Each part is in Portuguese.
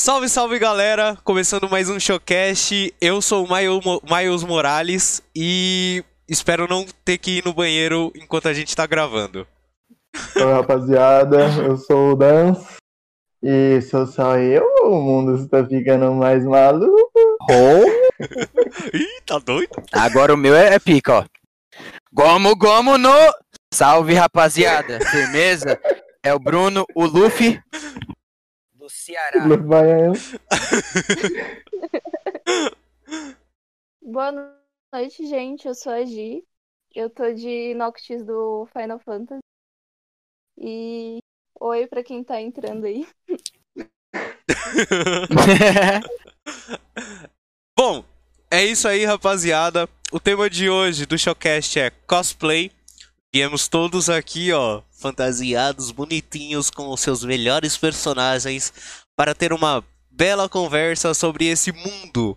Salve, salve galera! Começando mais um showcast. Eu sou o Miles Morales e espero não ter que ir no banheiro enquanto a gente tá gravando. Oi, rapaziada, eu sou o Dan. E sou só eu o mundo está ficando mais maluco? Oh. Ih, tá doido? Agora o meu é, é pica, ó. Gomo, gomo no... Salve, rapaziada. Firmeza? É o Bruno, o Luffy do Ceará. Boa noite, gente. Eu sou a Gi. Eu tô de Noctis do Final Fantasy. E oi pra quem tá entrando aí. Bom, é isso aí, rapaziada. O tema de hoje do Showcast é cosplay. Viemos todos aqui, ó, fantasiados, bonitinhos, com os seus melhores personagens, para ter uma bela conversa sobre esse mundo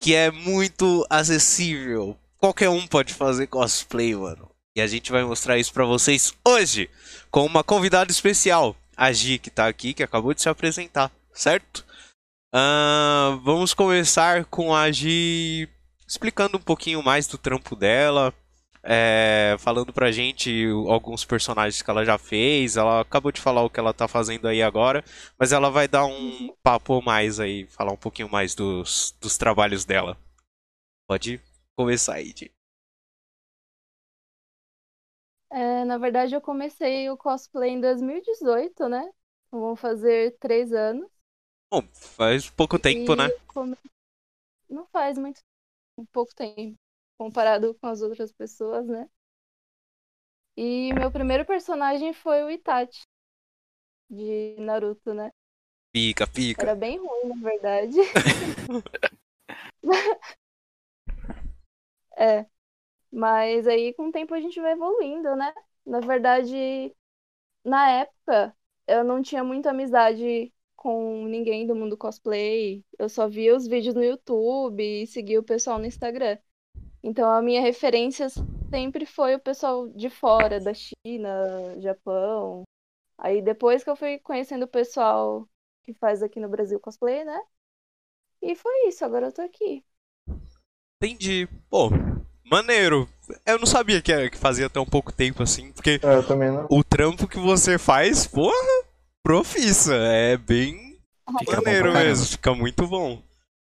que é muito acessível. Qualquer um pode fazer cosplay, mano. E a gente vai mostrar isso para vocês hoje, com uma convidada especial, a Gi, que tá aqui, que acabou de se apresentar, certo? Uh, vamos começar com a Gi explicando um pouquinho mais do trampo dela, é, falando pra gente alguns personagens que ela já fez. Ela acabou de falar o que ela tá fazendo aí agora, mas ela vai dar um papo mais aí, falar um pouquinho mais dos, dos trabalhos dela. Pode começar aí, Di. É, na verdade, eu comecei o cosplay em 2018, né? Então, vão fazer três anos. Bom, faz pouco tempo, e né? Come... Não faz muito pouco tempo, comparado com as outras pessoas, né? E meu primeiro personagem foi o Itachi, de Naruto, né? Pica, pica. Era bem ruim, na verdade. é. Mas aí com o tempo a gente vai evoluindo, né? Na verdade, na época, eu não tinha muita amizade com ninguém do mundo cosplay. Eu só via os vídeos no YouTube e seguia o pessoal no Instagram. Então a minha referência sempre foi o pessoal de fora, da China, Japão. Aí depois que eu fui conhecendo o pessoal que faz aqui no Brasil cosplay, né? E foi isso, agora eu tô aqui. Entendi. Pô, Maneiro. Eu não sabia que, era, que fazia tão pouco tempo assim, porque é, o trampo que você faz, porra, profissa. É bem fica maneiro mesmo, fica muito bom.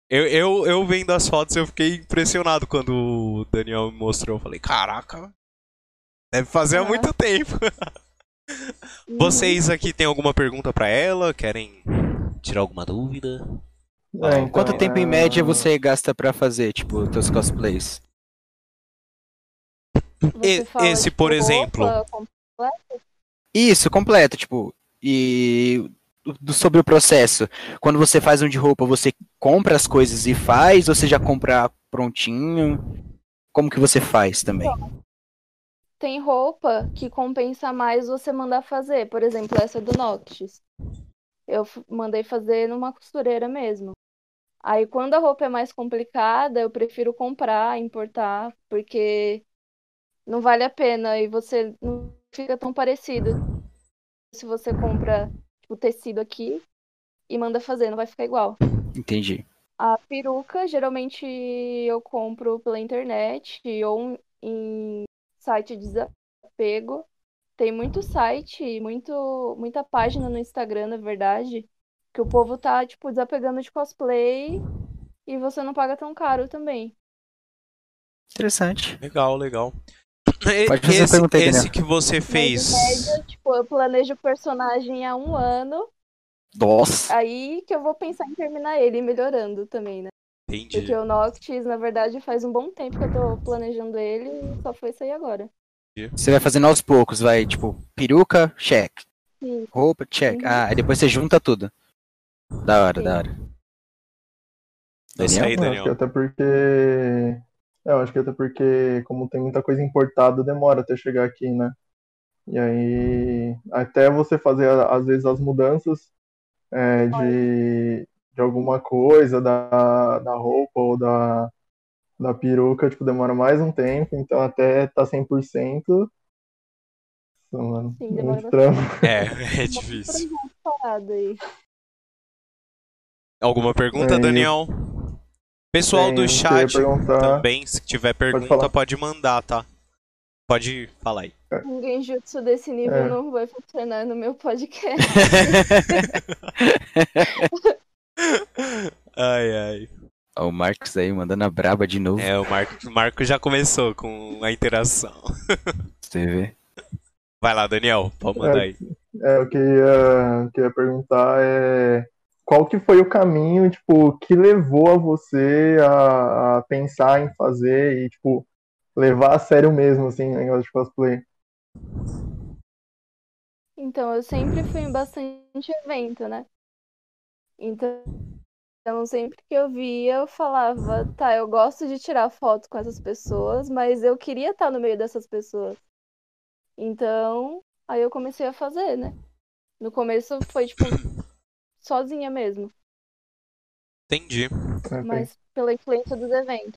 Eu, eu, eu vendo as fotos, eu fiquei impressionado quando o Daniel me mostrou. Eu falei, caraca, deve fazer há muito tempo. Vocês aqui têm alguma pergunta para ela? Querem tirar alguma dúvida? É, então, Quanto tempo em média você gasta para fazer, tipo, teus cosplays? Fala, esse, tipo, por exemplo. Isso, completo, tipo. E do, sobre o processo. Quando você faz um de roupa, você compra as coisas e faz, ou você já compra prontinho? Como que você faz também? Então, tem roupa que compensa mais você mandar fazer. Por exemplo, essa do Noctis. Eu mandei fazer numa costureira mesmo. Aí quando a roupa é mais complicada, eu prefiro comprar, importar, porque não vale a pena e você não fica tão parecido. Se você compra tipo, tecido aqui e manda fazer, não vai ficar igual. Entendi. A peruca, geralmente eu compro pela internet ou em site de desapego. Tem muito site, muito, muita página no Instagram, na verdade, que o povo tá, tipo, desapegando de cosplay e você não paga tão caro também. Interessante. Legal, legal. Pode fazer esse, pergunta aí, esse que você fez. Média, tipo, eu planejo o personagem há um ano. Nossa. Aí que eu vou pensar em terminar ele melhorando também, né? Entendi. Porque o Noctis, na verdade, faz um bom tempo que eu tô planejando ele e só foi sair agora. Você vai fazendo aos poucos, vai, tipo, peruca, check. Sim. Roupa, check. Uhum. Ah, aí depois você junta tudo. Da hora, Sim. da hora. Daniel? Aí, Daniel. Até porque eu acho que até porque, como tem muita coisa importada, demora até chegar aqui, né? E aí, até você fazer, às vezes, as mudanças é, de, de alguma coisa, da, da roupa ou da, da peruca, tipo, demora mais um tempo, então até tá 100%. Mano, Sim, demora muito É, é difícil. Alguma pergunta, É, Daniel? Pessoal do chat queria perguntar- também, se tiver pergunta, falar. pode mandar, tá? Pode falar aí. Um genjutsu desse nível É. não vai funcionar no meu podcast. Ai, ai. Ó, o Marcos aí mandando a braba de novo. É, o Marco, o Marco já começou com a interação. Você vê. Vai lá, Daniel, pode mandar aí. É, o que eu ia, que eu ia perguntar é qual que foi o caminho, tipo, que levou a você a, a pensar em fazer e, tipo, levar a sério mesmo, assim, o negócio de cosplay? Então, eu sempre fui em bastante evento, né? Então, então, sempre que eu via, eu falava, tá, eu gosto de tirar foto com essas pessoas, mas eu queria estar no meio dessas pessoas. Então, aí eu comecei a fazer, né? No começo foi, tipo, sozinha mesmo, Entendi. É, mas pela influência dos eventos.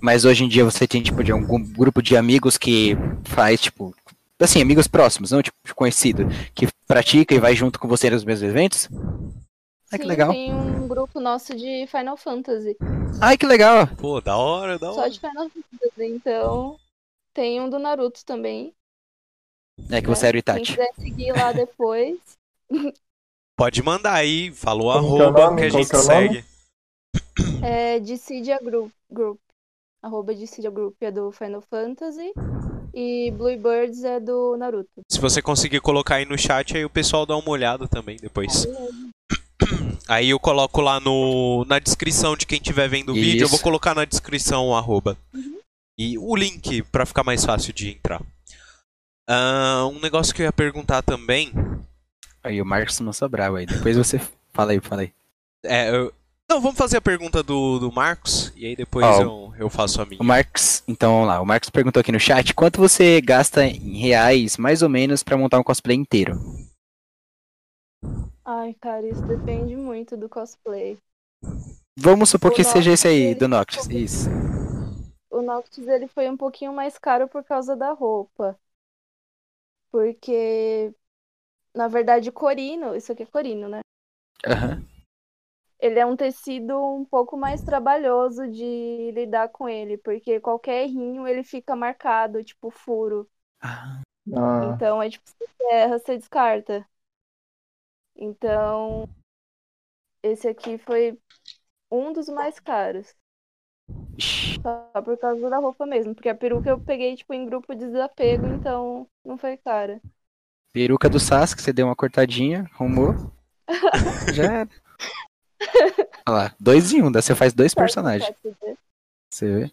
Mas hoje em dia você tem, tipo, de algum grupo de amigos que faz, tipo. Assim, amigos próximos, não tipo conhecido, que pratica e vai junto com você nos mesmos eventos? Ai, que Sim, legal. tem um grupo nosso de Final Fantasy. Ai, que legal. Pô, da hora, da Só hora. de Final Fantasy. Então, tem um do Naruto também. É que você era o Quem Itachi. quiser seguir lá depois. Pode mandar aí, falou Como que é arroba nome? que a gente que é segue. É Dissidia Group. Group. Arroba Dissidia Group é do Final Fantasy. E Bluebirds é do Naruto. Se você conseguir colocar aí no chat, aí o pessoal dá uma olhada também depois. Aí eu coloco lá no, na descrição de quem estiver vendo o vídeo, eu vou Isso. colocar na descrição o arroba. E o link pra ficar mais fácil de entrar. Ah, um negócio que eu ia perguntar também. Aí o Marcos não sou bravo aí. Depois você fala aí, fala aí. É, eu- Não, vamos fazer a pergunta do, do Marcos e aí depois Ó, eu, eu faço a minha. O Marcos, então vamos lá. O Marcos perguntou aqui no chat quanto você gasta em reais, mais ou menos, pra montar um cosplay inteiro. Ai, cara, isso depende muito do cosplay. Vamos supor O que seja esse aí, Noctis, do Noctis. Isso. O Noctis ele foi um pouquinho mais caro por causa da roupa. Porque, na verdade, corino, isso aqui é corino, né? Aham. Ele é um tecido um pouco mais trabalhoso de lidar com ele, porque qualquer errinho ele fica marcado, tipo furo. Ah, Então é tipo, você erra, você descarta. Então, esse aqui foi um dos mais caros. Só por causa da roupa mesmo. Porque a peruca eu peguei, tipo, em grupo de desapego, então não foi cara. Peruca do Sasuke, você deu uma cortadinha, arrumou. Já era. Olha lá, dois em um, daí você faz dois personagens. Você vê?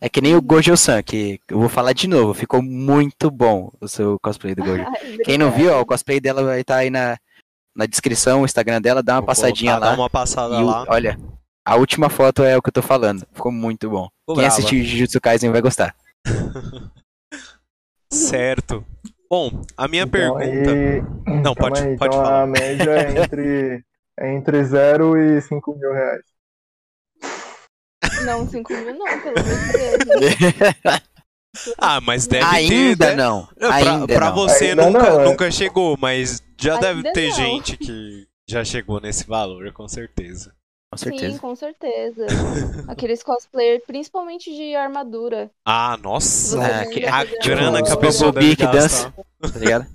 É que nem o Gojo-san, que eu vou falar de novo, ficou muito bom o seu cosplay do Gojo. Quem não viu, ó, o cosplay dela vai estar aí na, na descrição, o Instagram dela, dá uma Vou passadinha colocar, lá. Dá uma passada E o- lá. olha, a última foto é o que eu tô falando. Ficou muito bom. Ficou Quem brava. assistiu Jujutsu Kaisen vai gostar. Certo. Bom, a minha então pergunta. aí- Não, calma pode, aí, pode então falar. a média é entre, é entre 0 e 5 mil reais. Não, 5 mil não, pelo amor de Deus. Ah, mas deve ter. Ainda né? não. Pra, Ainda pra não. você Ainda nunca, não, é. nunca chegou, mas já Ainda deve ter não. gente que já chegou nesse valor, com certeza. Com Sim, certeza. com certeza. Aqueles cosplayer, principalmente de armadura. Ah, nossa! Ainda que- A grana que a pessoa deve que gastar. Tá ligado?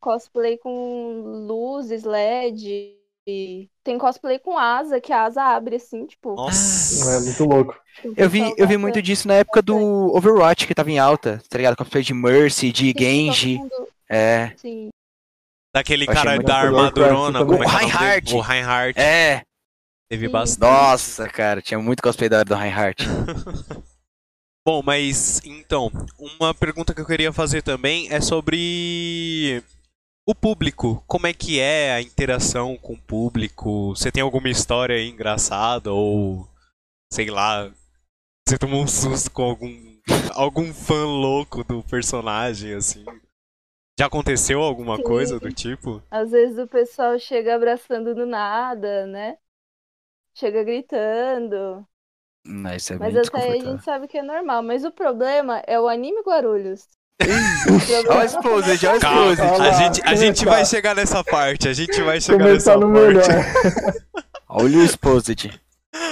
Cosplay com luzes, LED. e Tem cosplay com asa, que a asa abre assim, tipo. Nossa! É muito louco. o Eu vi, eu vi muito disso na época do Overwatch, que tava em alta, tá ligado? Cosplay de Mercy, de Sim, Genji. É, Sim. Daquele Achei cara da armadurona, O como é que é o Reinhardt. O Reinhardt. é. Teve bastante. Nossa, cara, tinha muito cosplay da hora do Reinhardt. Bom, mas então, uma pergunta que eu queria fazer também é sobre o público. Como é que é a interação com o público? Você tem alguma história aí engraçada ou sei lá, você tomou um susto com algum algum fã louco do personagem assim? Já aconteceu alguma Sim. coisa do tipo? Às vezes o pessoal chega abraçando do nada, né? Chega gritando. Não, isso é Mas até aí a gente sabe que é normal. Mas o problema é o anime Guarulhos. Olha o Exposed, olha o a gente, a gente vai chegar nessa parte, a gente vai chegar Começar nessa no parte. melhor. Olha o Exposed.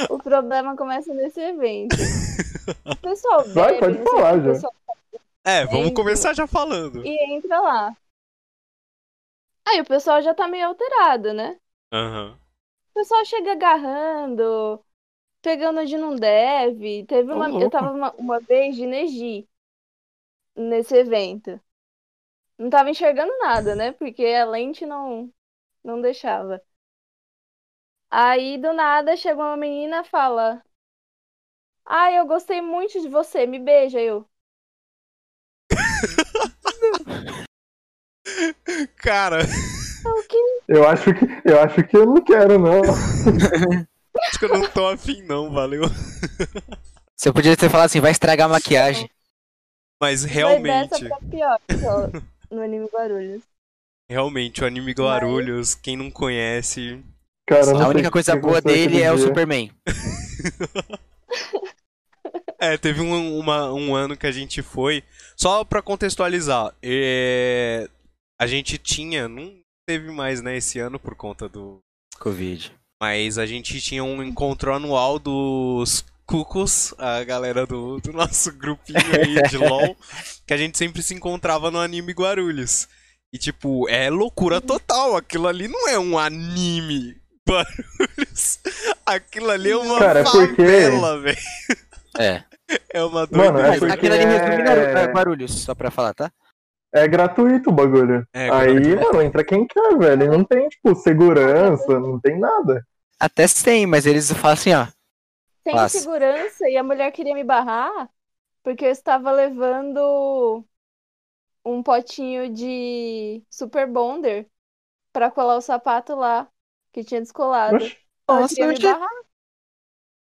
O problema começa nesse evento. O pessoal Vai, bebe, pode não sei falar já. o pessoal É, vamos Entendi. começar já falando. e entra lá. Aí o pessoal já tá meio alterado, né? Aham. O pessoal chega agarrando, pegando onde não deve. Teve uma, eu louco. tava uma, uma vez de Neji nesse evento. Não tava enxergando nada, né? Porque a lente não, não deixava. Aí, do nada, chega uma menina e fala: Ai, eu gostei muito de você, me beija. Eu, Cara? Eu acho que eu acho que eu não quero, não. acho que eu não tô afim não, valeu. Você podia ter falado assim, vai estragar a maquiagem. Mas realmente, dessa pra pior só, no anime Guarulhos. realmente, o anime Guarulhos, quem não conhece... Cara, não A única coisa boa dele é o. Superman. É, teve um, uma- um ano que a gente foi. Só pra contextualizar, é, a gente tinha. Não teve mais, né, esse ano por conta do. Covid. Mas a gente tinha um encontro anual dos Cucos, a galera do, do nosso grupinho aí de LOL, que a gente sempre se encontrava no anime Guarulhos. E tipo, é loucura total. Aquilo ali não é um anime Guarulhos. Aquilo ali é uma Cara, é porque- favela, velho. É. É uma Mano, é porque aquilo ali resume é- é, Guarulhos, só pra falar, tá? É gratuito o bagulho. É, Aí, gratuito. mano, entra quem quer, velho. Não tem, tipo, segurança, não tem nada. Até tem, mas eles falam assim, ó. Sem Passa. segurança e a mulher queria me barrar porque eu estava levando um potinho de Super Bonder pra colar o sapato lá que tinha descolado. Oxe, Ela Nossa, queria me barrar.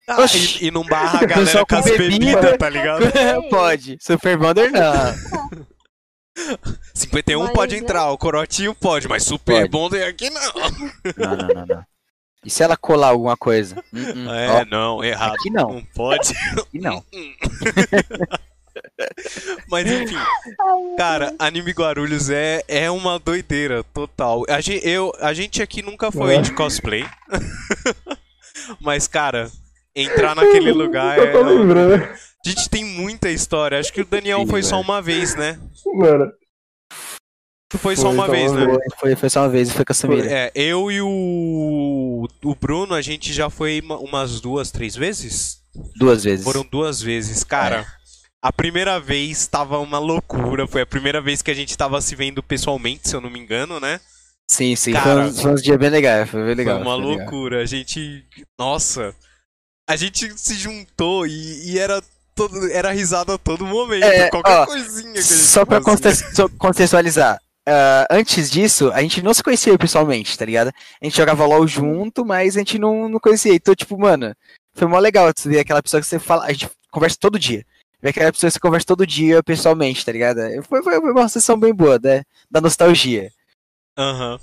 Ah, e, e não barra a galera com com as bebida. bebidas, tá ligado? Pode. Super Bonder não. 51 Mas, pode né? entrar, o corotinho pode, mas Super Pode. Bonder aqui não. Não, não, não, não. E se ela colar alguma coisa? Hum, hum. É, Ó, não, errado. aqui não, Não pode. aqui não. Mas enfim, cara, Anime Guarulhos é, é uma doideira total. A gente, eu, a gente aqui nunca foi É. de cosplay. Mas, cara, entrar naquele lugar Eu tô é. lembrando. A gente tem muita história. Acho que o Daniel Sim, foi só velho. uma vez, né? Mano, Tu foi só Foi uma vez, uma né? Foi, foi só uma vez e foi com a Samira. É, eu e o, o Bruno, a gente já foi uma- umas duas, três vezes? Duas vezes. Foram duas vezes. Cara, a primeira vez tava uma loucura. Foi a primeira vez que a gente tava se vendo pessoalmente, se eu não me engano, né? Sim, sim. Cara, foi, uns, foi uns dias bem legais. Foi bem legal. foi uma foi legal. loucura. A gente. Nossa. A gente se juntou e, e era. Todo, era risada a todo momento. É, qualquer ó, coisinha que a gente Só pra fazia. contextualizar. ah, antes disso, a gente não se conhecia pessoalmente, tá ligado? A gente jogava LOL junto, mas a gente não, não conhecia. Então, tipo, mano, foi mó legal você ver aquela pessoa que você fala. A gente conversa todo dia. Ver aquela pessoa que você conversa todo dia pessoalmente, tá ligado? Foi, foi, foi uma sessão bem boa, né? Da nostalgia. Aham.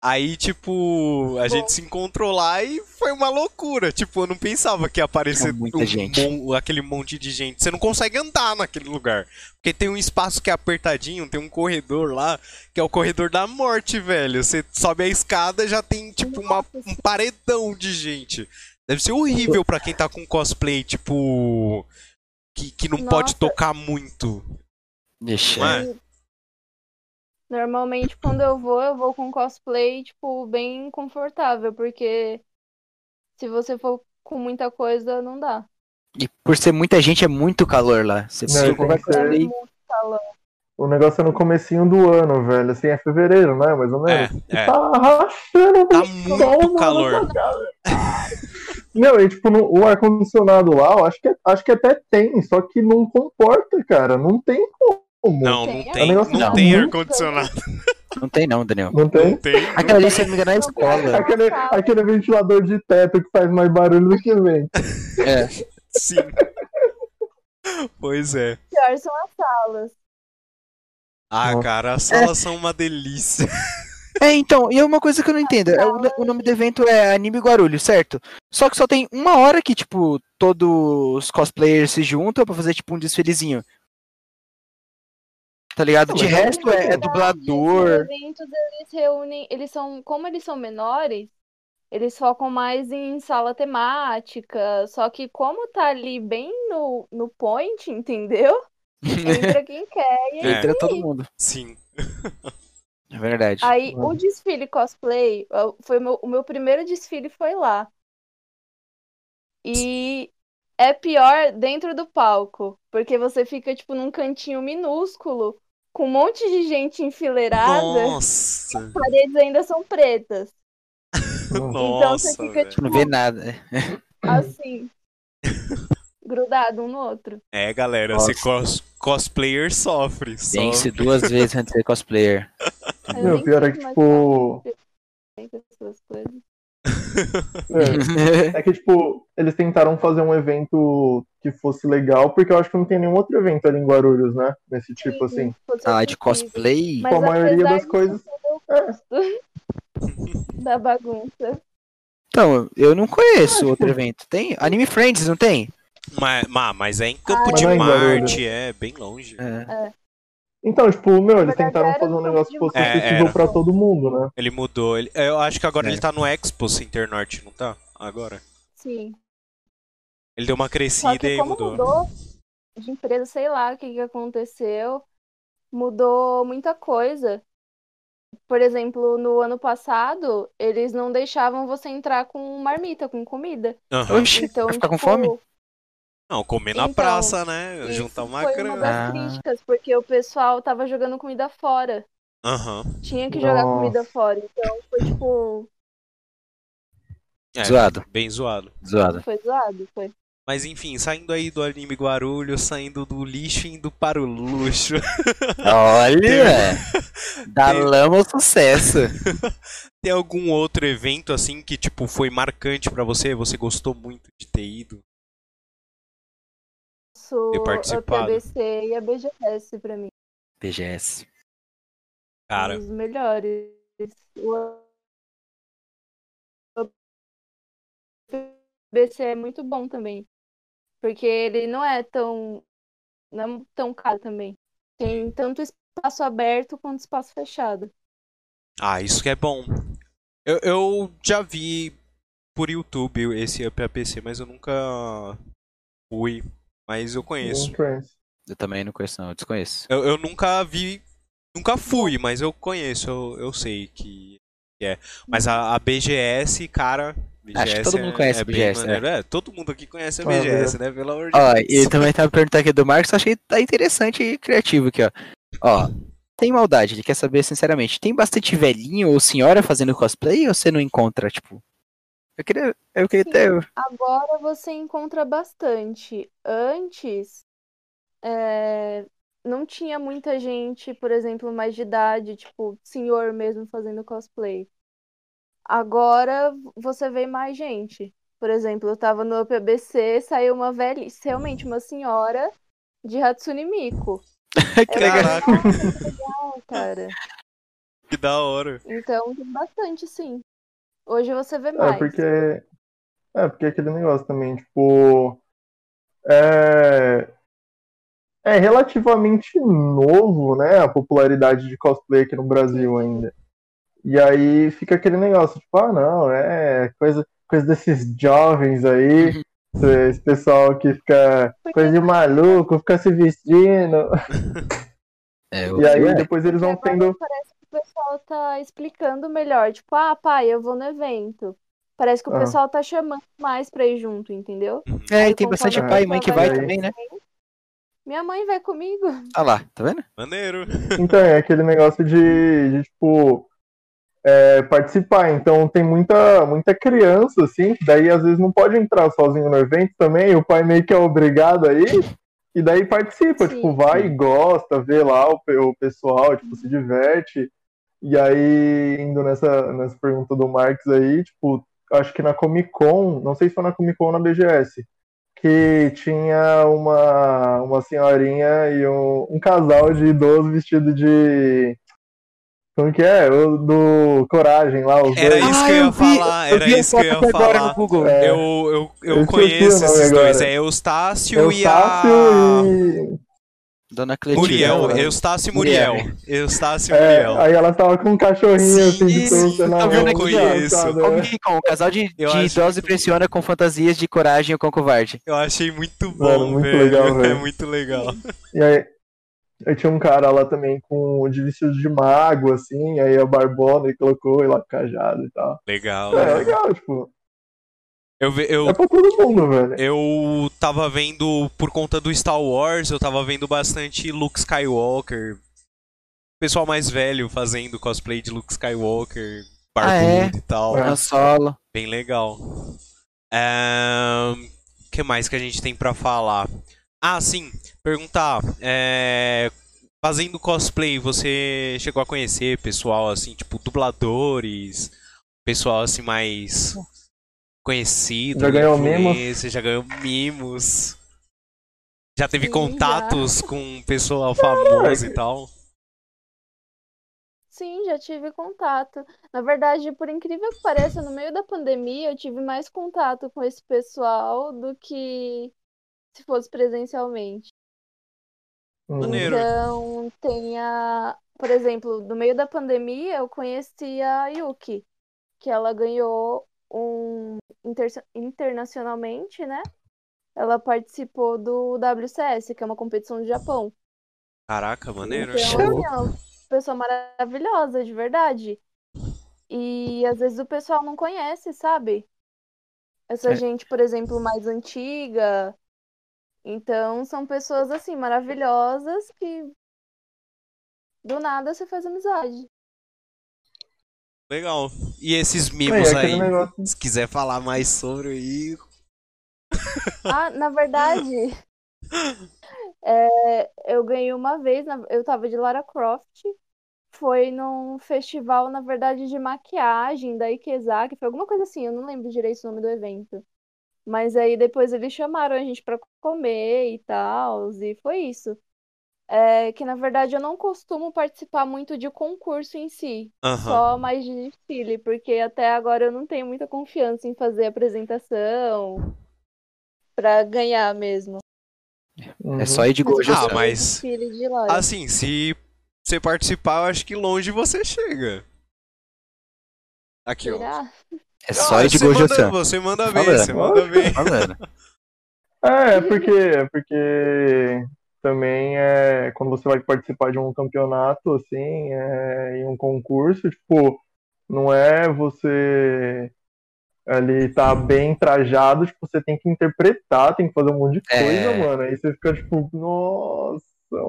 Aí, tipo, a gente se encontrou lá e foi uma loucura. Tipo, eu não pensava que ia aparecer um gente. mon- aquele monte de gente. Você não consegue andar naquele lugar. Porque tem um espaço que é apertadinho, tem um corredor lá, que é o corredor da morte, velho. Você sobe a escada e já tem, tipo, uma- um paredão de gente. Deve ser horrível pra quem tá com cosplay, tipo. Que, que não pode Nossa. tocar muito. Deixa. Não é? Normalmente, quando eu vou, eu vou com cosplay, tipo, bem confortável, porque se você for com muita coisa, não dá. E por ser muita gente, é muito calor lá. Você Não, precisa que ser. É cosplay. muito calor. o negócio é no comecinho do ano, velho. Assim, é fevereiro, né? Mais ou É, menos. é. Tá rachando Tá muito sol, calor. Não, e tipo, no- o ar-condicionado lá, eu acho que, acho que até tem, só que não comporta, cara. Não tem como. Não, Tem, não é tem, negócio não muito tem ar-condicionado. Não tem não, Daniel. Não Não tem? tem. Aquela ali, se eu não me engano, é a escola. Aquele, aquele ventilador de teto que faz mais barulho do que vento. É. Sim. Pois é. Pior são as salas. Ah, Nossa. cara, as salas são uma delícia. É, então, e é uma coisa que eu não entendo. É, o, o nome do evento é Anime Guarulhos, certo? Só que só tem uma hora que, tipo, todos os cosplayers se juntam pra fazer, tipo, um desfilezinho. Tá ligado? De é resto é, é bom. dublador. Os eventos, eles reúnem, eles são, como eles são menores, eles focam mais em sala temática, só que como tá ali bem no, no point, entendeu? Entra quem quer e É. Entra todo mundo. Sim. É verdade. Aí o desfile cosplay, foi o meu, o meu primeiro desfile foi lá. E é pior dentro do palco, porque você fica tipo num cantinho minúsculo, com um monte de gente enfileirada, Nossa. as paredes ainda são pretas. Uhum. Nossa. você fica, tipo, Não vê nada. assim, grudado um no outro. É, galera, Nossa. esse cos cosplayer sofre. Pense sofre. duas vezes antes de ser cosplayer. Eu Meu, pior é que, tipo. essas coisas. É, é que, tipo, eles tentaram fazer um evento que fosse legal, porque eu acho que não tem nenhum outro evento ali em Guarulhos, né? Nesse tipo assim. Ah, de cosplay? Mas Com a maioria das coisas- eu É. gosto da bagunça. Então, eu não conheço outro evento. Tem? Anime Friends, não tem? Mas, mas, é em Campo Ah, de é Marte, é bem longe. É. Então, tipo, meu, eles tentaram fazer um negócio que fosse É, acessível pra todo mundo, né? Ele mudou. Ele, eu acho que agora É. ele tá no Expo Center Norte, não tá? Agora. Sim. Ele deu uma Só crescida que e como mudou. mudou de empresa, sei lá o que, que aconteceu, mudou muita coisa. Por exemplo, no ano passado, eles não deixavam você entrar com marmita, com comida. Oxi, Então, vai ficar com tipo, fome? Não, comer na Então, praça, né? Juntar uma foi grana. uma das Ah. críticas, porque o pessoal tava jogando comida fora. Aham. Tinha que jogar Nossa. comida fora. Então foi tipo. É, Zoado, bem zoado. zoado. Foi zoado, foi. Mas enfim, saindo aí do anime Guarulhos, saindo do lixo e indo para o luxo. Olha! da Tem- lama ao sucesso. Tem algum outro evento assim que tipo foi marcante pra você? Você gostou muito de ter ido? Sou Ter a. PBC e a BGS pra mim. BGS. Cara, Os melhores. O PBC é muito bom também. Porque ele não é tão. Não é tão caro também. Tem tanto espaço aberto quanto espaço fechado. ah, isso que é bom. Eu, eu já vi por YouTube esse Up APC, mas eu nunca fui. Mas eu conheço. Eu também não conheço, não. Eu desconheço. Eu, eu nunca vi, nunca fui, mas eu conheço, eu, eu sei que é. Mas a, a BGS, cara. BGS Acho que todo mundo conhece é a bem BGS, maneiro. É, todo mundo aqui conhece a Ah, BGS, né? Pelo amor de Ó, Deus. e também tava perguntando aqui do Marcos, eu achei que tá interessante e criativo aqui, ó. Ó, tem maldade, ele quer saber sinceramente, tem bastante velhinho ou senhora fazendo cosplay ou você não encontra, tipo? Eu queria, eu queria Sim. ter... Agora você encontra bastante. Antes, é, não tinha muita gente, por exemplo, mais de idade, tipo, senhor mesmo fazendo cosplay. Agora você vê mais gente. Por exemplo, eu tava no UPBC, saiu uma velha, realmente uma senhora de Hatsune Miku. que legal. falei, legal, cara. Que da hora. Então tem bastante, sim. Hoje você vê É, mais. porque. É, porque é aquele negócio também, tipo. É. É relativamente novo, né? A popularidade de cosplay aqui no Brasil ainda. E aí fica aquele negócio, tipo, ah, não, é coisa, coisa desses jovens aí, esse pessoal que fica coisa de maluco, fica se vestindo. É, E aí é. depois eles vão tendo. Parece o pessoal tá explicando melhor. Tipo, ah, pai, eu vou no evento. Parece que o Ah. pessoal tá chamando mais pra ir junto, entendeu? É, Aí e tem bastante pai e mãe que vai vai também, né? Minha mãe vai comigo. Olha lá, tá vendo? Maneiro. Então, é aquele negócio de, de, tipo, é, participar. Então, tem muita, muita criança, assim, que daí às vezes não pode entrar sozinho no evento também, o pai meio que é obrigado aí, e daí participa, Sim. tipo, vai e gosta, vê lá o, o pessoal, tipo, se diverte. E aí, indo nessa, nessa pergunta do Marx aí, tipo, acho que na Comic Con, não sei se foi na Comic Con ou na BGS, que tinha uma, uma senhorinha e um, um casal de idoso vestido de. Como que é? O do Coragem lá, os Era dois. isso Ah, que eu ia eu vi- falar, era isso que eu ia falar. no Google. É. Eu, eu, eu Eu esqueci conheço esses dois, agora. é Eustácio e a. Eustácio e. Dona Cletina. Muriel, né? Eustácio Muriel. Muriel. Eustácio e É, Muriel. aí ela tava com um cachorrinho assim de Sim, na tá mão. vendo eu aqui, conheço. engraçado, Como né? que com? O casal de, Eu de idosos muito impressiona com fantasias de coragem ou com covarde. Eu achei muito bom, Mano, muito velho. legal, É velho. muito legal. E aí, aí tinha um cara lá também com de vestido de mago, assim, aí a barbona e colocou ele lá com cajado e tal. Legal. É, né? legal, tipo, Eu, eu, é pra todo mundo, velho. eu tava vendo, por conta do Star Wars, eu tava vendo bastante Luke Skywalker. Pessoal mais velho fazendo cosplay de Luke Skywalker, barbudo Ah, é? e tal. É. Solo. Bem legal. O que mais que a gente tem pra falar? Ah, sim. Perguntar. é, Fazendo cosplay, você chegou a conhecer pessoal assim, tipo dubladores, pessoal assim mais conhecido? Já ganhou influencer, Já ganhou mimos. Já teve Sim, contatos com pessoal famoso e tal? Sim, já tive contato. Na verdade, por incrível que pareça, no meio da pandemia eu tive mais contato com esse pessoal do que se fosse presencialmente. Maneiro. Então, tem a. Por exemplo, no meio da pandemia eu conheci a Yuki, que ela ganhou um inter- internacionalmente, né? Ela participou do WCS, que é uma competição do Japão. Caraca, maneiro. Então, Show. assim, é uma pessoa maravilhosa, de verdade. E às vezes o pessoal não conhece, sabe? Essa É. gente, por exemplo, mais antiga. Então, são pessoas, assim, maravilhosas que do nada você faz amizade. Legal. E esses É, mimos aquele aí? negócio. Se quiser falar mais sobre aí. Ah, na verdade, é, eu ganhei uma vez, na- eu tava de Lara Croft. Foi num festival, na verdade, de maquiagem da Ikezaki, foi alguma coisa assim, eu não lembro direito o nome do evento. Mas aí depois eles chamaram a gente pra comer e tal, e foi isso. É que na verdade eu não costumo participar muito de concurso em si, Aham. só mais de desfile, porque até agora eu não tenho muita confiança em fazer apresentação pra ganhar mesmo. Uhum. É só ir de Gojo. Ah, mas- Desfile de. Assim, se você participar, eu acho que longe você chega. Aqui, ó. É só ir de você Gojo. manda, só. você manda bem, Falando. você manda bem. Falando. É, é porque, é porque também é quando você vai participar de um campeonato, assim, é, em um concurso, tipo, não é você ali tá bem trajado, tipo, você tem que interpretar, tem que fazer um monte de É. coisa, mano. Aí você fica tipo, nossa,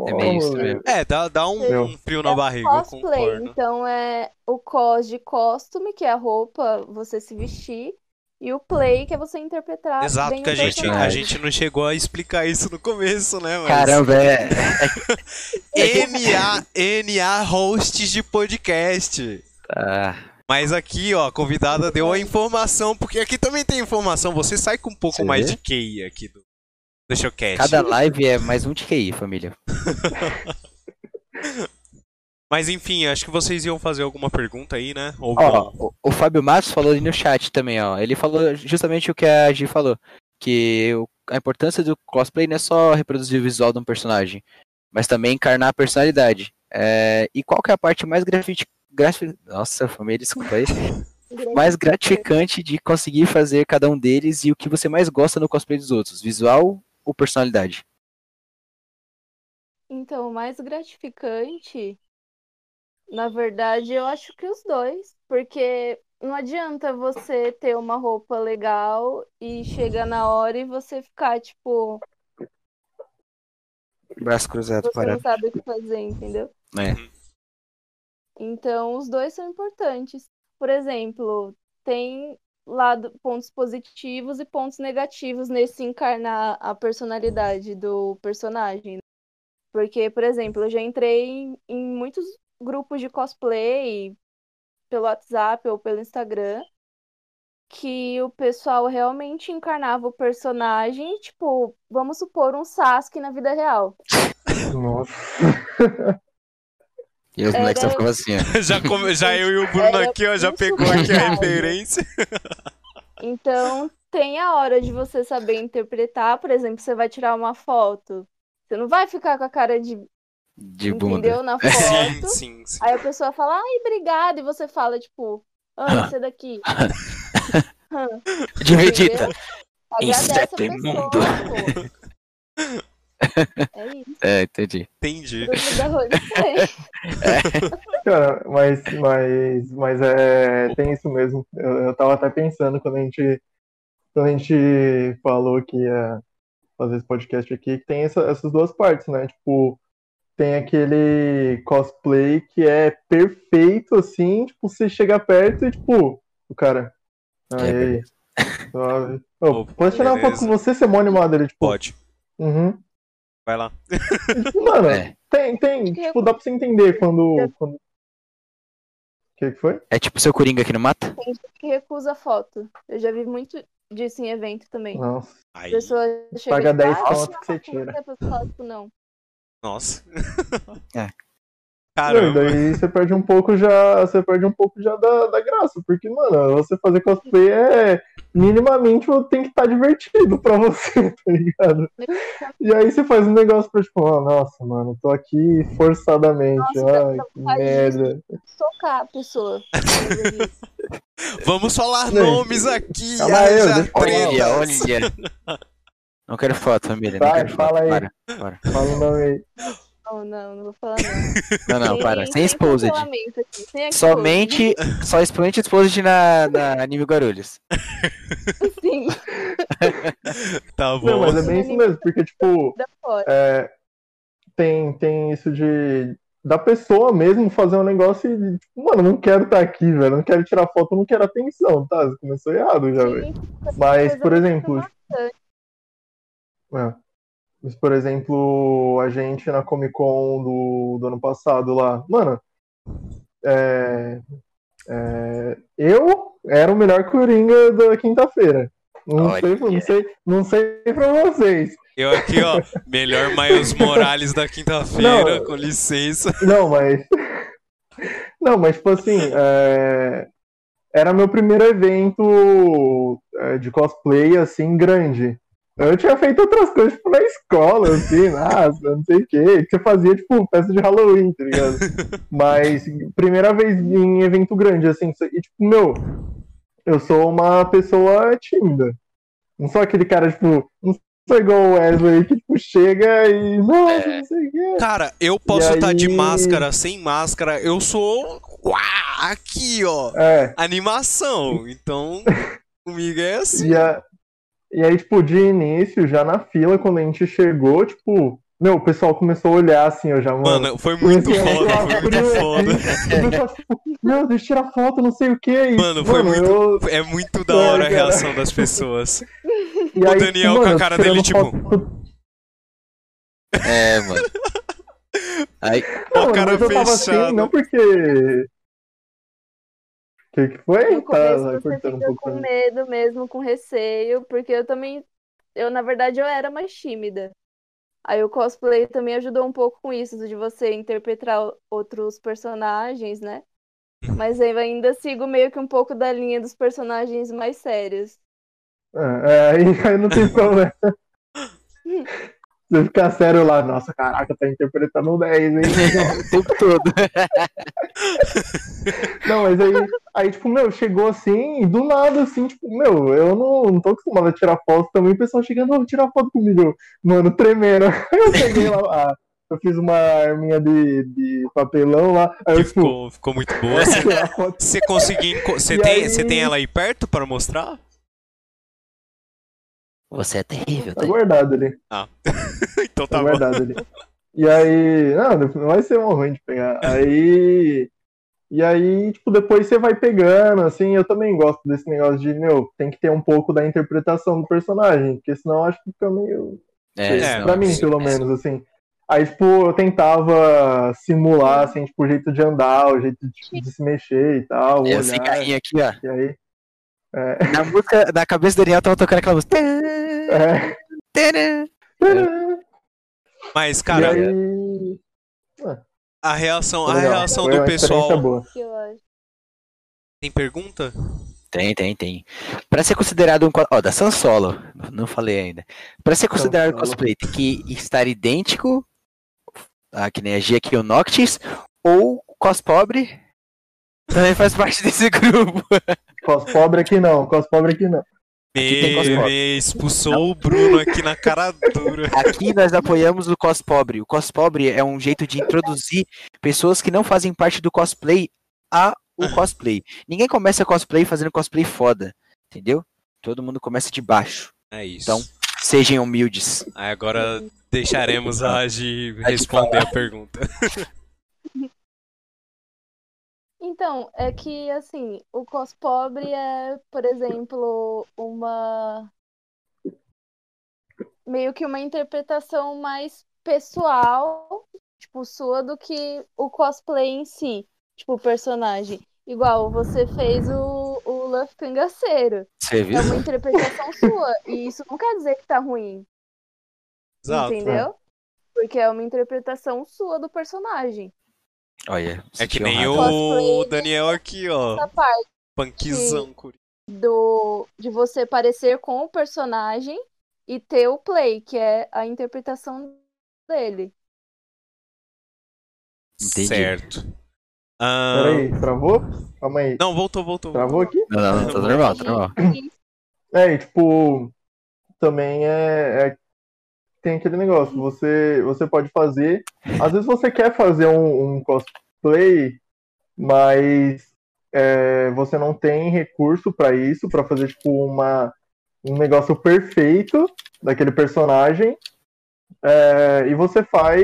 É meio isso mesmo. É, dá, dá um, Meu. um frio na barriga, eu Cosplay, então é o cos de costume, que é a roupa, você se vestir, e o play, que é você interpretar Exato, bem que a gente, a gente não chegou a explicar isso no começo, né? Mas... Caramba, é. NA, NA hosts de podcast. Ah, Mas aqui, ó, a convidada deu a informação, porque aqui também tem informação. Você sai com um pouco Você mais vê? de QI aqui do, do Showcast. cada live é mais um de QI, família. Mas enfim, acho que vocês iam fazer alguma pergunta aí, né? Ou Ó, o, o Fábio Matos falou ali no chat também, ó. Ele falou justamente o que a Gi falou. Que o- a importância do cosplay não é só reproduzir o visual de um personagem, mas também encarnar a personalidade. É, e qual que é a parte mais grafite, grafi- Nossa, família, desculpa aí. mais gratificante de conseguir fazer cada um deles e o que você mais gosta no cosplay dos outros? Visual ou personalidade? Então, o mais gratificante, na verdade, eu acho que os dois, porque não adianta você ter uma roupa legal e chega na hora e você ficar, tipo, Braço cruzado, você não parado. sabe o que fazer, entendeu? É. Então, os dois são importantes. Por exemplo, tem lado, pontos positivos e pontos negativos nesse encarnar a personalidade do personagem. né? Porque, por exemplo, eu já entrei em, em muitos grupos de cosplay pelo WhatsApp ou pelo Instagram que o pessoal realmente encarnava o personagem, tipo, vamos supor um Sasuke na vida real. Nossa. E os moleques Era- só ficavam assim, ó. já, come- já eu e o Bruno Era aqui, ó, já pegou aqui a referência. Então, tem a hora de você saber interpretar. Por exemplo, você vai tirar uma foto. Você não vai ficar com a cara de, De bunda. entendeu, na Sim, foto. sim, sim. Aí a pessoa fala, ai, obrigada, e você fala, tipo, ah, esse daqui. Hã, De Vegeta. entendeu? Agradece a Inseto imundo. pessoa, pô. É isso. É, entendi. Entendi. Tem. Cara, mas, mas, mas é, tem isso mesmo. Eu, eu tava até pensando quando a gente, quando a gente falou que ia fazer esse podcast aqui, que tem essa- essas duas partes, né? Tipo, tem aquele cosplay que é perfeito, assim, tipo, você chega perto e, tipo, o cara. É, Aí, beleza. suave. Opa, posso tirar uma foto com você, você é mó animado ele, tipo. Pode. Uhum. Vai lá. Tipo, mano, É. tem, tem, tipo, dá pra você entender quando. quando... O que que foi? É tipo seu Coringa que não mata? Tem gente que recusa foto. Eu já vi muito disso em evento também. Nossa. Pessoa chega Paga e 10 fala, conto "Ah, que você não, tira." A pessoa fala, tipo, não. Nossa. É. Não, Caramba. daí você perde um pouco já, você perde um pouco já da, da graça, porque, mano, você fazer cosplay é minimamente tem que estar divertido pra você, tá ligado? E aí você faz um negócio pra tipo, ah, nossa, mano, tô aqui forçadamente, Nossa, ai, que merda. Socar a pessoa. Vamos falar Não. nomes aqui. Calma aí, deixa eu. Olha, olha. Não quero foto, família. Não Vai, quero foto. fala aí. Para, para. Fala o nome aí. Não, não, não vou falar não. Não, não, para. Sem exposed. sem. Somente, só expoente exposed na, na Anime Guarulhos. Sim, Tá bom. Não, mas é bem isso mesmo, porque, tipo, é, tem, tem isso de da pessoa mesmo fazer um negócio e, tipo, mano, não quero estar aqui, velho, não quero tirar foto, não quero atenção, tá? Você começou errado já, velho. Mas, coisa por exemplo, bastante. É. Mas, por exemplo, a gente na Comic Con do, do ano passado lá, mano, é, é, eu era o melhor Coringa da quinta-feira. Não sei, não sei, não sei pra vocês. Eu aqui, ó. Melhor Miles Morales da quinta-feira, com licença. Não, mas. Não, mas tipo assim, é, era meu primeiro evento é, de cosplay, assim, grande. Eu tinha feito outras coisas, tipo, na escola, assim, nossa, não sei o quê. Que você fazia, tipo, festa de Halloween, tá ligado? Mas, primeira vez em evento grande, assim, e tipo, meu, eu sou uma pessoa tímida. Não sou aquele cara, tipo, não sou igual o Wesley, que, tipo, chega e, nossa, não sei o quê. Cara, eu posso estar de aí- máscara, sem máscara. Eu sou. Uá, aqui, ó. É. Animação. Então, comigo é assim. E, a- e aí, tipo, de início, já na fila, quando a gente chegou, tipo, meu, o pessoal começou a olhar assim, eu já, mano. Mano, foi muito foda, foi muito foda. assim, pessoal, tipo, meu, deixa eu tirar foto, não sei o que. Mano, foi muito- eu- É muito da hora a É, reação das pessoas. e o aí, Daniel tipo, com a mano, cara dele, tipo- foto- É, mano. Aí, Ó, Não, o cara fechado. assim, não porque. O que, que foi? No Tá, começo tá você um fica pouco com medo mesmo, com receio, porque eu também, eu na verdade eu era mais tímida. Aí o cosplay também ajudou um pouco com isso, de você interpretar outros personagens, né? Mas eu ainda sigo meio que um pouco da linha dos personagens mais sérios. É, é, aí, aí não tem problema. Você ficar sério lá, nossa, caraca, tá interpretando um 10, hein? o tempo todo. Não, mas aí, aí, tipo, meu, chegou assim, e do nada, assim, tipo, meu, eu não, não tô acostumado a tirar foto também, o pessoal chegando, "Ô, tirar foto comigo, mano, tremendo. Aí eu peguei lá, ah, eu fiz uma arminha de, de papelão lá, aí Que eu, tipo, ficou, ficou muito boa. Você- conseguiu. Você tem, aí- você tem ela aí perto para mostrar? Você é terrível, Tá tá? guardado ali, então tá tá bom. guardado ali. E aí, não, não vai ser um ruim de pegar. Aí, e aí, tipo, depois você vai pegando, assim, eu também gosto desse negócio de, meu, tem que ter um pouco da interpretação do personagem, porque senão eu acho que fica meio É, É, não, pra mim, sim, pelo é. menos, assim. Aí, tipo, eu tentava simular, assim, tipo, o jeito de andar, o jeito de, de se mexer e tal, É o olhar. aqui, ó. E aí, Na música, na cabeça do Daniel tava tocando aquela música. é, Mas, e cara, aí... a reação, a legal. reação Foi do pessoal. boa. Tem pergunta? Tem, tem, tem. Pra ser considerado um. Ó, da Sansolo, não falei ainda. Pra ser considerado Sansolo. cosplay, tem que estar idêntico, ah, que nem a Gia aqui, o Noctis, ou cos pobre também faz parte desse grupo. Cos pobre aqui não, cos pobre aqui não. Aqui tem Me, expulsou o Bruno aqui na cara dura. Aqui nós apoiamos o cos pobre. O cos pobre é um jeito de introduzir pessoas que não fazem parte do cosplay a o cosplay. Ninguém começa cosplay fazendo cosplay foda, entendeu? Todo mundo começa de baixo. É isso. Então, Sejam humildes. Aí agora deixaremos a Agi responder a pergunta. Então, é que assim, o cos pobre é, por exemplo, uma meio que uma interpretação mais pessoal, tipo, sua do que o cosplay em si, tipo, o personagem. Igual você fez o, o Luffy Cangaceiro. Você viu? É uma interpretação sua. E isso não quer dizer que tá ruim. Exato. Entendeu? Porque é uma interpretação sua do personagem. Olha. É que nem honrado. o. Daniel aqui, ó. Parte Punkzão. curi- do, de você parecer com o personagem e ter o play, que é a interpretação dele. Entendi. Certo. Ah, Peraí, travou? Calma aí. Não, voltou, voltou. Travou aqui? Não, não, não, tá normal, tá normal. É, e tipo, também é, é- tem aquele negócio, você, você pode fazer, às vezes você quer fazer um, um cosplay, mas é, você não tem recurso pra isso, pra fazer tipo uma, um negócio perfeito daquele personagem, é, e você faz,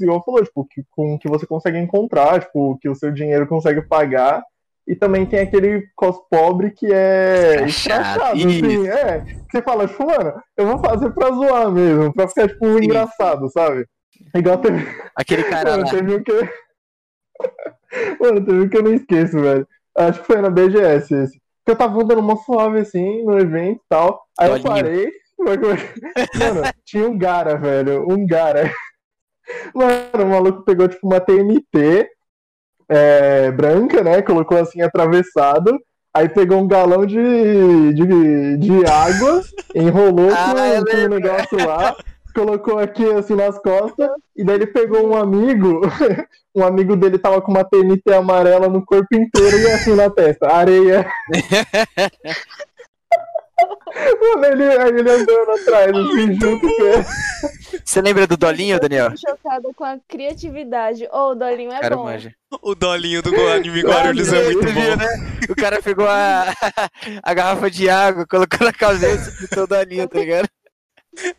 igual falou, tipo, com o que você consegue encontrar, tipo, que o seu dinheiro consegue pagar, e também tem aquele cos pobre que é Escrachado, escrachado, assim, é. Você fala, tipo, mano, eu vou fazer pra zoar mesmo, pra ficar, tipo, engraçado, sabe? Igual teve, Aquele cara mano, lá. teve um que... Mano, teve um que eu não esqueço, velho. Acho que foi na BGS esse. Que eu tava andando uma suave, assim, no evento e tal. Aí eu Dolinho. parei. Mano, tinha um Gara, velho. Um Gara. Mano, o maluco pegou, tipo, uma TNT é, branca, né? Colocou assim atravessado. Aí pegou um galão de, de, de água, enrolou Ah, com, eu com um negócio lá, colocou aqui assim nas costas, e daí ele pegou um amigo, um amigo dele tava com uma TNT amarela no corpo inteiro e assim na testa, areia. Mano, ele, ele andando atrás, assim, junto com ele. Você lembra do Dolinho, Daniel? Eu tô chocada com a criatividade. Ô, o Dolinho é Cara, bom. manja. O dolinho do anime Guarulhos é muito bom. né? O cara pegou a, a garrafa de água, colocou na cabeça e o Dolinho, tá ligado?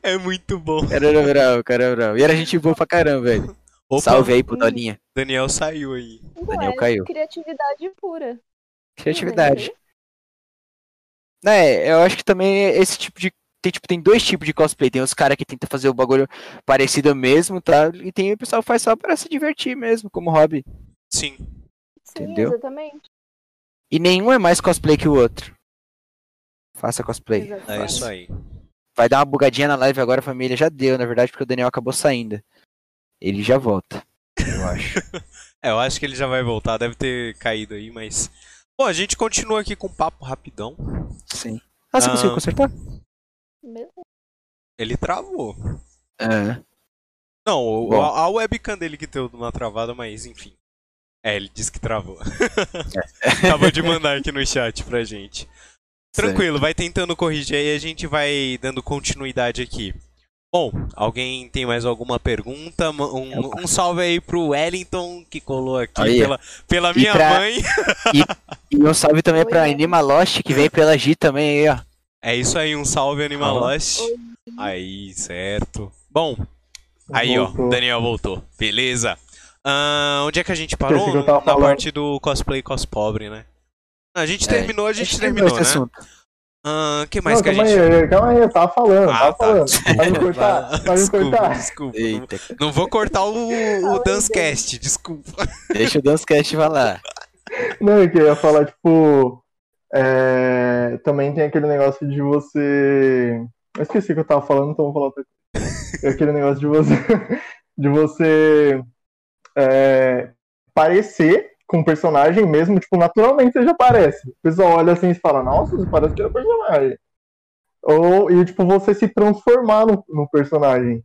É muito bom. O cara era bravo, o cara era bravo. E era gente boa pra caramba, velho. Opa, Salve aí pro Dolinho. Daniel saiu aí. Não Daniel caiu. criatividade pura. Criatividade. É, eu acho que também esse tipo de. Tem, tipo, tem dois tipos de cosplay. Tem os caras que tentam fazer o bagulho parecido mesmo, tá? E tem o pessoal que faz só pra se divertir mesmo, como hobby. Sim. Sim, Entendeu? exatamente. E nenhum é mais cosplay que o outro. Faça cosplay. exatamente. É isso aí. Vai dar uma bugadinha na live agora, família. Já deu, na verdade, porque o Daniel acabou saindo. Ele já volta, eu acho. É, eu acho que ele já vai voltar, deve ter caído aí, mas. Bom, a gente continua aqui com um papo rapidão. Sim. Ah, você Ah. conseguiu consertar? Ele travou. É. Não, Bom. a, a webcam dele que deu uma travada, mas enfim. É, ele disse que travou. Acabou de mandar aqui no chat pra gente. Tranquilo, vai tentando corrigir aí, a gente vai dando continuidade aqui. Bom, alguém tem mais alguma pergunta? Um, Opa. um salve aí pro Wellington, que colou aqui Aí. pela, pela E minha pra- mãe. E um salve também pra Oi. Anima Lost, que vem pela G também aí, ó. É isso aí, um salve Animal Ó. Lost. Aí, certo. Bom, aí ó. Daniel voltou. Beleza. Ah, onde é que a gente parou? Na parte do cosplay cos pobre, né? A gente É, terminou, a gente Esse terminou, né? assunto. Ah, que mais Não, que a calma gente. aí, calma aí, eu tava falando, Ah, tava tá. falando. Vai me cortar? Vai me desculpa, cortar? desculpa. Eita, Não vou cortar o, o Dancecast, desculpa. deixa o Dancecast falar. Não, é que eu ia falar, tipo. é, Também tem aquele negócio de você. Eu esqueci o que eu tava falando, então vou falar outra coisa. É aquele negócio de você. De você. é, Parecer com o personagem mesmo, tipo, naturalmente você já aparece. O pessoal olha assim e fala, nossa, você parece que é o personagem. Ou, e, tipo, você se transformar no, no personagem.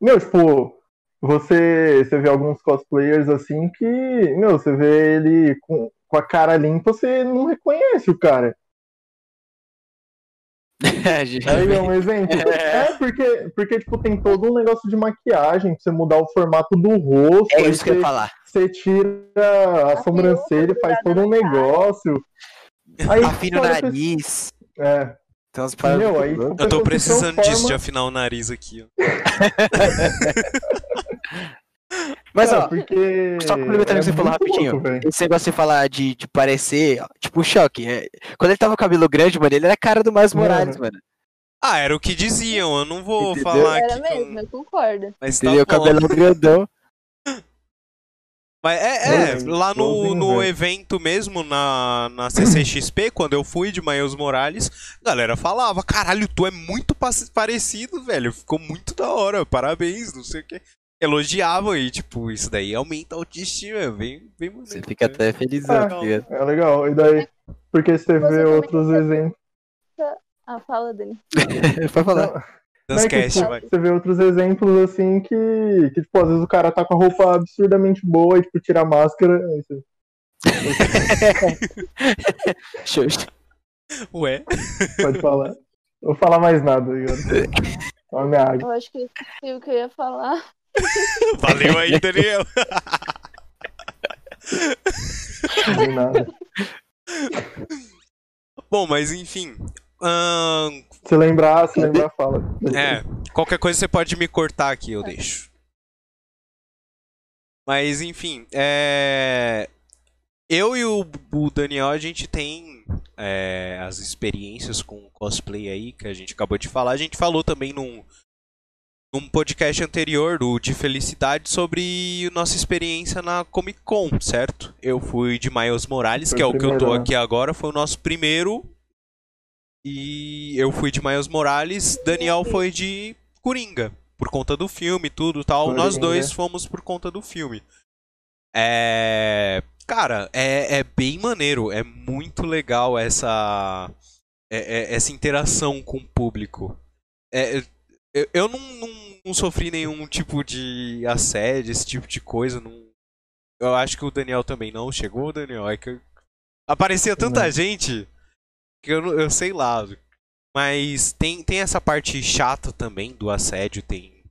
Meu, tipo, você, você vê alguns cosplayers assim que, meu, você vê ele com, com a cara limpa, você não reconhece o cara. Aí é um exemplo. É, porque, porque tipo, tem todo um negócio de maquiagem, pra você mudar o formato do rosto. É isso que eu ia você, falar. Você tira a sobrancelha, faz todo um negócio. Aí, Afina o nariz. É. Paradas Meu, aí. Eu tô precisando disso, transforma- de afinar o nariz aqui, ó. Mas, é, ó, porque. só complementando o que você falou rapidinho. louco, esse negócio de falar de, de parecer, ó, tipo, choque. é, quando ele tava com o cabelo grande, mano, ele era a cara do Miles Mano. Morales, mano. Ah, era o que diziam, eu não vou Entendeu? falar Era aqui. mesmo, com- eu concordo. Mas tá Entendeu? O bom. cabelão grandão. Mas é, é, É, lá no, no evento mesmo, na, na CCXP, quando eu fui de Miles Morales, a galera falava, caralho, tu é muito pa- parecido, velho, ficou muito da hora, parabéns, não sei o que. Elogiavam e, tipo, isso daí aumenta a autoestima, é bem, bem Você fica né? até felizão, Ah, tá ligado? É legal. E daí, porque você vê também outros exemplos. Ah, fala, Dani. Pode falar. Não, não é que, tipo, vai. você vê outros exemplos assim que, que, tipo, às vezes o cara tá com a roupa absurdamente boa e, tipo, tira a máscara. aí você-. Ué, Pode falar. Não vou falar mais nada, ligado? Toma minha água. Eu acho que eu esqueci o que eu ia falar. valeu aí, Daniel. Não tem nada. Bom, mas enfim, Se lembrar, se lembrar, fala. É, qualquer coisa você pode me cortar aqui, eu deixo. Mas enfim, é. Eu e o, o Daniel, a gente tem é, as experiências com cosplay aí, que a gente acabou de falar. A gente falou também num, num podcast anterior, do de Felicidade, sobre nossa experiência na Comic Con, certo? Eu fui de Miles Morales, Foi que é o o que eu tô primeiro, né? aqui agora, foi o nosso primeiro. E eu fui de Miles Morales, Daniel foi de Coringa, por conta do filme e tudo tal. Coringa. Nós dois fomos por conta do filme. É. Cara, é, é bem maneiro, é muito legal essa. é- é- essa interação com o público. É, eu, eu não, não, não sofri nenhum tipo de assédio, esse tipo de coisa. Não, eu acho que o Daniel também não. Chegou, Daniel? É que aparecia tanta Não. gente que eu, não- eu sei lá. Mas tem, tem essa parte chata também do assédio. Tem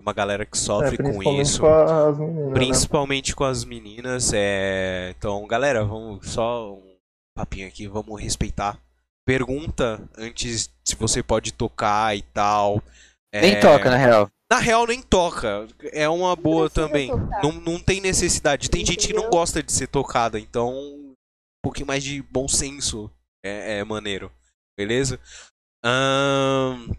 uma galera que É, sofre com principalmente isso. com as meninas, né? Principalmente com as meninas. É... Então, galera, vamos só um papinho aqui, vamos respeitar. Pergunta antes se você pode tocar e tal. É, Nem toca, na real. Na real, nem toca. É uma boa também. tocar. Não, não tem necessidade. Tem gente que não Entendeu? gosta de ser tocada, então um pouquinho mais de bom senso é, é maneiro. Beleza? Ahn,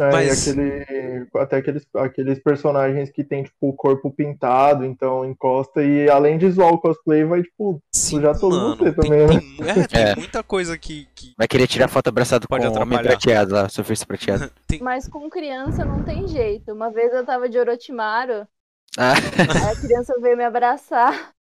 É, Mas- aquele, até aqueles, aqueles personagens que tem, tipo, o corpo pintado, então encosta, e além de zoar o cosplay, vai, tipo, sim, já todo mano, você tem, também, né? tem- é, tem É. muita coisa que, que Vai querer tirar foto abraçado Pode com o homem prateado lá, surfista prateado. Mas com criança não tem jeito. Uma vez eu tava de Orochimaru, Ah, aí a criança veio me abraçar.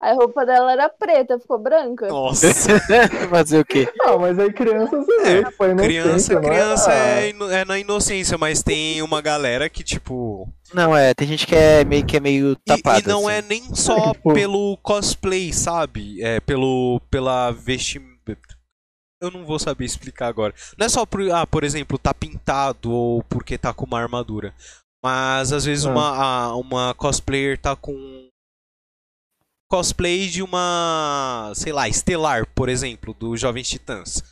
A roupa dela era preta, ficou branca. Nossa, fazer o quê? Ah, mas aí criança você vê, tipo, a criança, não criança é, é, é na inocência, mas tem uma galera que, tipo. Não, é, tem gente que é meio, que é meio E, tapada. e não assim. é nem só tipo- pelo cosplay, sabe? É pelo. pela vestimenta. Eu não vou saber explicar agora. Não é só por, ah, por exemplo, tá pintado ou porque tá com uma armadura. Mas às vezes Ah. uma, a- uma cosplayer tá com. Cosplay de uma. sei lá, estelar, por exemplo, do Jovens Titãs.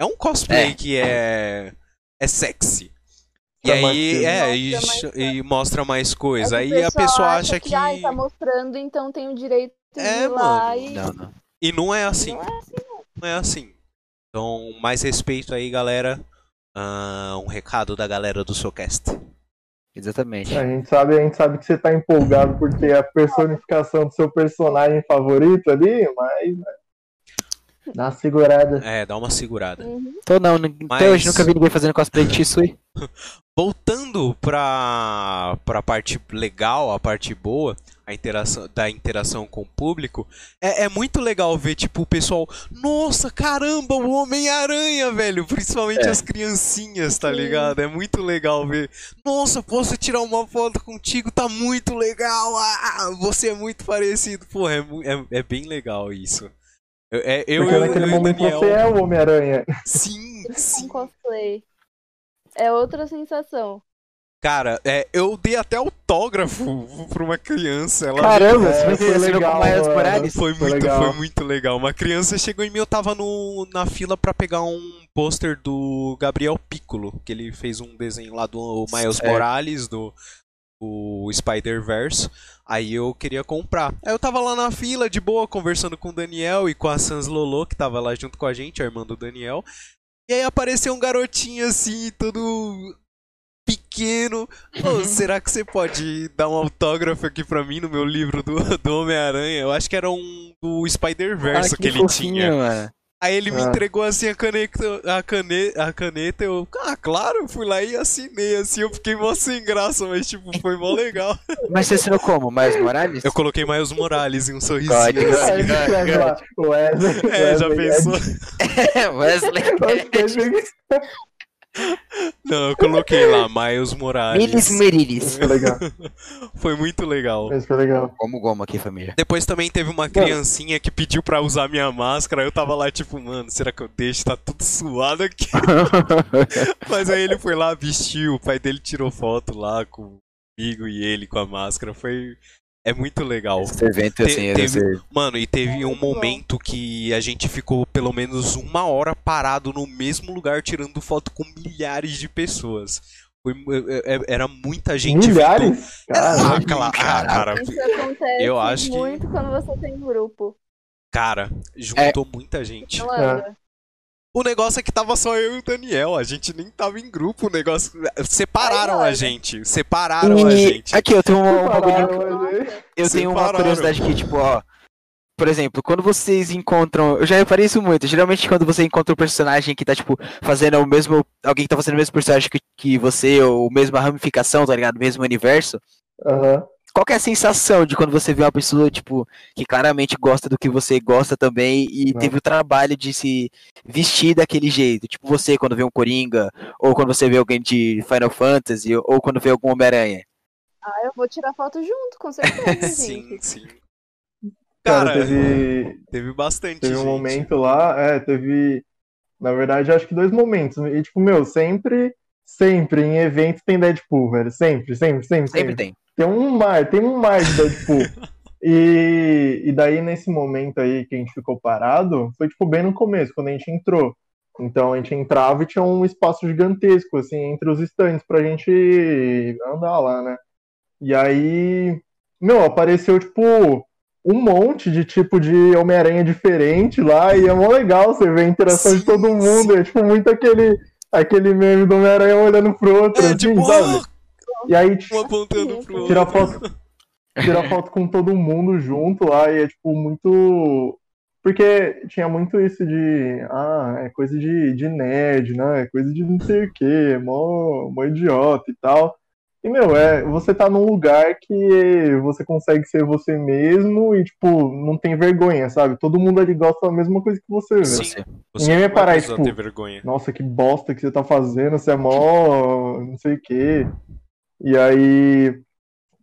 É um cosplay É. que é. é sexy. E aí, é, e, Mostra mais ch- e mostra mais coisa. É que Aí a pessoa acha que. Ai, tá mostrando, então tem o direito de É, ir lá mano. e. Não, não. E não é assim. Não é assim, Não é assim. Então, mais respeito aí, galera. Ah, um recado da galera do Socast. Exatamente. A gente sabe, a gente sabe que você tá empolgado por ter a personificação do seu personagem favorito ali, mas. Dá uma segurada. É, dá uma segurada. Uhum. Então não, até Mas- hoje nunca vi ninguém fazendo cosplay de Shisui. Voltando pra, pra parte legal, a parte boa, a interação, da interação com o público, é, é muito legal ver, tipo, o pessoal, nossa, caramba, o Homem-Aranha, velho! Principalmente É. as criancinhas, tá ligado? É muito legal ver. Nossa, posso tirar uma foto contigo? Tá muito legal! Ah, você é muito parecido. Porra, é, é, é bem legal isso. Eu, é, eu, Porque eu, naquele eu momento Daniel- você é o Homem-Aranha. Sim, sim. cosplay. É outra sensação. Cara, é, eu dei até autógrafo pra uma criança. Ela Caramba, É, você foi virou legal. Morales? Foi Foi muito, legal. foi muito legal. Uma criança chegou em mim, eu tava no, na fila pra pegar um pôster do Gabriel Piccolo, que ele fez um desenho lá do Miles Certo. Morales, do o Spider-Verse. Aí eu queria comprar. Aí eu tava lá na fila, de boa, conversando com o Daniel e com a Sans Lolo, que tava lá junto com a gente, a irmã do Daniel. E aí apareceu um garotinho assim, todo pequeno. Ô, será que você pode dar um autógrafo aqui pra mim no meu livro do, do Homem-Aranha? Eu acho que era um do Spider-Verse Ah, que, ele fofinho, tinha. mano. Aí ele me Ah. entregou assim a caneta, a caneta, a caneta, eu, ah, claro, eu fui lá e assinei assim, eu fiquei mó sem graça, mas tipo, foi mó legal. Mas você assinou como? Miles Morales? Eu coloquei Miles Morales e um sorrisinho. God, assim. Escreve lá, Wesley. É, já Wesley, pensou? Wesley. Não, eu coloquei lá, Miles Morales. Miles Merilis. Foi legal. Foi muito legal. Isso foi legal. Como goma aqui, família. Depois também teve uma criancinha que pediu pra usar minha máscara. Eu tava lá, tipo, mano, será que eu deixo? Tá tudo suado aqui. Mas aí ele foi lá, vestiu. O pai dele tirou foto lá comigo e ele com a máscara. Foi. É muito legal. Esse evento, Te- assim, é teve- ser- Mano, e teve um momento que a gente ficou pelo menos uma hora parado no mesmo lugar tirando foto com milhares de pessoas. Foi é- é- era muita gente. Milhares? Cala- ah, cara, Isso acontece Eu acho que- muito quando você tem um grupo. cara, juntou muita gente. Não anda. O negócio é que tava só eu e o Daniel, a gente nem tava em grupo, o negócio. Separaram Aí, olha. a gente. Separaram a E gente. aqui, eu tenho um, um bagulho. Eu tenho uma Separaram. curiosidade aqui, tipo, ó. Por exemplo, quando vocês encontram. Eu já reparei isso muito. Geralmente, quando você encontra um personagem que tá, tipo, fazendo o mesmo. Alguém que tá fazendo o mesmo personagem que, que você, ou mesma ramificação, tá ligado? Mesmo universo. Aham. Qual que é a sensação de quando você vê uma pessoa, tipo, que claramente gosta do que você gosta também e Não. teve o trabalho de se vestir daquele jeito? Tipo, você quando vê um Coringa, ou quando você vê alguém de Final Fantasy, ou quando vê algum Homem-Aranha. Ah, eu vou tirar foto junto, com certeza, sim, gente. sim. Cara, Cara, teve, teve bastante teve um gente. momento lá, é, teve, na verdade, acho que dois momentos. E, tipo, meu, sempre, sempre em eventos tem Deadpool, velho. Sempre, sempre, sempre, Sempre tem. Tem um mar, tem um mar de Deadpool. e, e daí, nesse momento aí que a gente ficou parado, foi, tipo, bem no começo, quando a gente entrou. Então, a gente entrava e tinha um espaço gigantesco, assim, entre os estandes pra gente andar lá, né? E aí, meu, apareceu, tipo, um monte de tipo de Homem-Aranha diferente lá, e é mó legal você ver a interação Sim, de todo mundo. sim. É, tipo, muito aquele, aquele meme do Homem-Aranha olhando pro outro, É, assim, tipo, sabe? E aí, um apontando pro outro. tirar foto, tirar foto com todo mundo junto lá e é tipo muito porque tinha muito isso de ah, é coisa de, de nerd, né? É coisa de não sei o quê, mó, mó idiota e tal. E, meu, é, você tá num lugar que você consegue ser você mesmo e, tipo, não tem vergonha, sabe? Todo mundo ali gosta da mesma coisa que você, velho. Sim. Você. Ninguém vai parar, tipo, ter vergonha. nossa, que bosta que você tá fazendo, você é mó não sei o quê. E aí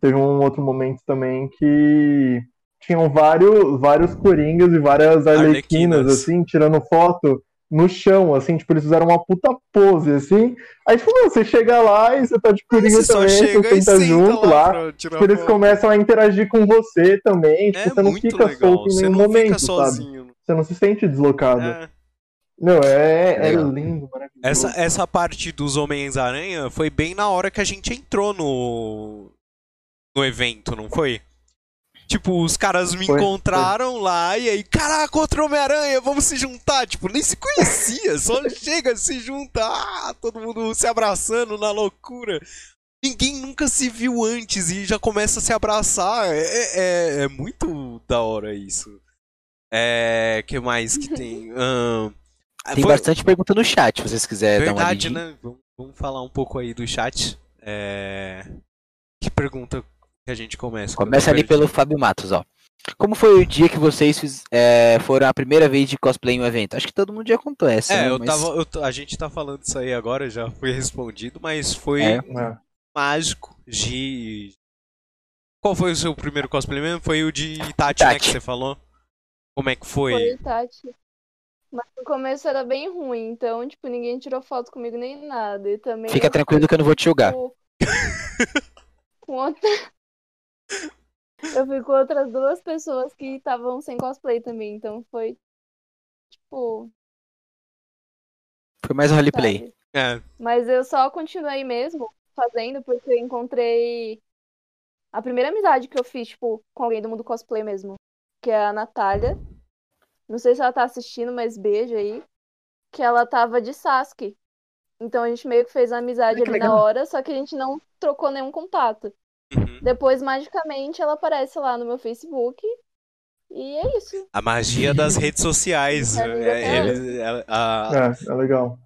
teve um outro momento também que tinham vários, vários coringas e várias arlequinas, Arlequinas. assim, tirando foto no chão, assim, tipo, eles fizeram uma puta pose, assim. Aí, tipo, você chega lá e você tá de coringa Você só também, chega você senta junto lá, lá. Tipo, eles começam a interagir com você também, tipo, É você não fica legal. solto em nenhum momento, sabe? sozinho. Você não se sente deslocado. É. Não, é, é Legal. lindo, maravilhoso. Essa, essa parte dos Homens-Aranha foi bem na hora que a gente entrou no, no evento, não foi? Tipo, os caras me Foi, encontraram lá e aí, caraca, outro Homem-Aranha, vamos se juntar. Tipo, nem se conhecia, só chega, se junta, ah, todo mundo se abraçando na loucura. Ninguém nunca se viu antes e já começa a se abraçar. É, é, é muito da hora isso. É. que mais que tem? Ahn, Tem foi- bastante pergunta no chat, se vocês quiserem dar uma Verdade, né? Vamos, vamos falar um pouco aí do chat. É... Que pergunta que a gente começa? Começa ali pelo Fábio Matos, ó. Como foi o dia que vocês fiz- é, foram a primeira vez de cosplay em um evento? Acho que todo mundo já contou essa. É, né? eu Mas- tava. eu a gente tá falando isso aí agora, já foi respondido, mas foi É. É. mágico de. Qual foi o seu primeiro cosplay mesmo? Foi o de Tati, né? Que você falou? Como é que foi? Foi, Tati. Mas no começo era bem ruim, então, tipo, ninguém tirou foto comigo nem nada. E também Fica tranquilo que eu não vou te julgar. fui com outra... Eu fui com outras duas pessoas que estavam sem cosplay também, então foi, tipo, Foi mais um roleplay. É, Mas eu só continuei mesmo fazendo porque eu encontrei a primeira amizade que eu fiz, tipo, com alguém do mundo cosplay mesmo, que é a Natália. Não sei se ela tá assistindo, mas beijo aí. Que ela tava de Sasuke. Então a gente meio que fez a amizade ali na legal. hora, só que a gente não trocou nenhum contato. uhum. Depois, magicamente, ela aparece lá no meu Facebook. E é isso. A magia das redes sociais. É, é, é. eles- é, a- É, é legal.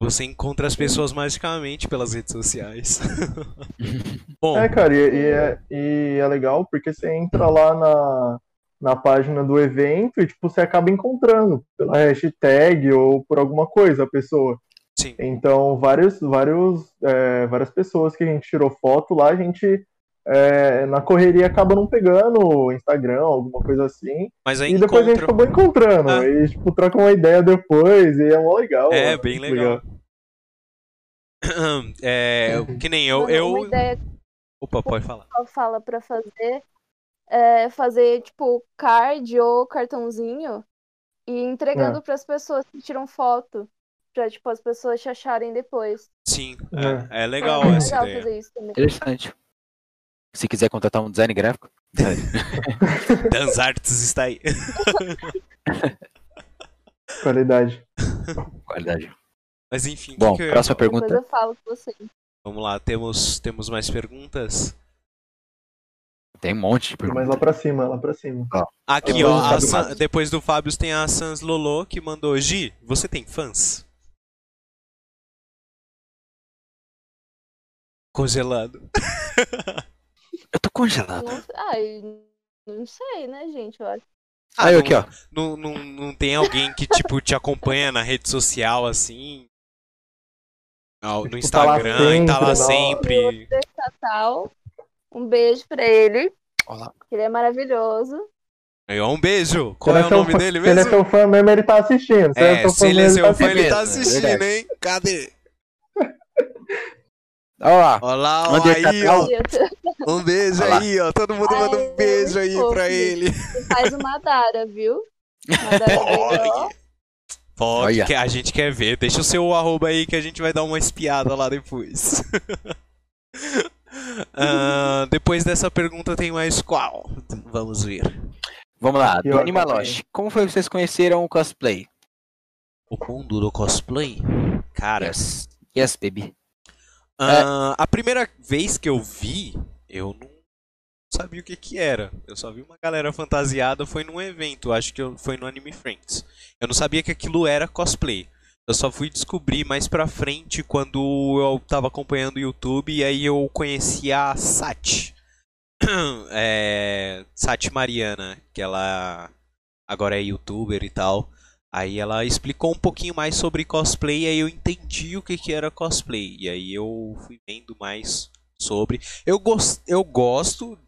você encontra as pessoas magicamente pelas redes sociais. Bom, É, cara, e, e é, e é legal porque você entra lá na, na página do evento e, tipo, você acaba encontrando pela hashtag ou por alguma coisa a pessoa. sim. Então, vários, vários, é, várias pessoas que a gente tirou foto lá, a gente, é, na correria, acaba não pegando o Instagram, alguma coisa assim. Mas aí E depois a gente acabou encontrando. Ah. E, tipo, troca uma ideia depois e é mó legal. É, mano, bem muito legal. É, que nem eu. Eu... Uma ideia Opa, pode falar. fala pra fazer é fazer, tipo, card ou cartãozinho e entregando pras pessoas que tiram foto. Pra, tipo, as pessoas te acharem depois. Sim, É. é, é legal é essa legal ideia. fazer isso também. Interessante. Se quiser contratar um design gráfico. Dans Arts está aí. Qualidade. Qualidade. Mas enfim, que Bom, que eu ia próxima falar? Depois pergunta. eu falo com você. Vamos lá, temos, temos mais perguntas? Tem um monte de Mas perguntas. lá pra cima, lá pra cima. Aqui, Depois ó, do a Fábio San- depois do Fábio tem a Sans Lolo que mandou: Gi, você tem fãs? Congelado. Eu tô congelado. Não, ai, não sei, né, gente? Eu acho. Ah, eu não- aqui, ó. Não, não, não tem alguém que, tipo, te acompanha na rede social assim? No Tipo, tá lá Instagram e tá lá sempre, sempre. Natal. Um beijo pra ele. Olá. Ele é maravilhoso. Um beijo. Qual é ele o nome fã- dele Se ele é mesmo? seu fã mesmo, ele tá assistindo. Se É, se ele é mesmo, seu fã, tá ele tá assistindo. assistindo, Verdade. hein? Cadê? Olha lá. Olha lá, ó, aí, ó. Um beijo Olha lá. aí, ó. Todo mundo manda um beijo aí fofo. pra ele. Faz uma Dara, viu? Madara. Pode, Olha. que a gente quer ver. Deixa o seu arroba aí que a gente vai dar uma espiada lá depois. Ah, depois dessa pergunta tem mais qual? Vamos ver. Vamos lá, do Animalosh. Como foi que vocês conheceram o cosplay? O mundo do cosplay? Cara, Yes. Yes, baby. ah, a primeira vez que eu vi, eu não sabia o que que era. Eu só vi uma galera fantasiada, foi num evento, acho que foi no Anime Friends. Eu não sabia que aquilo era cosplay. Eu só fui descobrir mais pra frente quando eu tava acompanhando o YouTube e aí eu conheci a Sati. é, Sati Mariana, que ela agora é youtuber e tal. Aí ela explicou um pouquinho mais sobre cosplay e aí eu entendi o que, que era cosplay. E aí eu fui vendo mais sobre. Eu, gos eu gosto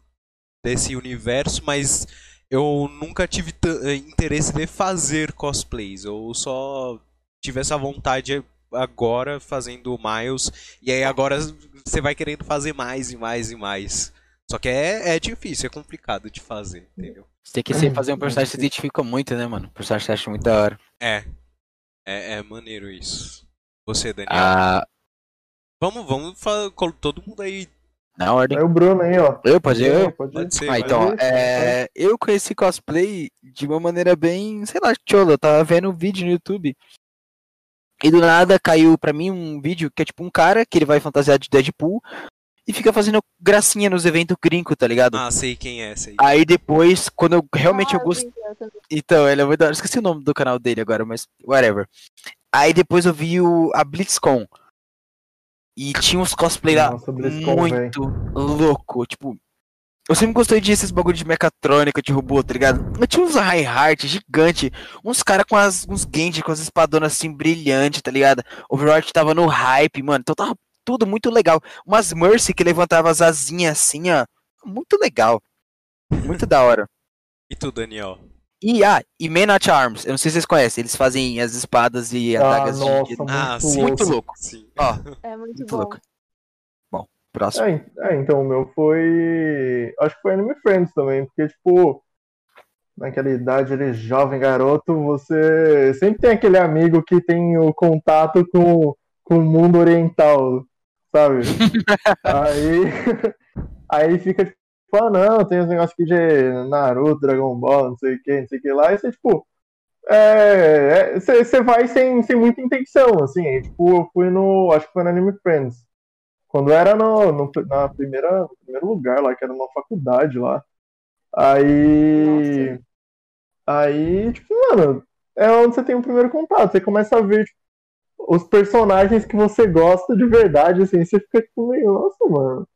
desse universo, mas eu nunca tive eh, interesse de fazer cosplays. Eu só tive essa vontade agora fazendo o Miles. E aí agora você vai querendo fazer mais e mais e mais. Só que é, é difícil, é complicado de fazer, entendeu? Você tem que Uhum. sempre fazer um personagem que se identifica muito, né, mano? Um personagem que você acha muito da hora. É. É, é maneiro isso. Você, Daniel. Ah, Vamos, vamos fa- col- todo mundo aí. na ordem. É o Bruno aí, ó. Eu, pode ir? Eu? Pode ir. Pode ser. Ah, então, ir, é, eu conheci cosplay de uma maneira bem, sei lá, chola. Eu tava vendo um vídeo no YouTube. E do nada caiu pra mim um vídeo que é tipo um cara que ele vai fantasiado de Deadpool e fica fazendo gracinha nos eventos gringo, tá ligado? Ah, sei quem é esse aí. Aí depois, quando eu realmente Ah, eu gostei. também. Então, ele é muito da hora. Esqueci o nome do canal dele agora, mas whatever. Aí depois eu vi o, a BlitzCon. E tinha uns cosplay lá muito louco. Tipo, eu sempre gostei de esses bagulho de mecatrônica, de robô, tá ligado? Eu tinha uns Reinhardt gigante, uns caras com as, uns Genji com as espadonas assim brilhantes, tá ligado? Overwatch tava no hype, mano. Então tava tudo muito legal. Umas Mercy que levantava as asinhas assim, ó. Muito legal. Muito da hora. E tu, Daniel? E, ah, e Man at Arms, eu não sei se vocês conhecem, eles fazem as espadas e Ah, adagas de- nossa, de... muito Ah, sim. Muito louco. Sim. Ó, É muito, muito bom. louco. Próximo. É, é, então o meu foi. Acho que foi Anime Friends também, porque, tipo, naquela idade ali, jovem garoto, você sempre tem aquele amigo que tem o contato com, com o mundo oriental, sabe? aí, aí fica tipo, ah, não, tem uns negócios aqui de Naruto, Dragon Ball, não sei o que, não sei o que lá, e você, tipo. É, é, você você vai sem, sem muita intenção, assim. tipo, eu fui no. Acho que foi no Anime Friends. Quando era no, no, na primeira, no primeiro lugar lá, que era numa faculdade lá. Aí. Aí, tipo, mano, é onde você tem o primeiro contato. Você começa a ver tipo, os personagens que você gosta de verdade, assim, você fica tipo meio, nossa, mano.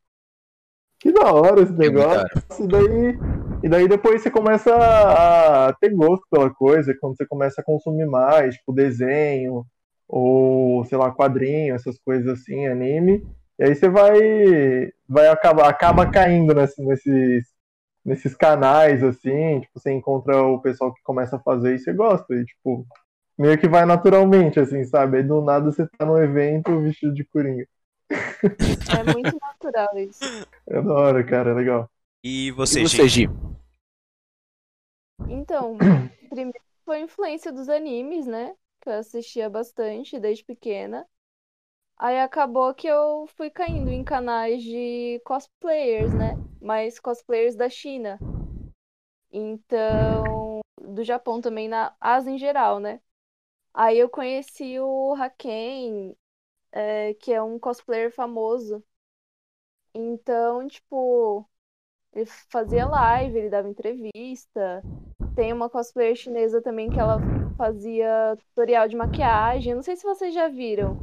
Que da hora esse É negócio. E daí, e daí depois você começa a ter gosto pela coisa, quando você começa a consumir mais, tipo, desenho, ou, sei lá, quadrinho, essas coisas assim, anime. E aí você vai, vai acabar, acaba caindo nesse- nesses, nesses canais, assim, tipo, você encontra o pessoal que começa a fazer e você gosta, e tipo, meio que vai naturalmente, assim, sabe? Aí do nada você tá num evento vestido de coringa. É muito natural isso. É da hora, cara, é legal. E E você, você, Gi? Gi? Então, primeiro foi a influência dos animes, né? Que eu assistia bastante desde pequena. Aí acabou que eu fui caindo em canais de cosplayers, né? Mas cosplayers da China. Então, do Japão também, na Ásia em geral, né? Aí eu conheci o Haken, é, que é um cosplayer famoso. Então, tipo, ele fazia live, ele dava entrevista. Tem uma cosplayer chinesa também que ela fazia tutorial de maquiagem. Não sei se vocês já viram.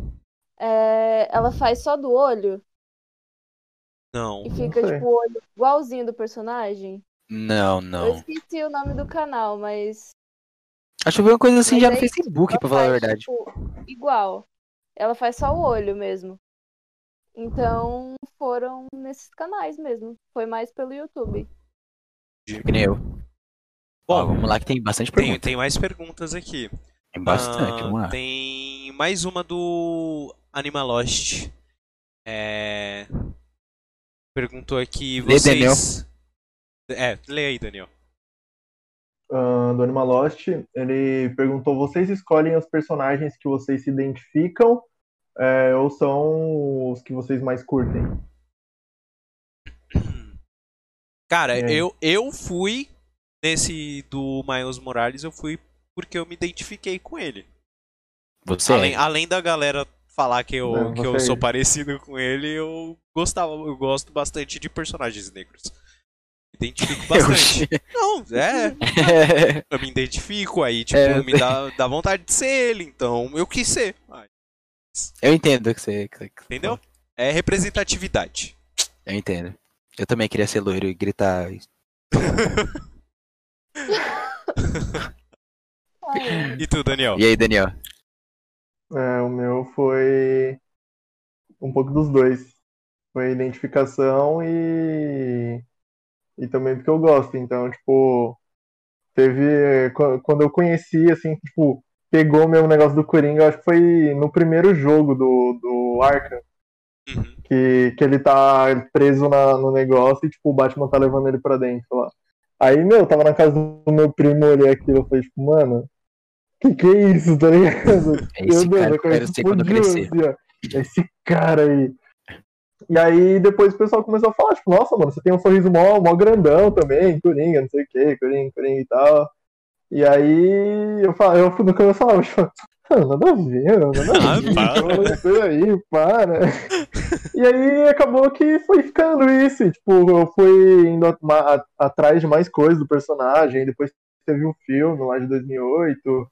É, ela faz só do olho Não. e fica, sei. tipo, o olho igualzinho do personagem. Não, Eu não. esqueci o nome do canal, mas. Acho que eu vi uma coisa assim Mas já no aí, Facebook, pra falar a faz, verdade. tipo, igual. Ela faz só o olho mesmo. Então foram nesses canais mesmo. Foi mais pelo YouTube. Que nem eu. Bom, vamos lá que tem bastante tem, pergunta. tem mais perguntas aqui. Tem bastante, Ah, vamos lá. Tem mais uma do Animalost. É... Perguntou aqui Lê, vocês. É, lê aí, Daniel. Ah, do Animal Lost, ele perguntou: vocês escolhem os personagens que vocês se identificam é, ou são os que vocês mais curtem? Cara, aí? eu, eu fui nesse do Miles Morales, eu fui porque eu me identifiquei com ele. Você Além, é. além da galera falar que eu, É, que eu sou parecido com ele, eu gostava, eu gosto bastante de personagens negros. Me identifico bastante. Não, é, eu me identifico aí, tipo, É, me dá, dá vontade de ser ele, então eu quis ser. Eu entendo que você. que- que- Entendeu? É representatividade. Eu entendo. Eu também queria ser loiro e gritar. E tu, Daniel? E aí, Daniel? É, o meu foi um pouco dos dois. Foi identificação e, e também porque eu gosto. Então, tipo, teve. qu- Quando eu conheci, assim, tipo, pegou o negócio do Coringa, acho que foi no primeiro jogo do, do Arkham, Uhum. que, que ele tá preso na, no negócio e, tipo, o Batman tá levando ele pra dentro lá. Aí, meu, eu tava na casa do meu primo, olhei aquilo, eu falei, tipo, mano, que que é isso, tá ligado? É esse Meu cara eu quero ser quando eu crescer. assim. Esse cara aí. E aí depois o pessoal começou a falar, tipo, nossa, mano, você tem um sorriso mó, mó grandão também, Coringa, não sei o que, Coringa, Coringa e tal. E aí eu, falo, eu no começo eu falava, tipo, ah, nada a ver, nada a Ah, ver, para. aí, para. E aí acabou que foi ficando isso, e, tipo, eu fui indo a- a- atrás de mais coisas do personagem, depois teve o filme lá de 2008,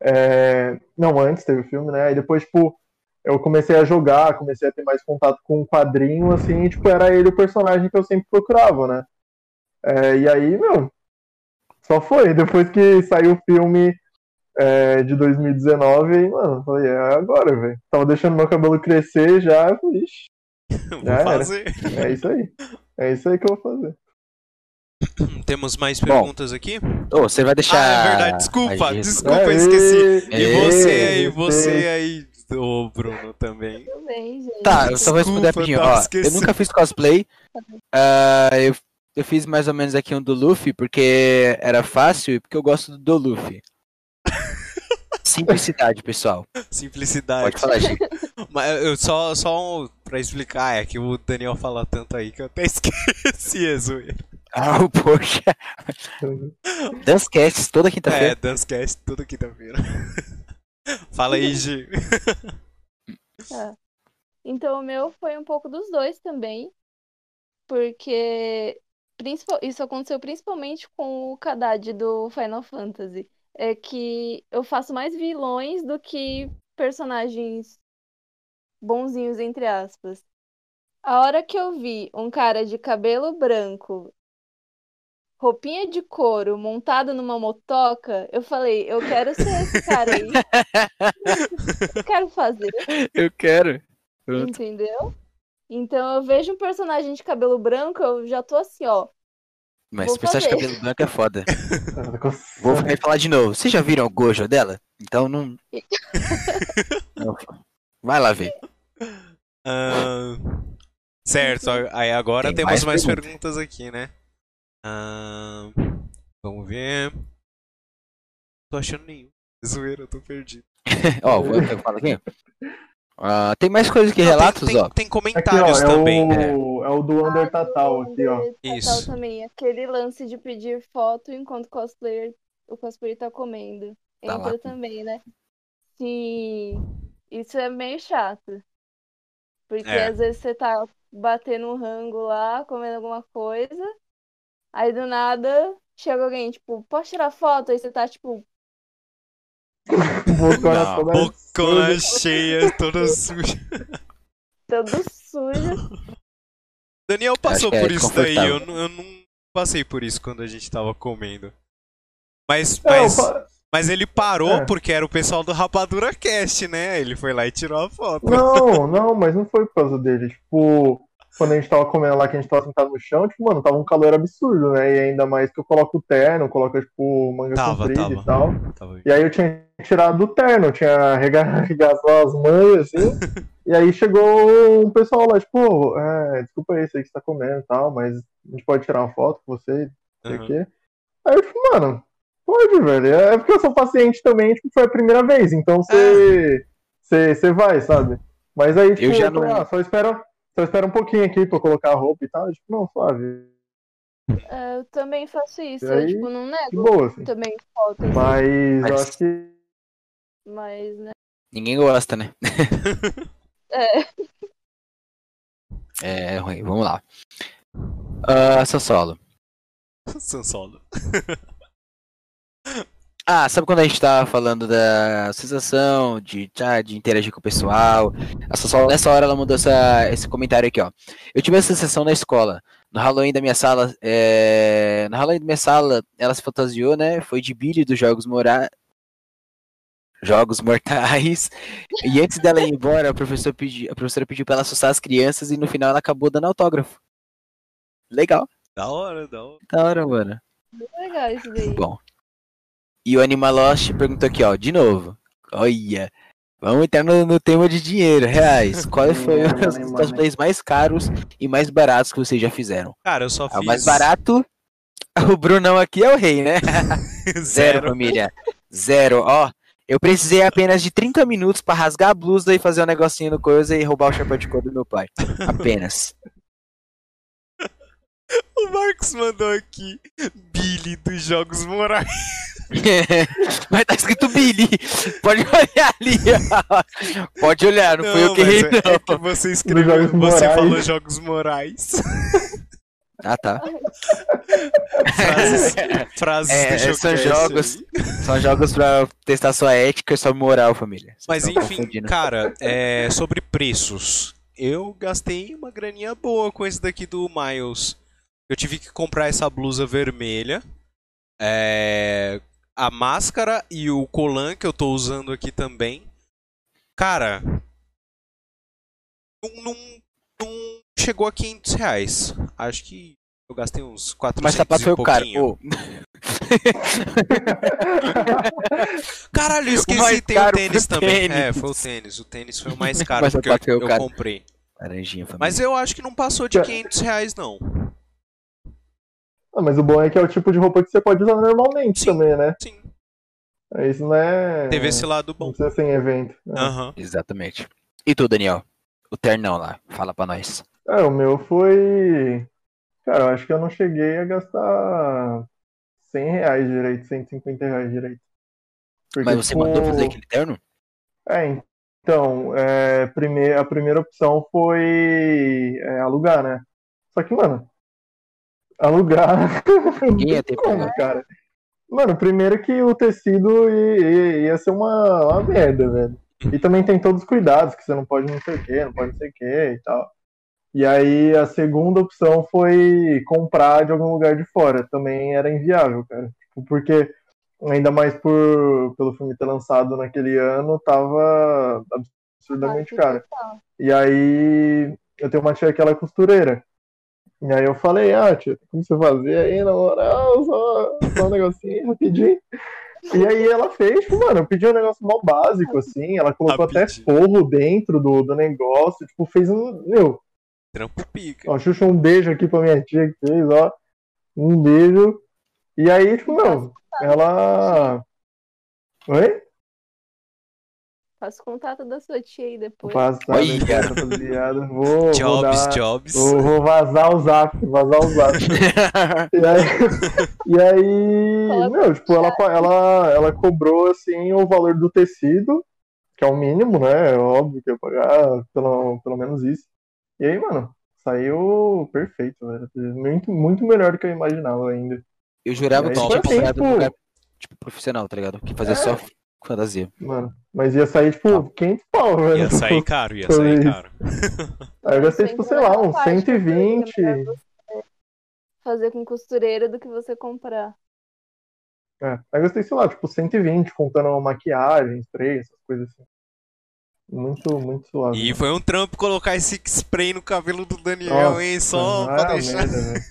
é, não, antes teve o filme, né? Aí depois, tipo, eu comecei a jogar, comecei a ter mais contato com o quadrinho, assim, e, tipo, era ele o personagem que eu sempre procurava, né? É, e aí, meu, só foi. Depois que saiu o filme é, de 2019, aí, mano, eu falei, é agora, velho. Tava deixando meu cabelo crescer já, ixi, Vou Já era. fazer. é isso aí. É isso aí que eu vou fazer. Temos mais Bom, perguntas aqui? Ô, você vai deixar. Ah, é verdade, desculpa, gente- desculpa, Aê, esqueci. E Aê, você aí, você aí, ô Bruno também. Tudo bem, gente. Tá, eu só vou responder rapidinho. Ó, eu nunca fiz cosplay. Ah, eu, eu fiz mais ou menos aqui um do Luffy, porque era fácil e porque eu gosto do Luffy. Simplicidade, pessoal. Simplicidade. Pode falar, Chico. Mas eu só, só um, pra explicar, é que o Daniel fala tanto aí que eu até esqueci zoeira. Ah, poxa. Dancecasts toda É, quinta-feira. Dancecast toda quinta-feira. Fala aí, Gi. Tá. Então, o meu foi um pouco dos dois também, porque principal- isso aconteceu principalmente com o Kadad do Final Fantasy. É que eu faço mais vilões do que personagens bonzinhos, entre aspas. A hora que eu vi um cara de cabelo branco, roupinha de couro, montado numa motoca, eu falei, eu quero ser esse cara aí. Eu quero fazer. Eu quero. Pronto. Entendeu? Então eu vejo um personagem de cabelo branco, eu já tô assim, ó. Mas Vou personagem de cabelo branco é foda. Vou falar de novo. Vocês já viram o Gojo dela? Então não. Não. Vai lá ver. Ah, certo, aí agora Tem temos mais, mais perguntas aqui, né? Ah, vamos ver. Tô achando nenhum. Zoeira, eu tô perdido. Ó, vou eu falo aqui. Ah, tem mais coisas que Não, tem- relatos, tem, ó. tem Aqui, ó, comentários é também. o, é o do Under Tatal aqui, ó. Tatal Isso. também, aquele lance de pedir foto enquanto o cosplayer, o cosplayer tá comendo. Tá Entra lá. também, né? Sim, isso é meio chato. Porque É. às vezes você tá batendo um rango lá, comendo alguma coisa, aí do nada chega alguém, tipo, pode tirar foto? Aí você tá, tipo, Bocona Não, toda bocona suja. cheia, toda suja. todo sujo. Daniel passou é por isso daí, eu, não- eu não passei por isso quando a gente tava comendo. Mas, É, eu mas, fa- mas ele parou É. porque era o pessoal do Rapadura Cast, né? Ele foi lá e tirou a foto. Não, não, mas não foi por causa dele. Tipo, quando a gente tava comendo lá, que a gente tava sentado no chão, tipo, mano, tava um calor absurdo, né? E ainda mais que eu coloco o terno, coloco, tipo, manga Tava, comprida tava. e tal. Tava- E aí eu tinha tirado do terno, eu tinha arrega- arregaçado as mangas, assim. e aí chegou um pessoal lá, tipo, é, desculpa aí, sei que você tá comendo e tal, mas a gente pode tirar uma foto com você, não sei o Aham. quê. Aí eu falei, mano, pode, velho. É porque eu sou paciente também, tipo, foi a primeira vez, então você você você vai, sabe? Mas aí, tipo, Eu já não- ah, só espera, só espera um pouquinho aqui pra eu colocar a roupa e tal. Tipo, não, suave. É, Eu também faço isso, E eu, aí, tipo, não De nego boa, assim. também foto, assim, Mas eu Mas- acho que mas, né? Ninguém gosta, né? É. É ruim, vamos lá. Ah, seu solo. Sansolo. Ah, sabe quando a gente tava falando da sensação de, ah, de interagir com o pessoal? A Sassol, nessa hora, ela mandou essa, esse comentário aqui, ó. Eu tive essa sensação na escola. No Halloween da minha sala, é... no Halloween da minha sala, ela se fantasiou, né? Foi de Billy dos Jogos Mora... Jogos Mortais. E antes dela ir embora, a professora pediu, a professora pediu pra ela assustar as crianças e no final ela acabou dando autógrafo. Legal. Da hora, da hora. Da hora, mano. Legal isso daí. Bom. E o Animalost perguntou aqui, ó, de novo. Olha, vamos entrar no, no tema de dinheiro, reais. Qual foi Money, os cosplays mais caros e mais baratos que vocês já fizeram? Cara, eu só Ah, fiz. O mais barato, o Brunão aqui é o rei, né? Zero, Zero. família. Zero, ó. Eu precisei apenas de 30 minutos pra rasgar a blusa e fazer um negocinho no coisa e roubar o chapéu de couro do meu pai. Apenas. O Marcos mandou aqui. Billy dos Jogos Morais. Mas tá escrito Billy. Pode olhar ali, ó. Pode olhar, não, fui eu que errei, é, é não. que você escreveu. Você Morais. falou Jogos Morais. Ah, tá. Frases, frases É, são Showcast jogos- aí. São jogos pra testar sua ética e sua moral, família. Mas enfim, cara, é, sobre preços. Eu gastei uma graninha boa com esse daqui do Miles. Eu tive que comprar essa blusa vermelha. é, a máscara e o colan que eu tô usando aqui também. Cara. Não, não, não chegou a 500 reais. Acho que eu gastei uns 400 Mas sapato e foi o cara. pouquinho. Ô, Caralho, eu esqueci, tem o caro tênis também. tênis. É, foi o tênis. O tênis foi o mais caro foi eu, eu comprei. Laranjinha. Mas eu acho que não passou de 500 reais, não. Ah, mas o bom é que é o tipo de roupa que você pode usar normalmente Sim. também, né? Sim, Isso não é. teve esse lado Não bom. precisa ser em evento. É. Aham. Exatamente. E tu, Daniel? O ternão lá. Fala pra nós. É, o meu foi. Cara, eu acho que eu não cheguei a gastar 100 reais direito, 150 reais direito. Porque, Mas você tipo, mandou fazer aquele terno? É, então, é, prime- a primeira opção foi é, alugar, né? Só que, mano, alugar. Ninguém ia ter Como, cara? Mano, primeiro que o tecido ia, ia- ser uma, uma merda, velho. E também tem todos os cuidados, que você não pode não sei o que, não pode não sei o que e tal. E aí a segunda opção foi comprar de algum lugar de fora. Também era inviável, cara. Tipo, porque, ainda mais por, pelo filme ter lançado naquele ano, tava absurdamente caro. E aí eu tenho uma tia que ela é costureira. E aí eu falei, ah, tia, como você fazer aí, na moral, só, só um negocinho rapidinho. E aí ela fez, tipo, mano, eu pedi um negócio mó básico, assim, ela colocou até Rapidinho. forro dentro do, do negócio, tipo, fez um, meu, Trampo pica. ó, Xuxa, um beijo aqui pra minha tia que fez, ó, um beijo. E aí, tipo, meu, ela... Oi? Faço contato da sua tia aí depois. Passar, rapaziada. Vou, vou Jobs, dar- jobs. Vou, vou vazar o zap, vazar o zap. E aí, e aí meu, tipo, ela, ela, ela cobrou, assim, o valor do tecido, que é o mínimo, né? É óbvio que eu ia pagar pelo, pelo menos isso. E aí, mano, saiu perfeito, velho. Muito, muito melhor do que eu imaginava ainda. Eu jurava que tinha tipo assim, comprado tipo- um lugar tipo, profissional, tá ligado? Que fazia É. só fantasia. Mano, mas ia sair, tipo, 500 pau, velho. Ia sair caro, ia sair isso. caro. Aí eu gastei, tipo, sei lá, uns Parte, porque 120. é melhor você Fazer com costureira do que você comprar. É, aí eu gastei, sei lá, tipo, 120, contando maquiagem, spray, essas coisas assim. Muito, muito suave. E foi um trampo colocar esse spray no cabelo do Daniel, Nossa, hein? Só pra deixar. merda, velho.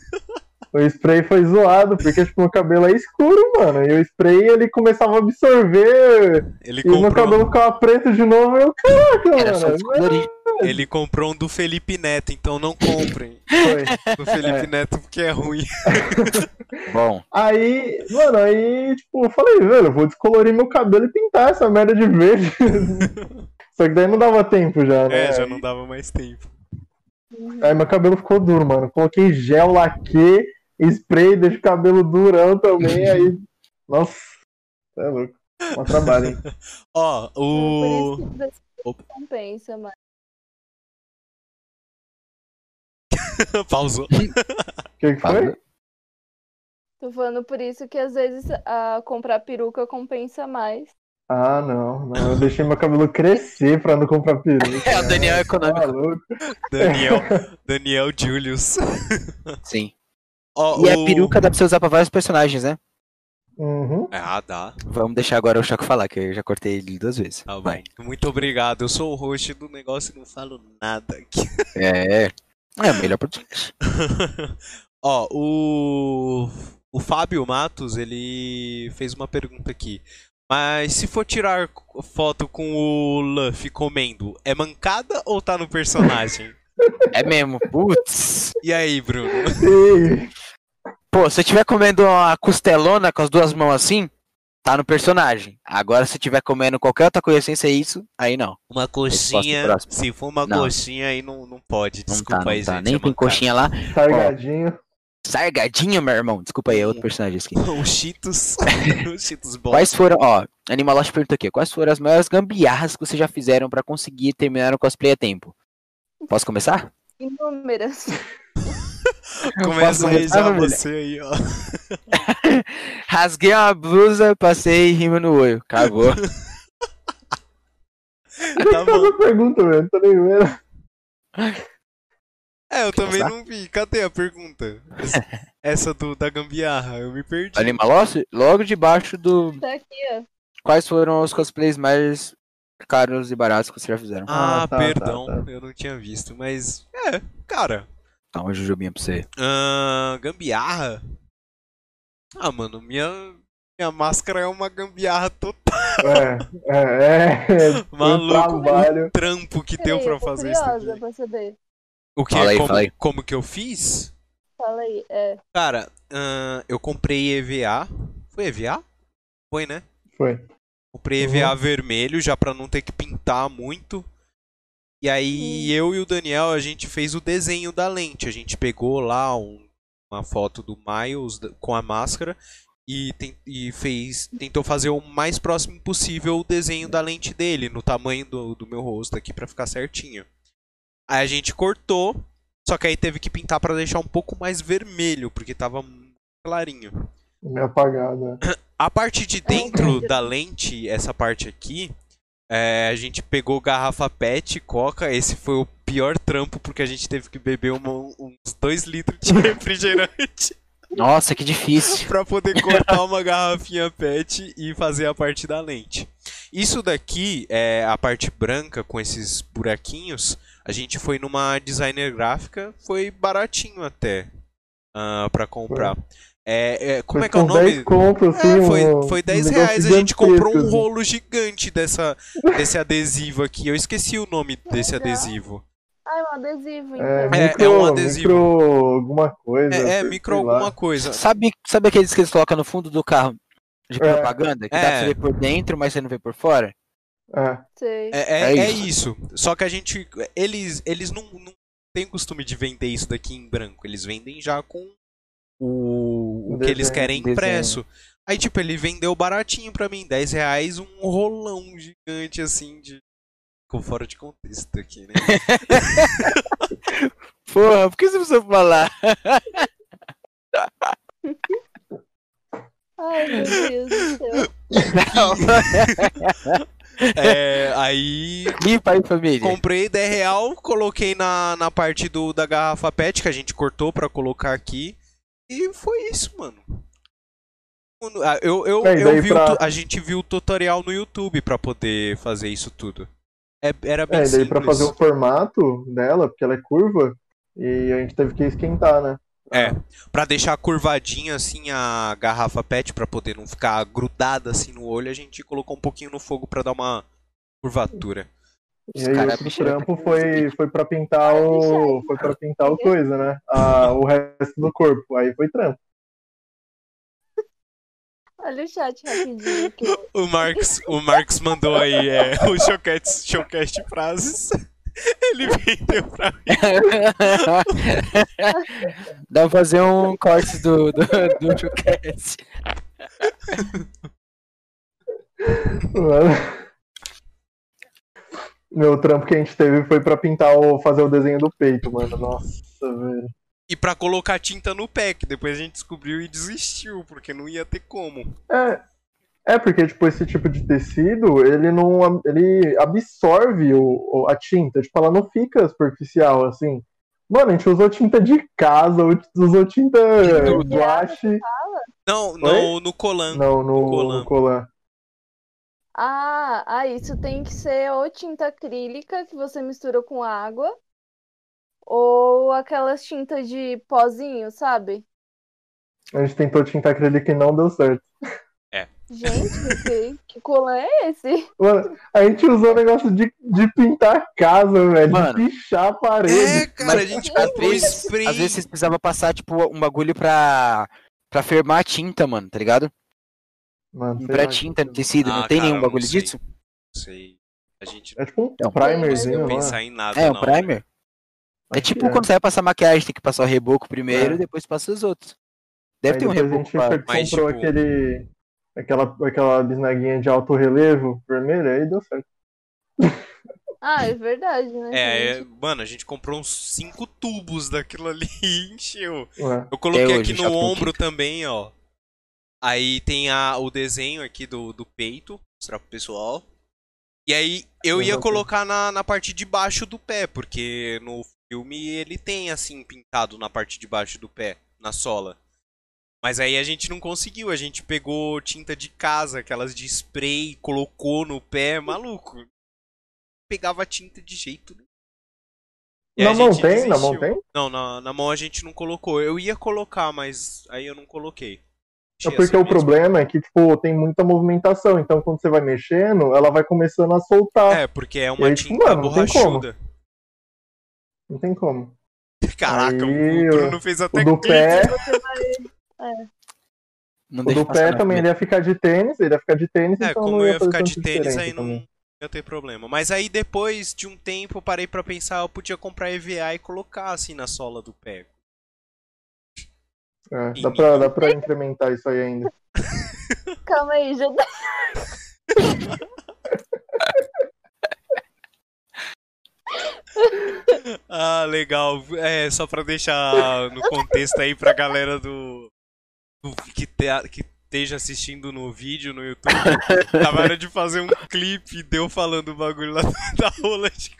O spray foi zoado, porque tipo, meu cabelo é escuro, mano. E o spray ele começava a absorver Ele e meu comprou, cabelo ficava preto de novo. Eu, caraca, Era mano. descolorir. ele comprou um do Felipe Neto, então não comprem Foi. do Felipe Neto porque é ruim. Bom, Aí, mano, aí, tipo, eu falei, velho, eu vou descolorir meu cabelo e pintar essa merda de verde. Só que daí não dava tempo já, né? É, já não dava mais tempo. Aí meu cabelo ficou duro, mano. Coloquei gel, laque, spray, deixa o cabelo durão também. Aí, nossa, é louco. Um trabalho, hein? Ó, Por o. isso você Opa. compensa, mas Pausou. O que, que foi? tô falando por isso que às vezes a comprar peruca compensa mais. Ah, não, não. Eu deixei meu cabelo crescer pra não comprar peruca. É, o Daniel é Tá econômico. Daniel. Daniel Julius. sim. Ó, E a o- peruca dá pra você usar pra vários personagens, né? Uhum. Ah, dá. Vamos deixar agora o Choco falar, que eu já cortei ele duas vezes. Tá. Vai. Muito obrigado. Eu sou o host do negócio e não falo nada aqui. É. É o melhor podcast. Ó, o. O Fábio Matos, ele fez uma pergunta aqui. Mas se for tirar foto com o Luffy comendo, é mancada ou tá no personagem? É mesmo. Putz. E aí, Bruno? Pô, se eu estiver comendo uma costelona com as duas mãos assim, tá no personagem. Agora, se eu estiver comendo qualquer outra coisa sem ser isso, aí não. Uma coxinha. Se for uma Não. coxinha, aí não, não pode. Não Desculpa tá, aí, não tá. gente. Nem é tem mancada. coxinha lá. sargadinho. Sargadinho, meu irmão. Desculpa aí, é outro personagem aqui. Os Cheetos. Os Cheetos bons. Quais foram, ó, Animalost pergunta aqui, quais foram as maiores gambiarras que vocês já fizeram pra conseguir terminar o cosplay a tempo? Posso começar? Inúmeras. Começa a começar, você aí, ó. Rasguei uma blusa, passei rima no olho. Acabou. Tá bom. Pergunta, velho, tô nem vendo. É, eu também Começar? não vi. Cadê a pergunta? Essa, essa do, da gambiarra, eu me perdi. Animaloso, logo debaixo do. Tá aqui, ó. Quais foram os cosplays mais caros e baratos que vocês já fizeram? Ah, Ah, tá, perdão, tá, tá. eu não tinha visto, mas é, cara, Dá uma jujubinha pra você. ahn, gambiarra. Ah, mano, minha minha máscara é uma gambiarra total. É, é, é. Maluco, trabalho. o trampo que deu pra eu tô fazer isso curiosa pra saber. O que? Fala aí, como, fala aí. como que eu fiz? Fala aí. É. Cara, ahn, eu comprei EVA. Foi EVA? Foi, né? Foi. Comprei Uhum. EVA vermelho já pra não ter que pintar muito. E aí eu e o Daniel a gente fez o desenho da lente. A gente pegou lá um- uma foto do Miles com a máscara e, tem- e fez tentou fazer o mais próximo possível o desenho da lente dele no tamanho do, do meu rosto aqui pra ficar certinho. Aí a gente cortou, só que aí teve que pintar pra deixar um pouco mais vermelho porque tava clarinho. Meio apagada. A parte de dentro da lente, essa parte aqui, é, a gente pegou garrafa PET, coca. Esse foi o pior trampo porque a gente teve que beber uma- uns 2 litros de refrigerante Nossa, que difícil. pra poder cortar uma garrafinha PET e fazer a parte da lente. Isso daqui, é a parte branca com esses buraquinhos, a gente foi numa designer gráfica, foi baratinho até ah, pra comprar. É, é, como Foi é que é o nome? 10 conto, assim, É, foi, um- foi um 10 negócio reais, a gente comprou um gigantesco, rolo gigante dessa, desse adesivo aqui. Eu esqueci o nome desse adesivo. Ah, é um adesivo, então. É, É, micro, é um adesivo. Micro alguma coisa. É, é micro lá. alguma coisa. Sabe, sabe aqueles que eles colocam no fundo do carro de É. propaganda? Que dá É. pra você ver por dentro, mas você não vê por fora? É. Sei. É, é, É é isso. isso. Só que a gente. Eles, eles não, não têm costume de vender isso daqui em branco. Eles vendem já com o, o que eles Desenho, querem desenho. impresso. Aí, tipo, ele vendeu baratinho pra mim, 10 reais, um rolão gigante assim de. Ficou fora de contexto aqui, né? Porra, por que você precisa falar? Ai, meu Deus do céu. É, aí Limpa aí, família. Comprei 10 real, coloquei na, na parte do, da garrafa PET que a gente cortou pra colocar aqui. E foi isso, mano. Ah, Eu, eu, eu vi pra- a gente viu o tutorial no YouTube pra poder fazer isso tudo. É- era bem É, e daí pra simples. fazer o formato dela, porque ela é curva, e a gente teve que esquentar, né? É, pra deixar curvadinha assim a garrafa PET pra poder não ficar grudada assim no olho, a gente colocou um pouquinho no fogo pra dar uma curvatura. E Os aí caras outro trampo foi, foi pra pintar o. Foi pra pintar o coisa, né? A, o resto do corpo. Aí foi trampo. Olha o chat rapidinho aqui. O Marx, o Marx mandou aí é, o Showcast, Showcast frases. Ele vendeu pra mim. Dá pra fazer um corte do, do, do showcase. Mano. Meu trampo que a gente teve foi pra pintar o. fazer o desenho do peito, mano. Nossa, velho. E pra colocar tinta no pé, que depois a gente descobriu e desistiu, porque não ia ter como. É. É porque, tipo, esse tipo de tecido, ele não. ele absorve o, o- a tinta. Tipo, ela não fica superficial, assim. Mano, a gente usou tinta de casa, usou tinta guache. Não, no, no Colan. Não, no, Colan. no colan. Ah, ah, isso tem que ser ou tinta acrílica que você mistura com água, ou aquelas tintas de pozinho, sabe? A gente tentou tinta acrílica e não deu certo. Gente, que, que colã é esse? Mano, a gente usou o negócio de, de pintar casa, velho. Mano. De pichar a parede. É, cara, a gente Às vezes, spray. às vezes vocês precisavam passar, tipo, um bagulho pra, pra firmar a tinta, mano, tá ligado? Mano, sei Imprar lá. tinta no tecido, Ah, não tem cara, nenhum não bagulho sei. disso? Não sei. A gente É tipo um É um primerzinho, não é? pensar em nada, É, um não. primer. É Acho tipo é. quando você vai passar maquiagem, tem que passar o reboco primeiro É. e depois passa os outros. Deve Aí ter um reboco a pra... gente Mas, comprou tipo- aquele. Aquela, aquela bisnaguinha de alto relevo vermelha, aí deu certo. Ah, é verdade, né? É, é, mano, a gente comprou uns cinco tubos daquilo ali e encheu. Ué, Eu coloquei Até aqui no ombro também, ó. Aí tem a, o desenho aqui do, do peito, mostrar pro pessoal. E aí eu ia colocar na, na parte de baixo do pé, porque no filme ele tem assim pintado na parte de baixo do pé, na sola. Mas aí a gente não conseguiu, a gente pegou tinta de casa, aquelas de spray, colocou no pé, maluco. Pegava tinta de jeito nenhum. E Na mão tem? Na mão tem? Não, na, na mão a gente não colocou. Eu ia colocar, mas aí eu não coloquei. É porque assim o mesmo. problema é que, tipo, tem muita movimentação. Então, quando você vai mexendo, ela vai começando a soltar. É, porque é uma aí, tipo, tinta mano, não tem como. borrachuda. Não tem como. Caraca, Aí, o Bruno fez até O do pé, o do pé também, ele ia ficar de tênis, ele ia ficar de tênis, É, então como não eu ia ia fazer ficar de tênis, aí não também. ia ter problema. Mas aí depois de um tempo eu parei pra pensar, eu podia comprar EVA e colocar assim na sola do pé. É, dá, pra, dá pra incrementar isso aí ainda. Calma aí, já tá. Ah, legal. É, só pra deixar no contexto aí pra galera do, do- que, te- que esteja assistindo no vídeo no YouTube. Tava hora de fazer um clipe deu falando o bagulho lá da rola de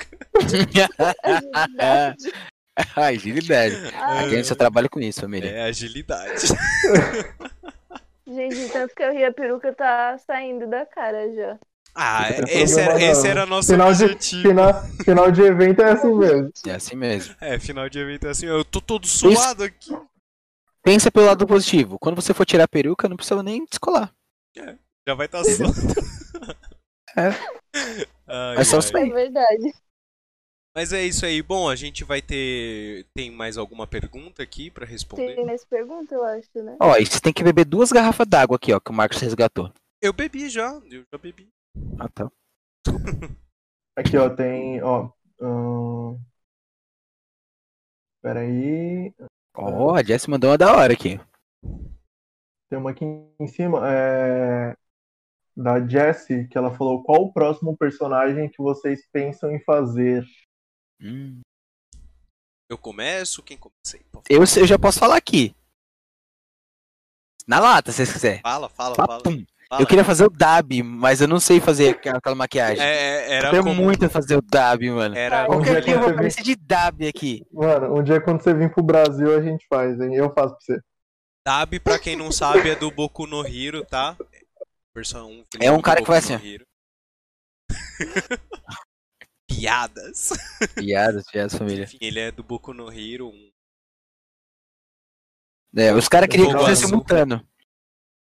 agilidade. Aqui a gente só trabalha com isso, família. É, agilidade. gente, tanto que eu ri, a peruca tá saindo da cara já. Ah, esse era, esse era nosso Final de, objetivo. final, final de evento é assim mesmo. É assim mesmo. É, final de evento é assim. Eu tô todo suado aqui. Pensa pelo lado positivo. Quando você for tirar a peruca, não precisa nem descolar. Já vai estar tá solto. É. Ai, É só. Isso É verdade. Mas é isso aí. Bom, a gente vai ter. Tem mais alguma pergunta aqui pra responder? Tem nessa pergunta, eu acho, né? Ó, e você tem que beber duas garrafas d'água aqui, ó, que o Marcos resgatou. Eu bebi já, eu já bebi. Ah, tá. Aqui, ó, tem, ó. hum, Peraí. Ó, a Jess mandou uma da hora aqui. Tem uma aqui em cima. É... Da Jessie, que ela falou: qual o próximo personagem que vocês pensam em fazer? Hum. Eu começo? Quem começa aí? Eu, eu já posso falar aqui. Na lata, se vocês quiserem. Fala, fala, fala. Fala. Eu queria fazer o dab, mas eu não sei fazer aquela maquiagem. É, é, era como... muito fazer o dab, mano. Era Um dia Qualquer dia eu vou aparecer de dab aqui. Mano, um dia quando você vir pro Brasil a gente faz, hein? Eu faço pra você. Dab, pra quem não sabe, é do Boku no Hero, tá? Versão 1. É um cara que vai assim, ó. Piadas. Piadas, piadas, família. Enfim, ele é do Boku no Hero. um- É, os caras queriam que fizesse azul. simultano.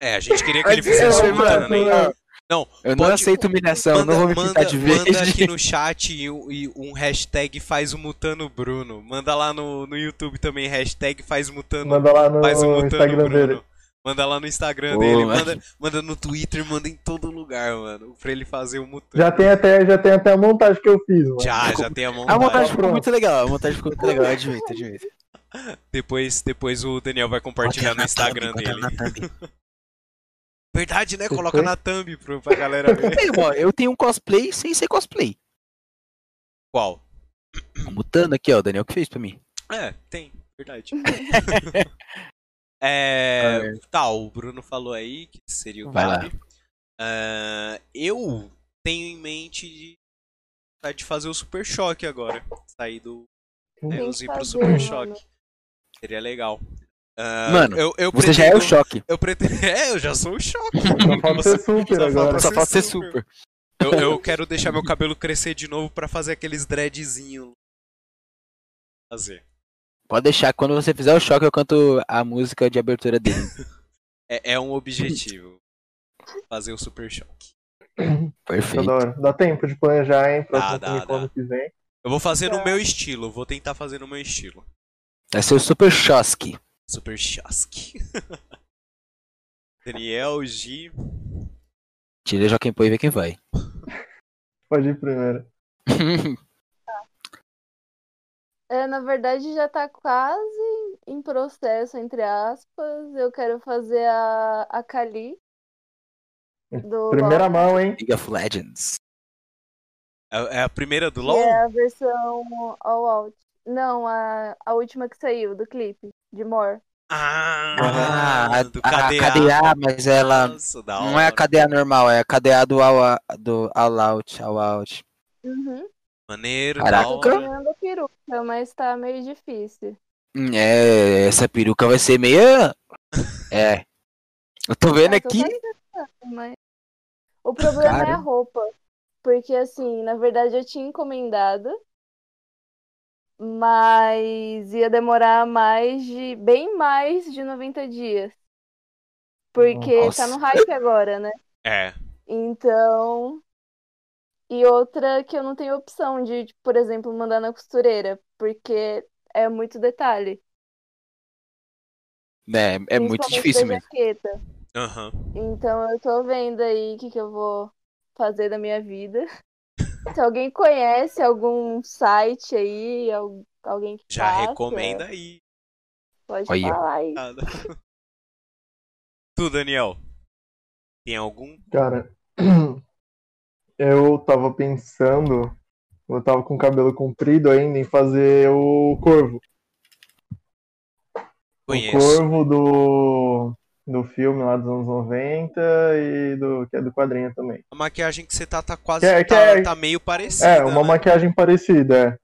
É, a gente queria que ele um mano, mutano, mano. Não, Eu não Pode- aceito humilhação, manda, não vou me manda, pintar de verde. manda aqui no chat e, e um hashtag faz o mutano Bruno. Manda lá no, no YouTube também, hashtag faz mutano, Manda lá no faz o mutano Instagram Bruno. dele. Manda lá no Instagram Pô, dele, manda, manda no Twitter, manda em todo lugar, mano. Pra ele fazer o mutano. Já tem até, já tem até a montagem que eu fiz, mano. já, já tem a A montagem. montagem ficou muito legal, a montagem ficou muito legal, admito, admito. Depois, depois o Daniel vai compartilhar no Instagram dele. Verdade, né? Coloca na thumb pro, pra galera ver. Eu tenho um cosplay sem ser cosplay. Qual? Mutando aqui, ó, o Daniel que fez pra mim. É, tem, verdade. é, tá, o Bruno falou aí que seria o Vai lá. Gabi. Ah, eu tenho em mente de, de fazer o Super Choque agora. Sair do Enos que ir pro Super mano. Choque. Seria legal. Ah, Mano, eu, eu Você já é o pretendo- choque. Eu pretendo. É, eu já sou o choque. Só falta ser super Só agora. Só ser falta ser super. super. Eu, eu quero deixar meu cabelo crescer de novo pra fazer aqueles dreadzinho. Fazer. Pode deixar, quando você fizer o choque, eu canto a música de abertura dele. É, é um objetivo. Fazer o Super Choque. Tá Perfeito. da hora. Dá tempo de planejar, hein? Próximo Dá, dá, dá. que vem. Eu vou fazer no Tá. meu estilo. Vou tentar fazer no meu estilo. Vai ser o super choque. Super Choque. Daniel, G. Tira Joaquim Pô e vê quem vai. Pode ir primeiro. É, na verdade, já tá quase em processo, entre aspas. Eu quero fazer a, a Kali. Do Primeira LoL. mão, hein? League of Legends. É, é a primeira do Que LoL? é a versão All Out. Não, a, a última que saiu do clipe, de More. Ah, Ah, do a, a KDA. KDA, mas ela Nossa, não é a. KDA normal, é a KDA do All, do all Out, All Out. Uhum. Maneiro, Caraca. Tô hora. ganhando a peruca, mas tá meio difícil. É, essa peruca vai ser meia. É. Eu tô vendo Ah, tô aqui. mas... O problema é a Cara. roupa. Porque, assim, na verdade eu tinha encomendado, mas ia demorar mais de. bem mais de 90 dias. Porque tá Nossa. no hype agora, né? É. Então. E outra que eu não tenho opção de, por exemplo, mandar na costureira, porque é muito detalhe. É, é muito difícil mesmo. jaqueta. Aham. Então eu tô vendo aí o que, que eu vou fazer da minha vida. Se alguém conhece algum site aí, al- alguém que Já faça, recomenda aí. pode Olha. falar aí. Tu, Daniel. Tem algum? Cara, eu tava pensando, eu tava com o cabelo comprido ainda, em fazer o corvo. O Conheço. corvo do, do filme lá dos anos 90 e do, que é do quadrinho também. A maquiagem que você tá, tá quase. Que é- que tá, é- tá meio parecida. É, uma né? maquiagem parecida,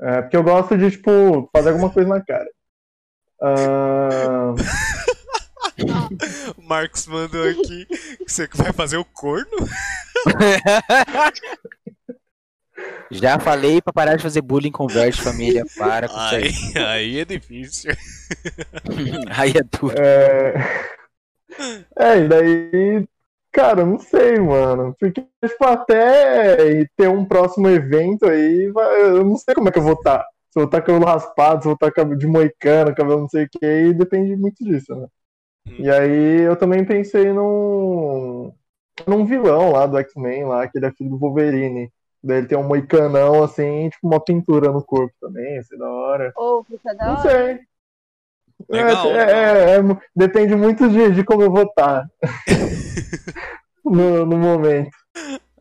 é. É, porque eu gosto de, tipo, fazer alguma coisa na cara. Ah, O Marcos mandou aqui que você vai fazer o corno. Já falei pra parar de fazer bullying com Verde Família. Para com Aí, isso aí é difícil. aí. Aí é duro. é... é, e daí, cara, não sei, mano. Porque, tipo, até ter um próximo evento aí, eu não sei como é que eu vou estar. Se eu vou estar com cabelo raspado, se eu vou estar cabelo de moicano, cabelo não sei o que, e depende muito disso, né? Hum. E aí eu também pensei num, num vilão lá do X-Men, lá, que ele é filho do Wolverine. Daí ele tem um moicanão, assim, tipo uma pintura no corpo também, assim, da hora. Ou fica da Não hora. sei. Legal, É, legal. é, é, depende muito de, de como eu vou estar no, no momento.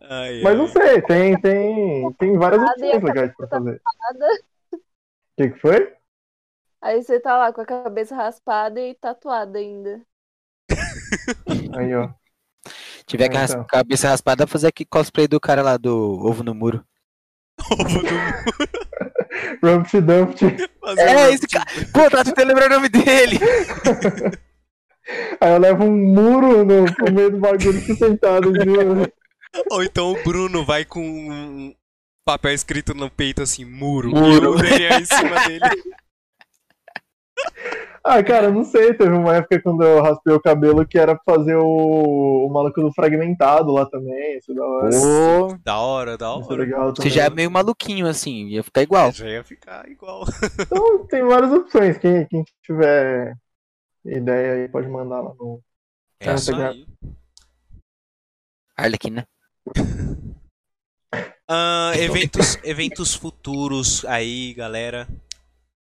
Ai, Mas não sei, tem, tem, tem várias e opções a legais pra fazer. Nada. O que, que foi? Aí você tá lá com a cabeça raspada e tatuada ainda. Aí, ó. Tiver com a Então. cabeça raspada, fazer aqui cosplay do cara lá do ovo no muro. Ovo do- Rumpty Dumpty. fazer É, esse cara. Pô, tá tentando lembrar o nome dele. Aí eu levo um muro no, no meio do bagulho e fico sentado. juro. Ou então o Bruno vai com um papel escrito no peito assim, muro. Muro. E o Daniel em cima dele. Ah, cara, não sei. Teve uma época quando eu raspei o cabelo que era pra fazer o, o maluco do fragmentado lá também. Isso da hora. Pô, Da hora, da é hora. legal você já é meio maluquinho assim, ia ficar igual. Já ia ficar igual. Então tem várias opções. Quem, quem tiver ideia aí pode mandar lá no. É isso aí. Arlequina. Ah, eventos, eventos futuros aí, galera.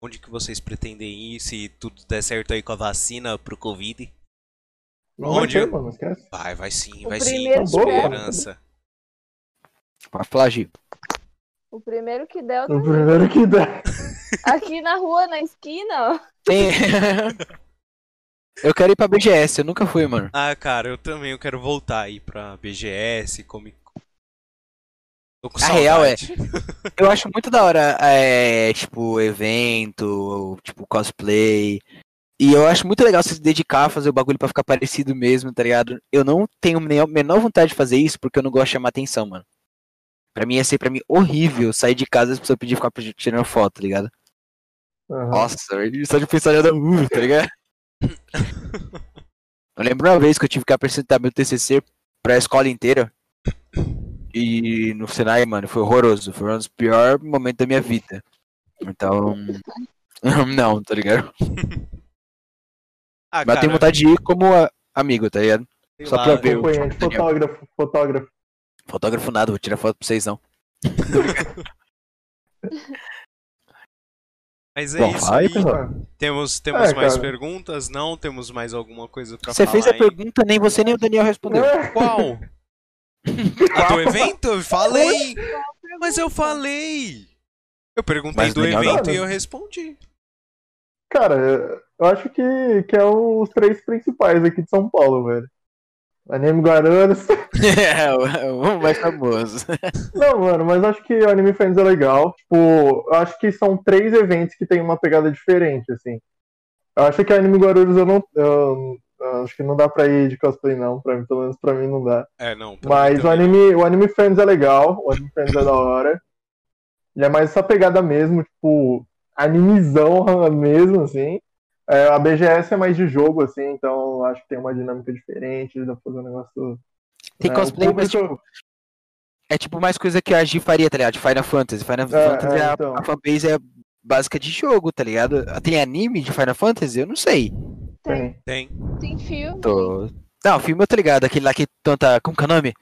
Onde que vocês pretendem ir se tudo der certo aí com a vacina pro Covid? Não vai Onde? ter, mano, esquece. Vai, vai sim, O vai sim. esperança. Falar, Gil. O primeiro que der, O primeiro que der. aqui na rua, na esquina, ó. Tem. eu quero ir pra BGS, eu nunca fui, mano. Ah, cara, eu também eu quero voltar aí pra BGS, Comic Con. Tô com A real é- saudade. Eu acho muito da hora, é, tipo, evento, tipo, cosplay. E eu acho muito legal você se dedicar a fazer o bagulho pra ficar parecido mesmo, tá ligado? Eu não tenho nem a menor vontade de fazer isso porque eu não gosto de chamar atenção, mano. Pra mim ia ser pra mim horrível sair de casa e as pessoas pedirem ficar tirando foto, tá ligado? Aham. Nossa, só de pensar já dá uh, tá ligado? Eu lembro uma vez que eu tive que apresentar meu TCC pra escola inteira. E no Senai, mano, foi horroroso. Foi um dos piores momentos da minha vida. Então. Não, tá ligado? Ah, Mas eu tenho vontade de ir como amigo, tá ligado? sei só lá, pra ver. Daniel. fotógrafo, fotógrafo. Fotógrafo nada, vou tirar foto pra vocês não. Mas é Bom, isso aí. Temos, temos É, mais cara. perguntas? Não? Temos mais alguma coisa pra Você falar fez a aí? pergunta, nem você nem o Daniel respondeu. Qual? A do evento? Eu falei! Mas eu falei! Eu perguntei Mas do evento não. e eu respondi. Cara, eu acho que, que é os três principais aqui de São Paulo, velho. Anime Guarulhos. é, o, o mais famoso. Não, mano, mas acho que o Anime Friends é legal. Tipo, eu acho que são três eventos que tem uma pegada diferente, assim. Eu acho que a Anime Guarulhos eu não. eu acho que não dá pra ir de cosplay, não. Pra mim, pelo menos pra mim não dá. É, não. Mas o anime, o anime Friends é legal, o Anime Friends é da hora. E é mais essa pegada mesmo, tipo, animizão mesmo, assim. É, a BGS é mais de jogo, assim, então acho que tem uma dinâmica diferente, dá pra fazer um negócio. Tem É, cosplay, mas tipo. É tipo mais coisa que a G faria, tá ligado? De Final Fantasy. Final Fantasy, é, a- então. a, fanbase é básica de jogo, tá ligado? Tem anime de Final Fantasy? Eu não sei. Tem. Tem. Tem filme. Tô... Não, o filme eu tô ligado, aquele lá que tanta. Como que é o nome?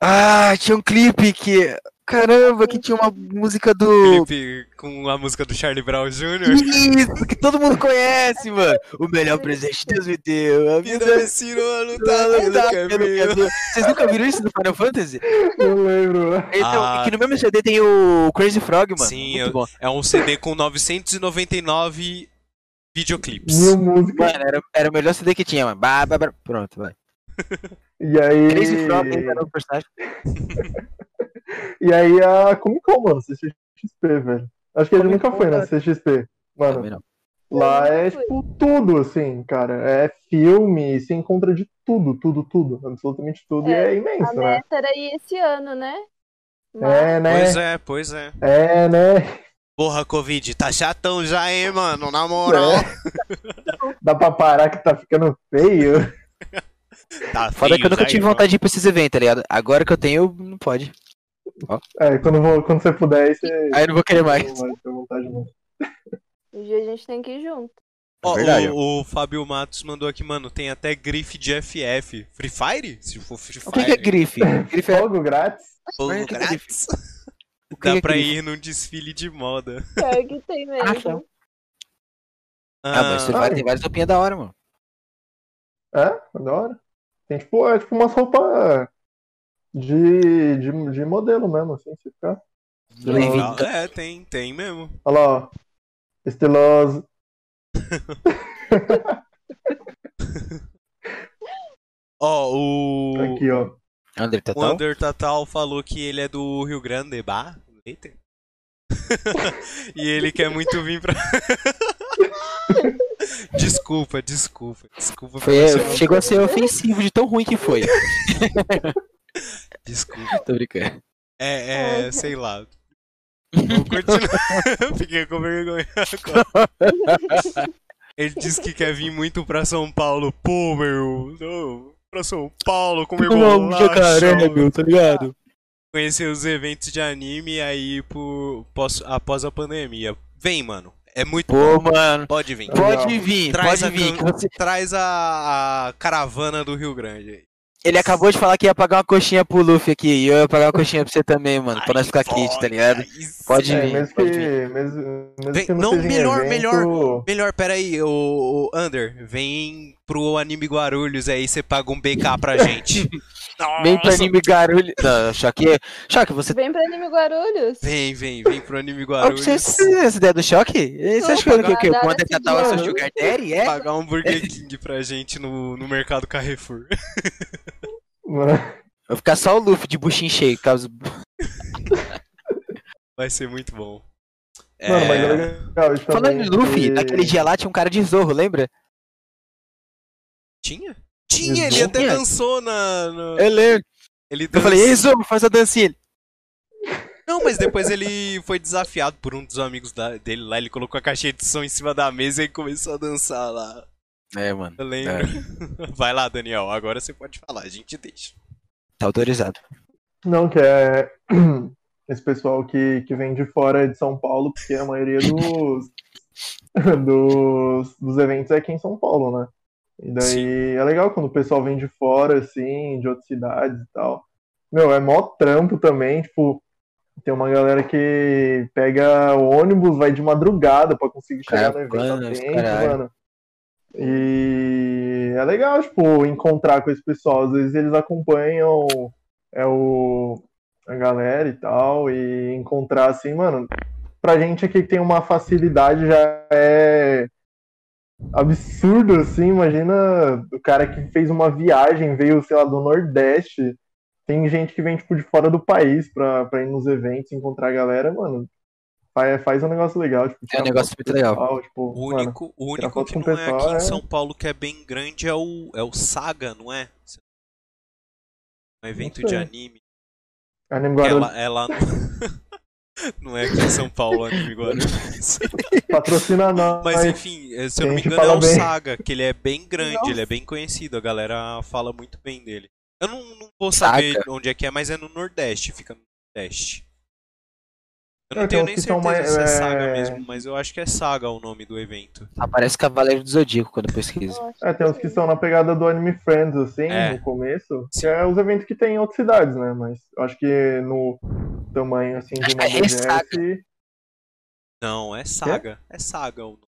Ah, tinha um clipe que. Caramba, que tinha uma música do. Felipe com a música do Charlie Brown Jr. Isso, que todo mundo conhece, mano. O melhor presente que Deus me deu. A Vida me ensinou a Tá, lutar tá, caminho. Vocês nunca viram isso do Final Fantasy? Não lembro. Então, Ah. que no mesmo CD tem o Crazy Frog, mano. Sim, Muito eu- bom. É um CD com 999 videoclipes. Mil músicas. Mano, era, era o melhor CD que tinha, mano. Bah, bah, bah. Pronto, vai. E aí. Crazy Frog era o personagem. E aí a Comic Con, mano, CXP, velho. Acho que ele nunca foi na cara. CXP. Mano. Lá é, tipo, tudo, assim, cara. É filme, se encontra de tudo, tudo, tudo. Absolutamente tudo. E É, é imenso, A né? meta era ir esse ano, né? Mas É, né? Pois é, pois é. É, né? Porra, Covid, tá chatão já, hein, mano? Na moral. É. Dá pra parar que tá ficando feio. Tá Foda feio que eu nunca tive irmão. vontade de ir pra esses eventos, tá ligado? Agora que eu tenho, não pode. É, quando, vou- quando você puder, aí você. Aí eu não vou querer mais. Não vai ter vontade, não. um dia a gente tem que ir junto. Ó, verdade. o, o Fábio Matos mandou aqui, mano, tem até grife de FF. Free Fire? Se for Free O Fire. que, que é grife? Grife é. Fogo grátis? fogo o é grátis. O que Dá é pra grife? ir num desfile de moda. Pior que tem Ah, mesmo. tá. Ah, mas você Ah. vai, tem várias roupinhas da hora, mano. É, é da hora. Tem tipo, é tipo umas roupas de, de, de modelo mesmo, assim, se ficar. Legal. É, tem, tem mesmo. Olha lá, ó. Estiloso. Ó, o. Aqui, ó. O Tatal. Under Tatal falou que ele é do Rio Grande, bah? Eita. e ele quer muito vir pra. desculpa, desculpa, desculpa. Foi, seu- chegou a ser ofensivo de tão ruim que foi. Desculpa. Tô brincando. É, é, sei lá. Vou continuar. Fiquei com vergonha agora. Ele disse que quer vir muito pra São Paulo. Pô, meu. Não, pra São Paulo comer bolacha. tá ligado? Conhecer os eventos de anime aí por, pós, após a pandemia. Vem, mano. É muito Pô, bom. mano. Pode vir. Pode vir, Traz, pode a, vir. você- traz a, a caravana do Rio Grande. aí. Ele acabou de falar que ia pagar uma coxinha pro Luffy aqui. E eu ia pagar uma coxinha pra você também, mano. Pra nós ficar kit, tá ligado? Pode É, vir, mesmo pode que, vir. mesmo, mesmo Vem- que não, melhor, evento, melhor. Melhor, peraí, o, o Under, vem pro Anime Guarulhos aí, você paga um BK pra gente. Vem Nossa. anime Garulho. Não, Choque. Choque, você. Vem pra Anime Guarulhos. Vem, vem, vem pro Anime Guarulhos. Você você tem essa ideia do choque? Você acha que eu- que, que, pagar o é seu seguido. Sugar Daddy? É? Pagar um Burger King pra gente no, no mercado Carrefour. Vai ficar só o Luffy de buchinho cheio, caso. Vai ser muito bom. Mano, mas é É, legal Falando também, em Luffy, que- naquele dia lá tinha um cara de Zorro, lembra? Tinha? Tinha, ele até dançou na. no- Eu lembro. Ele Eu falei, ei faz a dancinha. Não, mas depois ele foi desafiado por um dos amigos da- dele lá. Ele colocou a caixinha de som em cima da mesa e começou a dançar lá. É, mano. Eu lembro. Vai lá, Daniel. Agora você pode falar, a gente deixa. Tá autorizado. Não, que é esse pessoal que, que vem de fora de São Paulo, porque a maioria dos, dos, dos eventos é aqui em São Paulo, né? E daí Sim. é legal quando o pessoal vem de fora, assim, de outras cidades e tal. Meu, é mó trampo também, tipo, tem uma galera que pega o ônibus, vai de madrugada pra conseguir chegar no evento a tempo, mano. E é legal, tipo, encontrar com esse pessoal. Às vezes eles acompanham é o a galera e tal, e encontrar assim, mano, pra gente aqui que tem uma facilidade já é absurdo, assim, imagina o cara que fez uma viagem, veio, sei lá, do Nordeste, tem gente que vem, tipo, de fora do país pra, pra ir nos eventos, encontrar a galera, mano, faz, faz um negócio legal, tipo, É um negócio muito o legal. pessoal, tipo, O mano, único, o tirar único que não o é pessoal aqui em é- São Paulo que é bem grande é o, é o Saga, não é? Um evento de anime. Anime é Guarulhos, lá, é lá no... Não é aqui em São Paulo, anime Guarulhos. patrocina nós. Mas enfim, eh, se eu não me engano é o bem. Saga, que ele é bem grande, Nossa. ele é bem conhecido, a galera fala muito bem dele. Eu não, não vou saber Saga? onde é que é, mas é no Nordeste, fica no Nordeste. Eu É, não tem tenho nem certeza mais- se é Saga é- mesmo, mas eu acho que é Saga o nome do evento. Aparece Cavaleiro do Zodíaco quando eu pesquiso. É, tem uns que são na pegada do Anime Friends, assim, É. no começo, Sim. que é os eventos que tem em outras cidades, né? Mas eu acho que no tamanho, assim, de uma é Ressaca. BGS... Não, é Saga. É Saga o nome.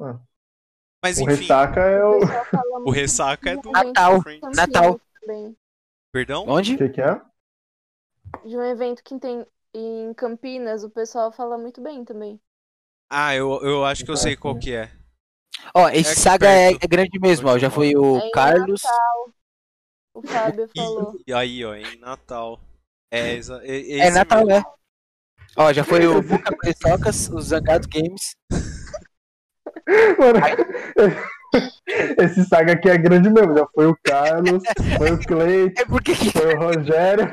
Ah. Mas O enfim, Ressaca é O o... Ressaca é do Natal. Natal. Perdão? Onde? O que que é? De um evento que tem em Campinas, o pessoal fala muito bem também. Ah, eu, eu acho que eu sei qual que é. Ó, esse É Saga é, é grande mesmo, ó. Já foi o É Carlos. O Fábio falou. E, aí, ó, em Natal. É, exa- é, É esse Natal, mesmo. é. Ó, já foi o Buca Preçocas, os Zangados Games. Mano, esse saga aqui é grande mesmo. Já foi o Carlos, foi o Cleiton, É porque que foi o Rogério.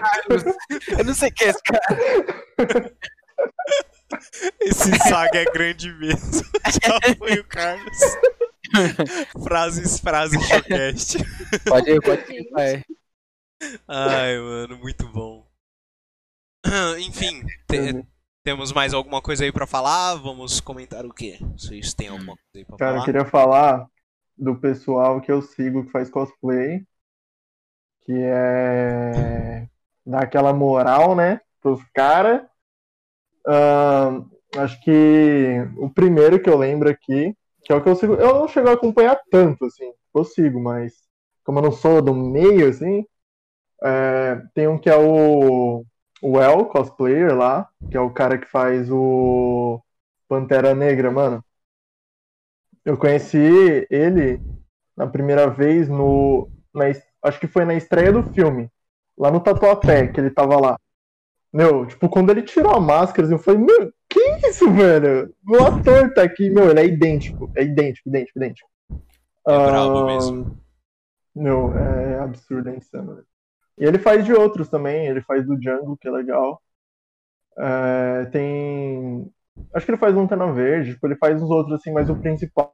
eu não sei quem é esse cara. Esse saga é grande mesmo. Já foi o Carlos. frases, frases showcast. Pode ir, pode ir, vai. Ai, mano, muito bom. Enfim, te- temos mais alguma coisa aí pra falar? Vamos comentar o quê? Vocês têm alguma coisa aí pra Cara, eu falar? queria falar do pessoal que eu sigo que faz cosplay, que é dar aquela moral, né, pros caras. acho que o primeiro que eu lembro aqui, que é o que eu sigo, eu não chego a acompanhar tanto, assim, eu sigo, mas como eu não sou do meio, assim, é, tem um que é o, o El, cosplayer lá, que é o cara que faz o Pantera Negra, mano. Eu conheci ele na primeira vez no. na acho que foi na estreia do filme. Lá no Tatuapé, que ele tava lá. Meu, tipo, quando ele tirou a máscara, eu falei, meu, que isso, velho? O ator tá aqui, meu, ele é idêntico. É idêntico, idêntico, idêntico. É brabo Ahn, mesmo. Meu, é absurdo, é insano. velho. E ele faz de outros também, ele faz do Django, que é legal. É, tem. Acho que ele faz Lanterna Verde, tipo, ele faz uns outros assim, mas o principal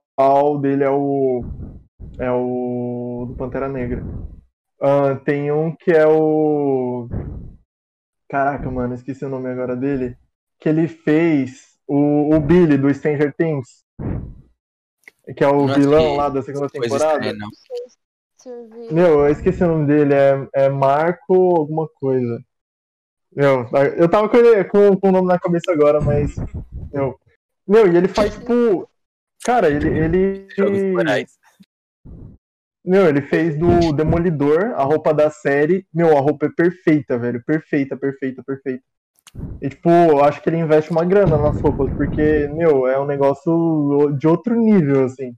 dele é o. É o do Pantera Negra. Ah, tem um que é o. Caraca, mano, esqueci o nome agora dele. Que ele fez o, o Billy do Stranger Things. Que é o Nossa, vilão lá da segunda temporada. estranha. Meu, eu esqueci o nome dele, é, é Marco alguma coisa. Meu, eu tava com, ele- com, com o nome na cabeça agora, mas. Meu, meu e ele faz tipo. Cara, ele. ele meu, ele fez do Demolidor a roupa da série. Meu, a roupa é perfeita, velho. Perfeita, perfeita, perfeita. E, tipo, eu acho que ele investe uma grana nas roupas, porque, meu, é um negócio de outro nível, assim.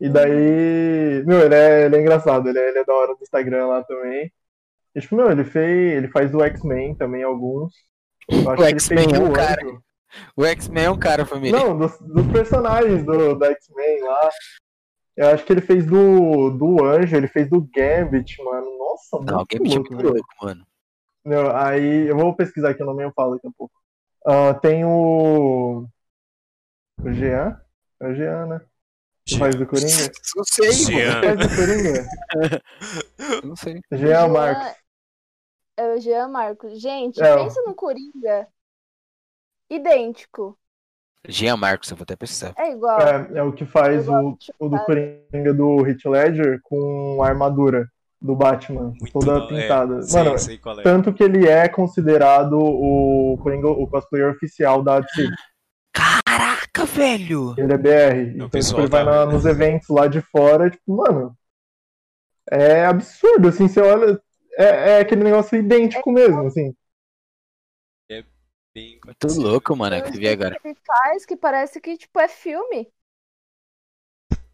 E daí, meu, ele é, ele é engraçado, ele é, ele é da hora no Instagram lá também. E, tipo, meu, ele fez, ele faz do X-Men também, alguns. O X-Men é do um cara. Anjo. O X-Men é um cara, família. Não, dos, dos personagens do, da X-Men lá. Eu acho que ele fez do, do Anjo, ele fez do Gambit, mano. Nossa, Não, muito alguém me louco, muito velho. louco, mano. Não, aí eu vou pesquisar aqui o nome e eu falo daqui a pouco. Ah, tem o. O Jean? É o Jean, né? Que faz do Coringa? Não sei, Jean. mano. Faz do Coringa? Não sei. Jean Jean- Marcos. É o Jean Marcos. Gente, É, pensa no Coringa. Idêntico. Jean Marcos, eu vou até precisar. É igual. É, é o que faz Eu o, o do Coringa do Heath Ledger com a armadura do Batman, Muito toda da- pintada. É, sei, Mano, sei qual é. tanto que ele é considerado o Coringa, o cosplayer oficial da DC. Caraca, velho! Ele é BR. Então, pessoal tipo, ele vai tá na- nos eventos lá de fora, tipo, mano. É absurdo, assim, você olha. É, é aquele negócio idêntico mesmo, assim. Bem Muito louco, mano, Tem que eu vi agora. que ele faz que parece que, tipo, é filme.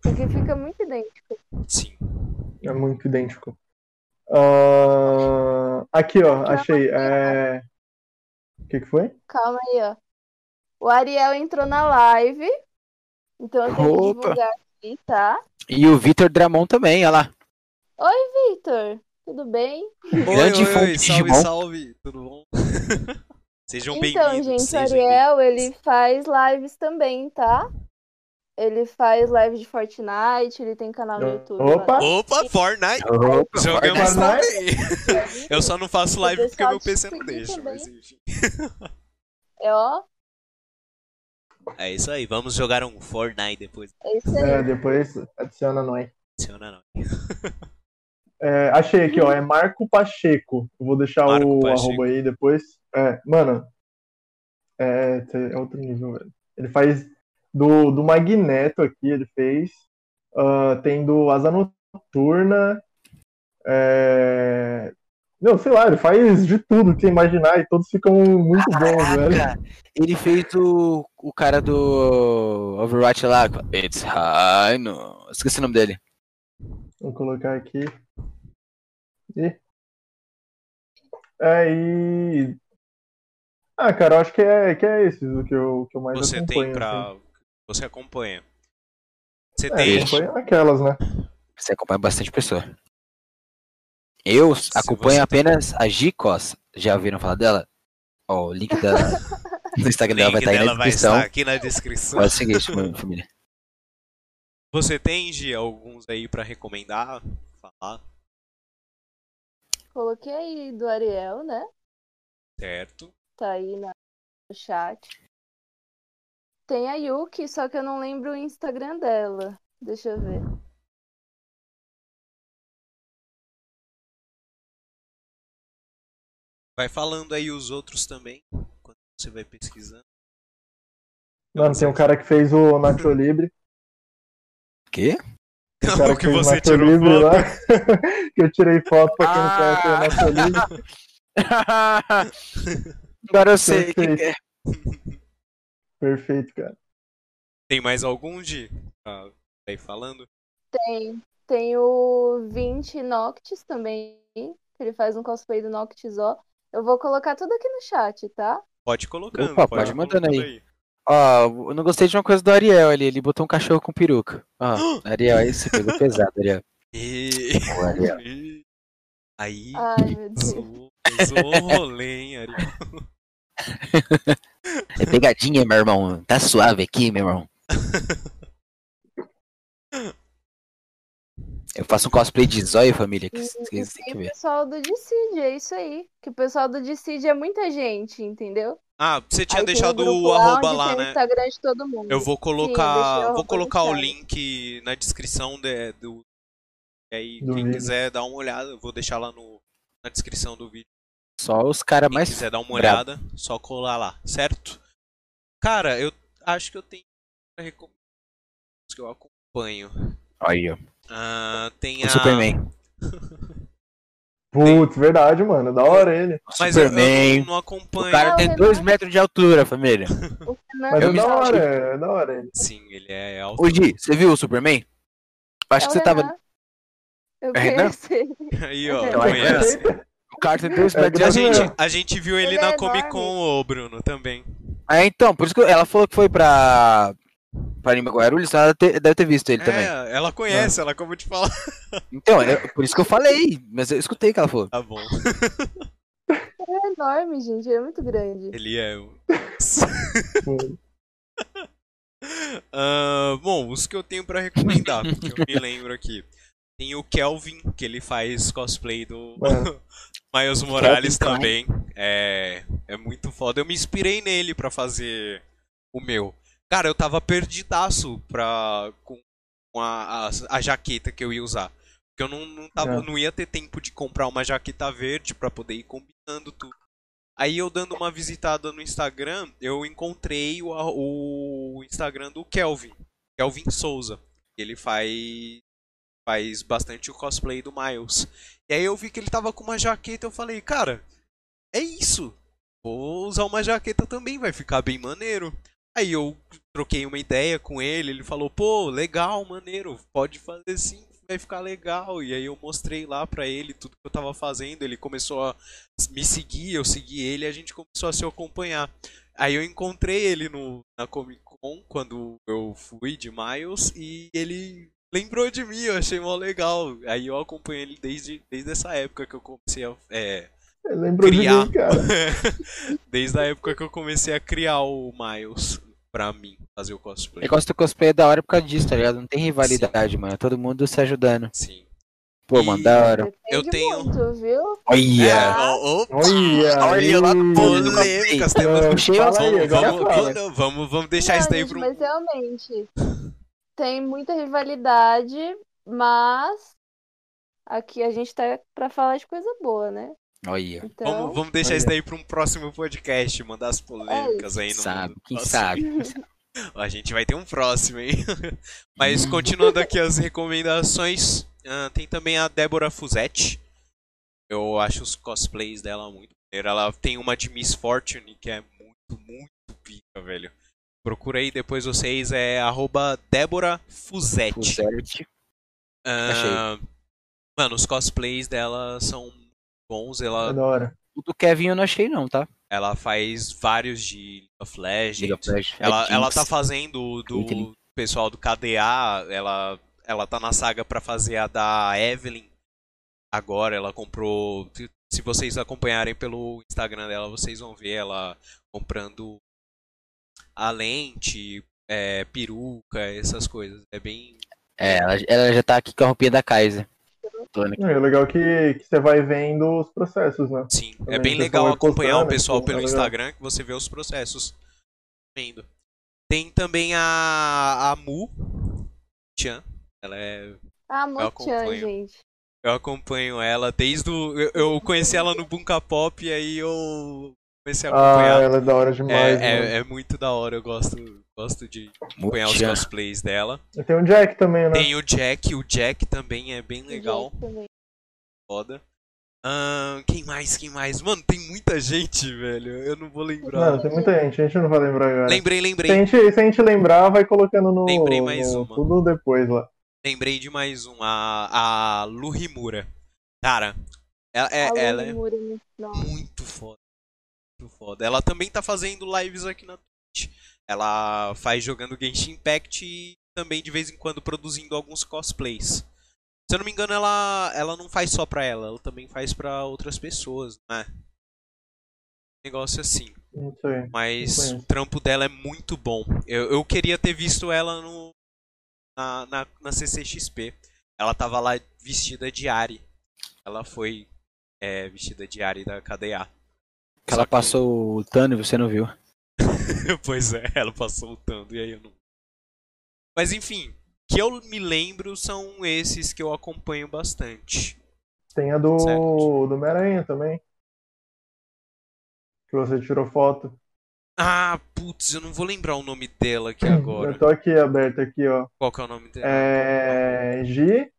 Porque fica muito idêntico. Sim. É muito idêntico. Ah, aqui, ó, achei. É... O que, que foi? Calma aí, ó. O Ariel entrou na live. Então eu tenho que Opa. divulgar aqui, tá? E o Vitor Dramon também, olha lá. Vitor, tudo bem? Grande fã de salve, Digimon. salve, tudo bom? Sejam Então, bem-vindos. gente, o Ariel, ele faz lives também, tá? Ele faz live de Fortnite, ele tem canal no YouTube. Opa! Opa, Fortnite! Opa, Jogamos Fortnite. também. Eu só não faço live porque meu PC não deixa, mas enfim. É, ó, É isso aí, vamos jogar um Fortnite depois. é isso aí. É, depois adiciona nós. Funciona não. É, achei aqui, ó, é Marco Pacheco. Eu vou deixar Marco o Pacheco. arroba aí depois. É, mano, é, é outro nível, velho. Ele faz do, do Magneto aqui, ele fez. Ah, tem do Asa Noturna. É... Não, sei lá, ele faz de tudo que você imaginar e todos ficam muito bons, velho. Caraca, ele fez o, o cara do Overwatch lá. It's high, no. Esqueci o nome dele. Vou colocar aqui. E... É, e... Ah, cara, eu acho que é, que é esse o que eu, que eu mais Você acompanho. tem pra. assim. Você acompanha. Você É, tem. acompanho aquelas, né? Você acompanha bastante pessoa. Eu acompanho você apenas a Gicos. Já ouviram falar dela? Ó, o link da, do Instagram dela vai estar aí dela na vai descrição. estar aqui na descrição. Pode seguir, chama- família. Você tem, Gi, alguns aí pra recomendar? Falar? Coloquei aí do Ariel, né? Certo. Tá aí na- no chat. Tem a Yuki, só que eu não lembro o Instagram dela. Deixa eu ver. Vai falando aí os outros também. Quando você vai pesquisando. Mano, tem um cara que fez o Nacho Libre. Quê? O cara o que fez você tirou Libre foto. lá. que eu tirei foto pra quem não Ah. conhece o Libre. Agora eu sei. que Perfeito. é. Perfeito, cara. Tem mais algum, Gi? Pra tá aí falando? Tem. Tem o 20 Noctis também. Que ele faz um cosplay do Noctis, ó. Eu vou colocar tudo aqui no chat, tá? Pode colocando. Opa, pode pode mandando colocando aí. Ó, eu não gostei de uma coisa do Ariel ali. Ele botou um cachorro com peruca. Ó, Ariel, aí você pegou pesado, Ariel. E... Ariel. Aí, Ai, meu Deus. zoou, zoou o rolê, hein, Ariel. É pegadinha, meu irmão. Tá suave aqui, meu irmão. Eu faço um cosplay de zóio, família, que E, e têm tem que o pessoal do Decide, é isso aí. Que o pessoal do Decide é muita gente, entendeu? Ah, você tinha Aí deixado grupo o arroba lá, né? Instagram de todo mundo. Eu vou Sim, colocar, arroba vou colocar o link na descrição de- do. E aí, Do quem vídeo. quiser dar uma olhada, eu vou deixar lá no, na descrição do vídeo. Só os caras Quem mais. quiser dar uma olhada, só colar lá, certo? Cara, eu acho que eu tenho pra recomendar os que eu acompanho. Aí, ó. Ah, tem O a. Superman. Putz, verdade, mano. Da hora ele. Mas eu, eu Superman. não, não acompanho. O cara Ah, o tem Renan. 2 metros de altura, família. O Mas Eu é me da hora, é da hora ele. Sim, ele é alto. Ô, Gi, você viu o Superman? Acho é que o você tava. Eu É Renan? Aí, ó, Eu conhece? O cara tem 2 É metros de altura. gente, a gente viu ele, Ele na é Comic. Con, ô Bruno, também. É, então, por isso que ela falou que foi pra. Lima Guarulhos, ela te- deve ter visto ele também. É, ela conhece, ela acabou de falar. Então, é por isso que eu falei, mas eu escutei que ela falou. Tá bom. Ele é enorme, gente. Ele é muito grande. Ele é. Ah, bom, os que eu tenho pra recomendar, que eu me lembro aqui. Tem o Kelvin, que ele faz cosplay do Mano. Miles Morales Klein. também. É, é muito foda. Eu me inspirei nele pra fazer o meu. Cara, eu tava perdidaço pra, com, a, a, a jaqueta que eu ia usar. Porque eu não, não, tava, É. não ia ter tempo de comprar uma jaqueta verde pra poder ir combinando tudo. Aí eu dando uma visitada no Instagram, eu encontrei o, o Instagram do Kelvin. Kelvin Souza. Ele faz faz bastante o cosplay do Miles. E aí eu vi que ele tava com uma jaqueta, eu falei, cara, é isso. Vou usar uma jaqueta também, vai ficar bem maneiro. Aí eu troquei uma ideia com ele, ele falou, pô, legal, maneiro, pode fazer sim, vai ficar legal. E aí eu mostrei lá pra ele tudo que eu tava fazendo, ele começou a me seguir, eu segui ele e a gente começou a se acompanhar. Aí eu encontrei ele no, na Comic Con quando eu fui de Miles e ele lembrou de mim, eu achei mó legal. Aí eu acompanhei ele desde, desde essa época que eu comecei a. É, lembrou Criar. de mim, cara. desde a época que eu comecei a criar o Miles pra mim, fazer o cosplay. O negócio do cosplay é da hora por causa disso, tá ligado? Não tem rivalidade, mano. É todo mundo se ajudando. Sim. Pô, E- mano, da hora. Depende Eu tenho- muito, viu? Olha! É, Olha, Olha lá polêmicas, temos. As- aí, Vamos, vamos, vamos, vamos, vamos deixar Não, isso daí gente, um. Mas realmente, tem muita rivalidade, mas aqui a gente tá pra falar de coisa boa, né? Olha. Então, Vamos, vamos deixar Olha. isso daí pra um próximo podcast, mandar as polêmicas aí no Sabe, mundo. quem Nossa, sabe? A gente vai ter um próximo, hein? Mas continuando aqui as recomendações, ah, tem também a Débora Fusetti. Eu acho os cosplays dela muito maneiro. Ela tem uma de Miss Fortune que é muito, muito pica, velho. Procura aí depois vocês, é arroba Débora Fusetti. Fuzerte. Ah, mano, os cosplays dela são bons. Ela, da hora. O do Kevin eu não achei, não, tá? ela faz vários de League of Legends. League of Legends. Ela, É ela tá fazendo do Caitlyn. pessoal do KDA, ela, ela tá na saga pra fazer a da Evelyn. Agora ela comprou. se- Se vocês acompanharem pelo Instagram dela, vocês vão ver ela comprando a lente, é, peruca, essas coisas. É bem. É, ela, ela já tá aqui com a roupinha da Kaiser. É legal que, que você vai vendo os processos, né? Sim, é Também bem o legal acompanhar o pessoal pelo é legal. Instagram que você vê os processos vendo. Tem também a, a Mu Chan. Ela é Ah, Eu Muchan, acompanho. gente. Eu acompanho ela desde o. Eu, eu conheci ela no Bunka Pop e aí eu comecei a Ah, acompanhar. ela é da hora é, demais. é, mano. é muito da hora, eu gosto, gosto de acompanhar os cosplays dela. E tem o Jack também, né? Tem o Jack, o Jack também é bem legal, foda. Ahn, quem mais? Quem mais? Mano, tem muita gente, velho. Eu não vou lembrar. Mano, tem muita gente, a gente não vai lembrar agora. Lembrei, Se a, lembrei. gente, se a gente lembrar, vai colocando no. Lembrei mais no- uma. Tudo depois lá. Lembrei de mais um. A, a Lu Himura. Cara, ela, é, ela é né? Muito foda. Muito foda. Ela também tá fazendo lives aqui na. Ela faz jogando Genshin Impact e também de vez em quando produzindo alguns cosplays. Se eu não me engano, ela, ela não faz só pra ela, ela também faz pra outras pessoas, né? Negócio assim. Sei. Mas o trampo dela é muito bom. Eu, eu queria ter visto ela no, na, na, na CCXP. Ela tava lá vestida de Ari. Ela foi é, vestida de Ari da KDA. Que ela que- passou o Tano e você não viu. pois é, ela passou lutando e aí eu não. Mas enfim, que eu me lembro são esses que eu acompanho bastante. Tem a do, Certo. do Homem-Aranha também. Que você tirou foto. Ah, putz, eu não vou lembrar o nome dela aqui agora. Eu tô aqui aberto aqui, ó. Qual que é o nome dela? É. G.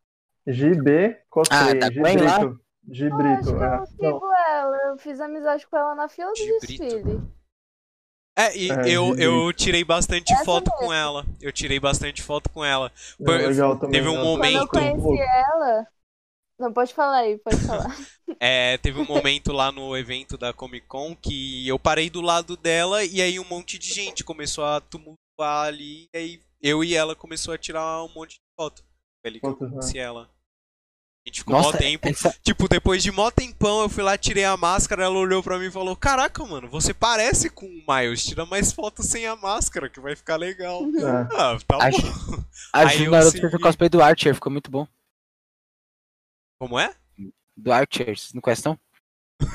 GB Cosplay. Ah, lá? Brito. G Eu acho Brito. que eu É. não sigo ela. Eu fiz amizade com ela na fila do De Brito. desfile. É, e É, eu, de- eu tirei bastante Essa foto mesmo. com ela. Eu tirei bastante foto com ela. é legal teve um Ela- Quando eu momento- conheci ela. Não, pode falar aí, pode falar. É, teve um momento lá no evento da Comic Con que eu parei do lado dela e aí um monte de gente começou a tumultuar ali. E aí eu e ela começou a tirar um monte de foto. Foi ali que eu né? conheci ela. A gente ficou mó Nossa, tempo. essa- Tipo, depois de mó tempão, eu fui lá, tirei a máscara, ela olhou pra mim e falou: Caraca, mano, você parece com o Miles, tira mais fotos sem a máscara, que vai ficar legal. É. Ah, tá A, bom. Ju- a Aí Ju eu Naruto fez o cosplay do Archer, ficou muito bom. Como é? Do Archer, vocês não conhecem não?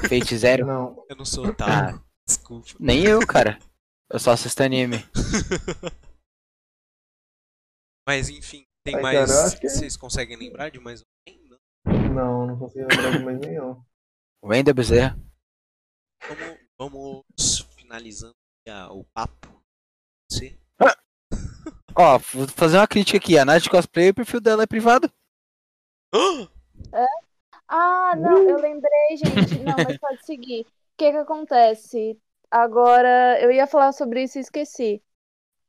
Fate Zero? Não. Eu não sou otário. Ah, Desculpa. nem eu, cara. Eu só assisto anime. Mas enfim, tem Ai, mais. cara, que- Vocês conseguem lembrar de mais alguém? Não? Não, não consigo lembrar de mais nenhum. Wendel Bezerra. Vamos, vamos finalizando o papo. Você? Ó, vou fazer uma crítica aqui. A Nath Cosplay, o perfil dela é privado. Ah, não, eu lembrei, gente. Não, mas pode seguir. O que que acontece? Agora, eu ia falar sobre isso e esqueci.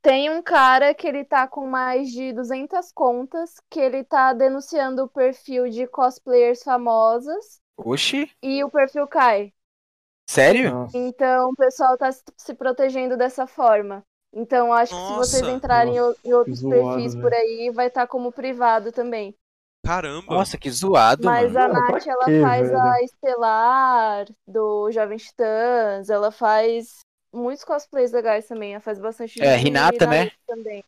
Tem um cara que ele tá com mais de 200 contas, que ele tá denunciando o perfil de cosplayers famosas Oxi, e o perfil cai. sério? Nossa. Então, o pessoal tá se- protegendo dessa forma. Então, acho que se vocês Nossa. entrarem em o- em outros zoado, perfis por aí, vai estar como privado também. Caramba. Nossa, que zoado, Mas mano. a Nath, ela quê, faz velho? a Estelar do Jovem Titãs, ela faz muitos cosplays legais também, ela faz bastante É, de Hinata, né? Também.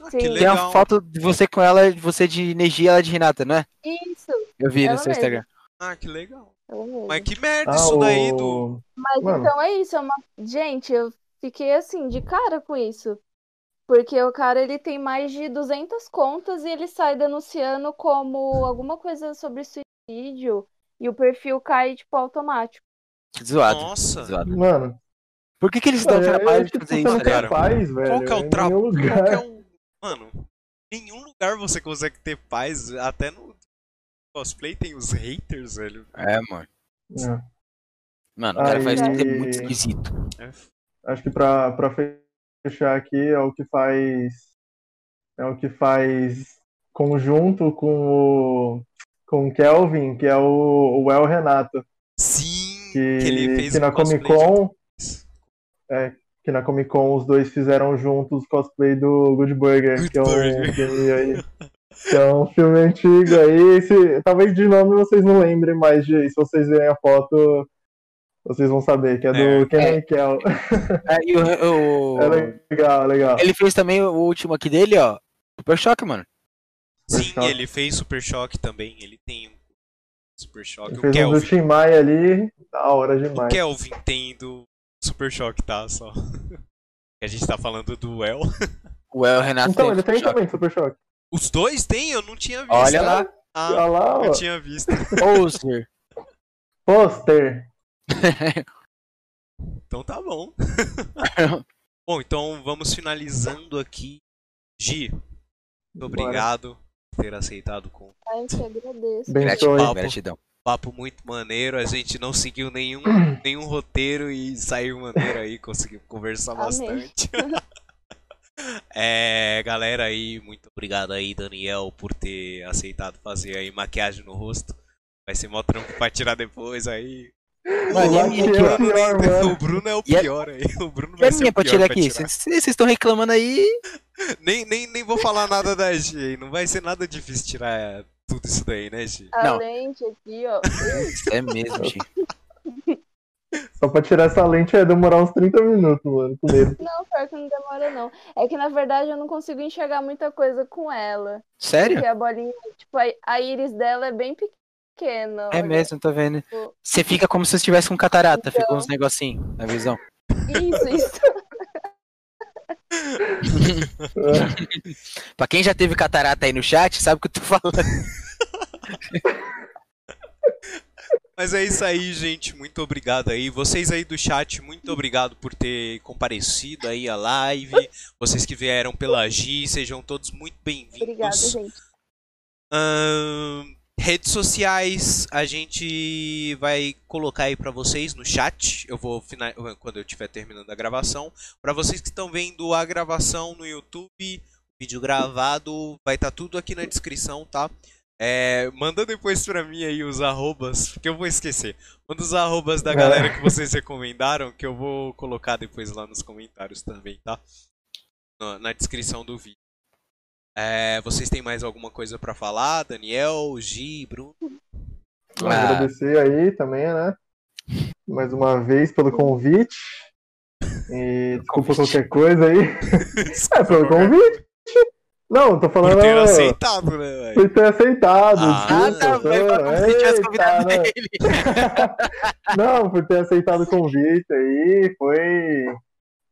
Ah, sim. que Tem Tem uma foto de você com ela, de você de energia, ela de Renata, não é? Isso, Eu vi Ela no seu mesma. Instagram. Ah, que legal. Mas que merda Ah, isso daí do. Mas Mano. então é isso, é uma... Gente, eu fiquei assim, de cara com isso. Porque o cara, ele tem mais de 200 contas e ele sai denunciando como alguma coisa sobre suicídio e o perfil cai, tipo, automático. Que zoado. Nossa. zoado. Mano, Por que, que eles dão eu trabalho de fazer você não isso, cara? paz, velho. Qual que é o trabalho? nenhum Qual que é lugar. o. Mano, em nenhum lugar você consegue ter paz. Até no cosplay tem os haters, velho. É, mano. É. Mano, o cara faz tudo é Aí- muito esquisito. É Acho que pra, pra fechar aqui é o que faz. É o que faz conjunto com o. Com o Kelvin, que é o, o El Renato. Sim, Que, que ele fez que na Comic Con. É, que na Comic Con os dois fizeram juntos cosplay do Good Burger, Good que é um Burger. filme aí. Que é um filme antigo aí. Se, talvez de nome vocês não lembrem, mas de, se vocês verem a foto, vocês vão saber, que é do É. Kenan Kel. É, e o, o- É legal, legal. Ele fez também o último aqui dele, ó. Super Choque, mano. Sim, Super Choque. ele fez Super Choque também. Ele tem um Super Choque. Ele O fez um do Kelvin. Tim Maia ali, da hora O demais. Kelvin tem do Super Choque, tá? Só. A gente tá falando do El. O El Renato Então, tem ele tem também Super Choque. Os dois tem? Eu não tinha visto. Olha lá. Ah, Olha lá, eu ó. tinha visto. Poster. Pôster. Então tá bom. bom, então vamos finalizando aqui. Gi, muito Bora. obrigado por ter aceitado o convite. Ai, eu te agradeço. Gratidão, papo. muito maneiro. A gente não seguiu nenhum, nenhum roteiro e saiu maneiro aí. Conseguimos conversar Amei. bastante. É, galera aí, muito obrigado aí, Daniel, por ter aceitado fazer aí maquiagem no rosto. Vai ser mó trampo pra tirar depois aí. Mano, e minha aqui, é ó? o pior, mano. O Bruno é o E pior aí. O Bruno E vai a ser minha o pra pior tirar aqui? Vocês estão reclamando aí? Nem, nem, nem vou falar nada da aí. Não vai ser nada difícil tirar tudo isso daí, né, Gi? A Não. lente aqui, ó. É mesmo, Gi. Só pra tirar essa lente ia demorar uns 30 minutos, mano, com medo. Não, pior que não demora, não. É que, na verdade, eu não consigo enxergar muita coisa com ela. Sério? Porque a bolinha, tipo, a, a íris dela é bem pequena. É olha. mesmo, tô vendo. Tipo, Você fica como se você estivesse com catarata, fica Então. uns negocinhos na visão. Isso, isso. Pra quem já teve catarata aí no chat, sabe o que eu tô falando. Mas é isso aí, gente. Muito obrigado aí. Vocês aí do chat, muito obrigado por ter comparecido aí à live. Vocês que vieram pela Gi, sejam todos muito bem-vindos. Obrigada, gente. Ahn, redes sociais, a gente vai colocar aí pra vocês no chat. Eu vou final... quando eu estiver terminando a gravação. Pra vocês que estão vendo a gravação no YouTube, vídeo gravado, vai estar tudo aqui na descrição, tá? É, manda depois pra mim aí os arrobas, porque eu vou esquecer. Manda os arrobas da É. galera que vocês recomendaram, que eu vou colocar depois lá nos comentários também, tá? Na, na descrição do vídeo. É, vocês têm mais alguma coisa pra falar? Daniel, Gi, Bruno? Ah. Agradecer aí também, né? Mais uma vez pelo convite. E desculpa Convite. qualquer coisa aí. É, pelo convite. Não, tô Por falando. ter aceitado, né, velho? Por ter aceitado. Ah, Ah, desculpa, tá, velho, tivesse convidado né? ele. Não, por ter aceitado o convite aí. Foi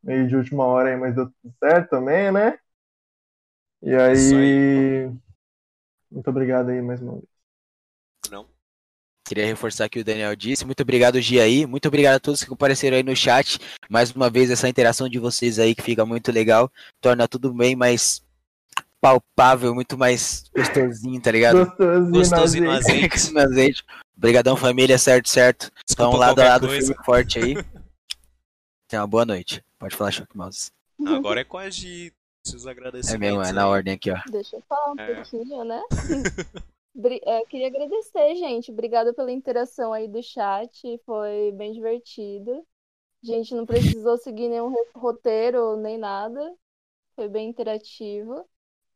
meio de última hora aí, mas deu tudo certo também, né? E Isso aí. Muito obrigado aí mais uma vez. Não? Queria reforçar o que o Daniel disse. Muito obrigado, Gia aí. Muito obrigado a todos que compareceram aí no chat. Mais uma vez, essa interação de vocês aí que fica muito legal. Torna tudo bem mais palpável, muito mais gostosinho, tá ligado? Gostosinho, Gostosinho no azeite. azeite. no azeite. Obrigadão, família, certo, certo. Então, Desculpa lado a lado, firme e forte aí. Tenha uma boa noite. Pode falar, Choque Mouse. Agora é com a Gi. Seus agradecimentos. É mesmo, é aí. na ordem aqui, ó. Deixa eu falar um É. pouquinho, né? É, queria agradecer, gente. Obrigada pela interação aí do chat. Foi bem divertido. A gente não precisou seguir nenhum roteiro nem nada. Foi bem interativo.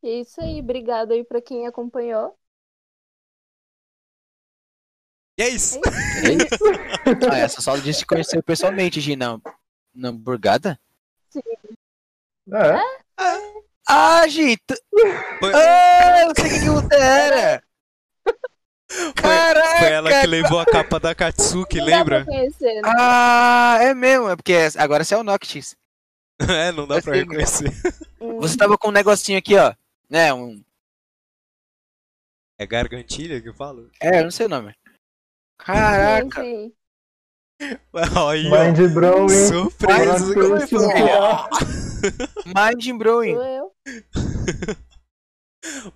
E é isso aí. Obrigada aí pra quem acompanhou. E é isso. É isso? ah, essa só disse que conheceu pessoalmente, Gi, na, hamburgada? É, Ah, tu- Foi, Ah, eu sei quem que você era! Caraca! foi ela que levou a capa da Katsuki, lembra? conhecer, né? Ah, é mesmo, é porque agora você é o Noctis. É, não dá Eu pra sei. reconhecer. Hum, Você tava com um negocinho aqui, ó. Né, um. É gargantilha que eu falo? É, eu não sei o nome. Caraca! sim, ó. Mind Blowing. Surpresa. Mind Blowing. Mind Brewing. Sou eu.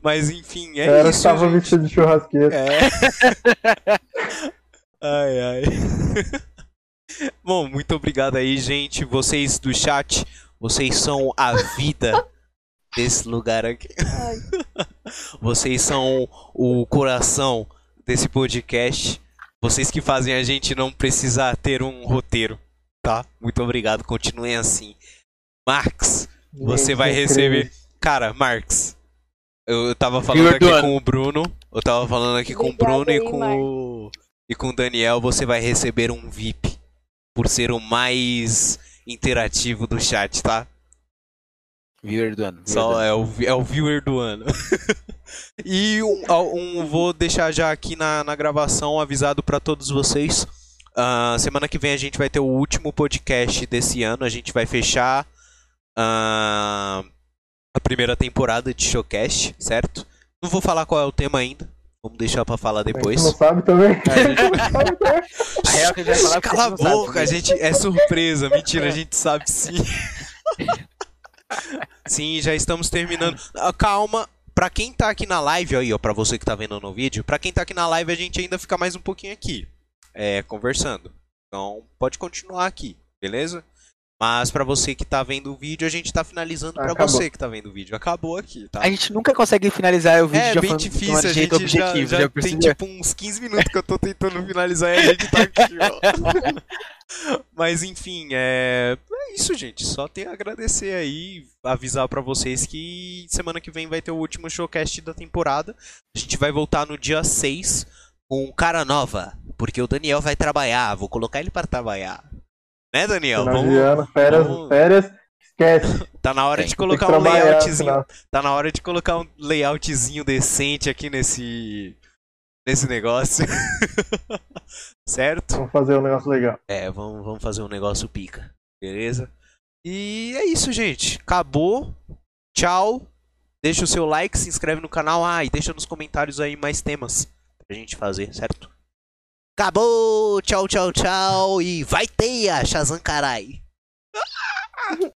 Mas enfim, é Era isso, estava gente. vestido de churrasqueiro. É. ai, ai. Bom, muito obrigado aí, gente. Vocês do chat, vocês são a vida desse lugar aqui. Ai, Vocês são o coração desse podcast. Vocês que fazem a gente não precisar ter um roteiro, tá? Muito obrigado, continuem assim. Marx, você vai receber. Cara, Marx, eu, tava falando aqui com o Bruno. Eu tava falando aqui com o Bruno e com o. E com o Daniel, você vai receber um VIP. Por ser o mais interativo do chat, tá? Viewer do ano. viewer do Só ano. é o, é o viewer do ano. e um, um- vou deixar já aqui na, na gravação avisado pra todos vocês. Ah, semana que vem a gente vai ter o último podcast desse ano. A gente vai fechar ah, a primeira temporada de Showcast, certo? Não vou falar qual é o tema ainda. Vamos deixar pra falar A gente depois. não sabe também. A real que a gente vai falar é porque Cala a boca, a gente é surpresa. Mentira, a gente sabe sim. Sim, já estamos terminando. Ah, Calma, pra quem tá aqui na live aí, ó, pra você que tá vendo no vídeo, pra quem tá aqui na live a gente ainda fica mais um pouquinho aqui, é, conversando. Então, pode continuar aqui, beleza? Mas pra você que tá vendo o vídeo, a gente tá finalizando pra Acabou. você que tá vendo o vídeo. Acabou aqui, tá? A gente nunca consegue finalizar o vídeo É já bem de difícil, uma a gente já, objetivo, já tem tipo uns 15 minutos que eu tô tentando finalizar e a gente tá aqui, ó. Mas enfim, é... é isso, gente. Só tenho a agradecer aí, avisar pra vocês que semana que vem vai ter o último showcast da temporada. A gente vai voltar no dia 6 com cara nova, porque o Daniel vai trabalhar, vou colocar ele pra trabalhar. Né, Daniel? Final de Vamos, ano, férias, vamos- férias, esquece. tá na hora Tem. de colocar um layoutzinho Tá na hora de colocar um layoutzinho decente aqui nesse. nesse negócio. certo? Vamos fazer um negócio legal. É, vamos, vamos fazer um negócio pica. Beleza? E é isso, gente. Acabou. Tchau. Deixa o seu like, se inscreve no canal. Ah, e deixa nos comentários aí mais temas pra gente fazer, certo? Acabou! Tchau, tchau, tchau. E vai teia, Shazam carai.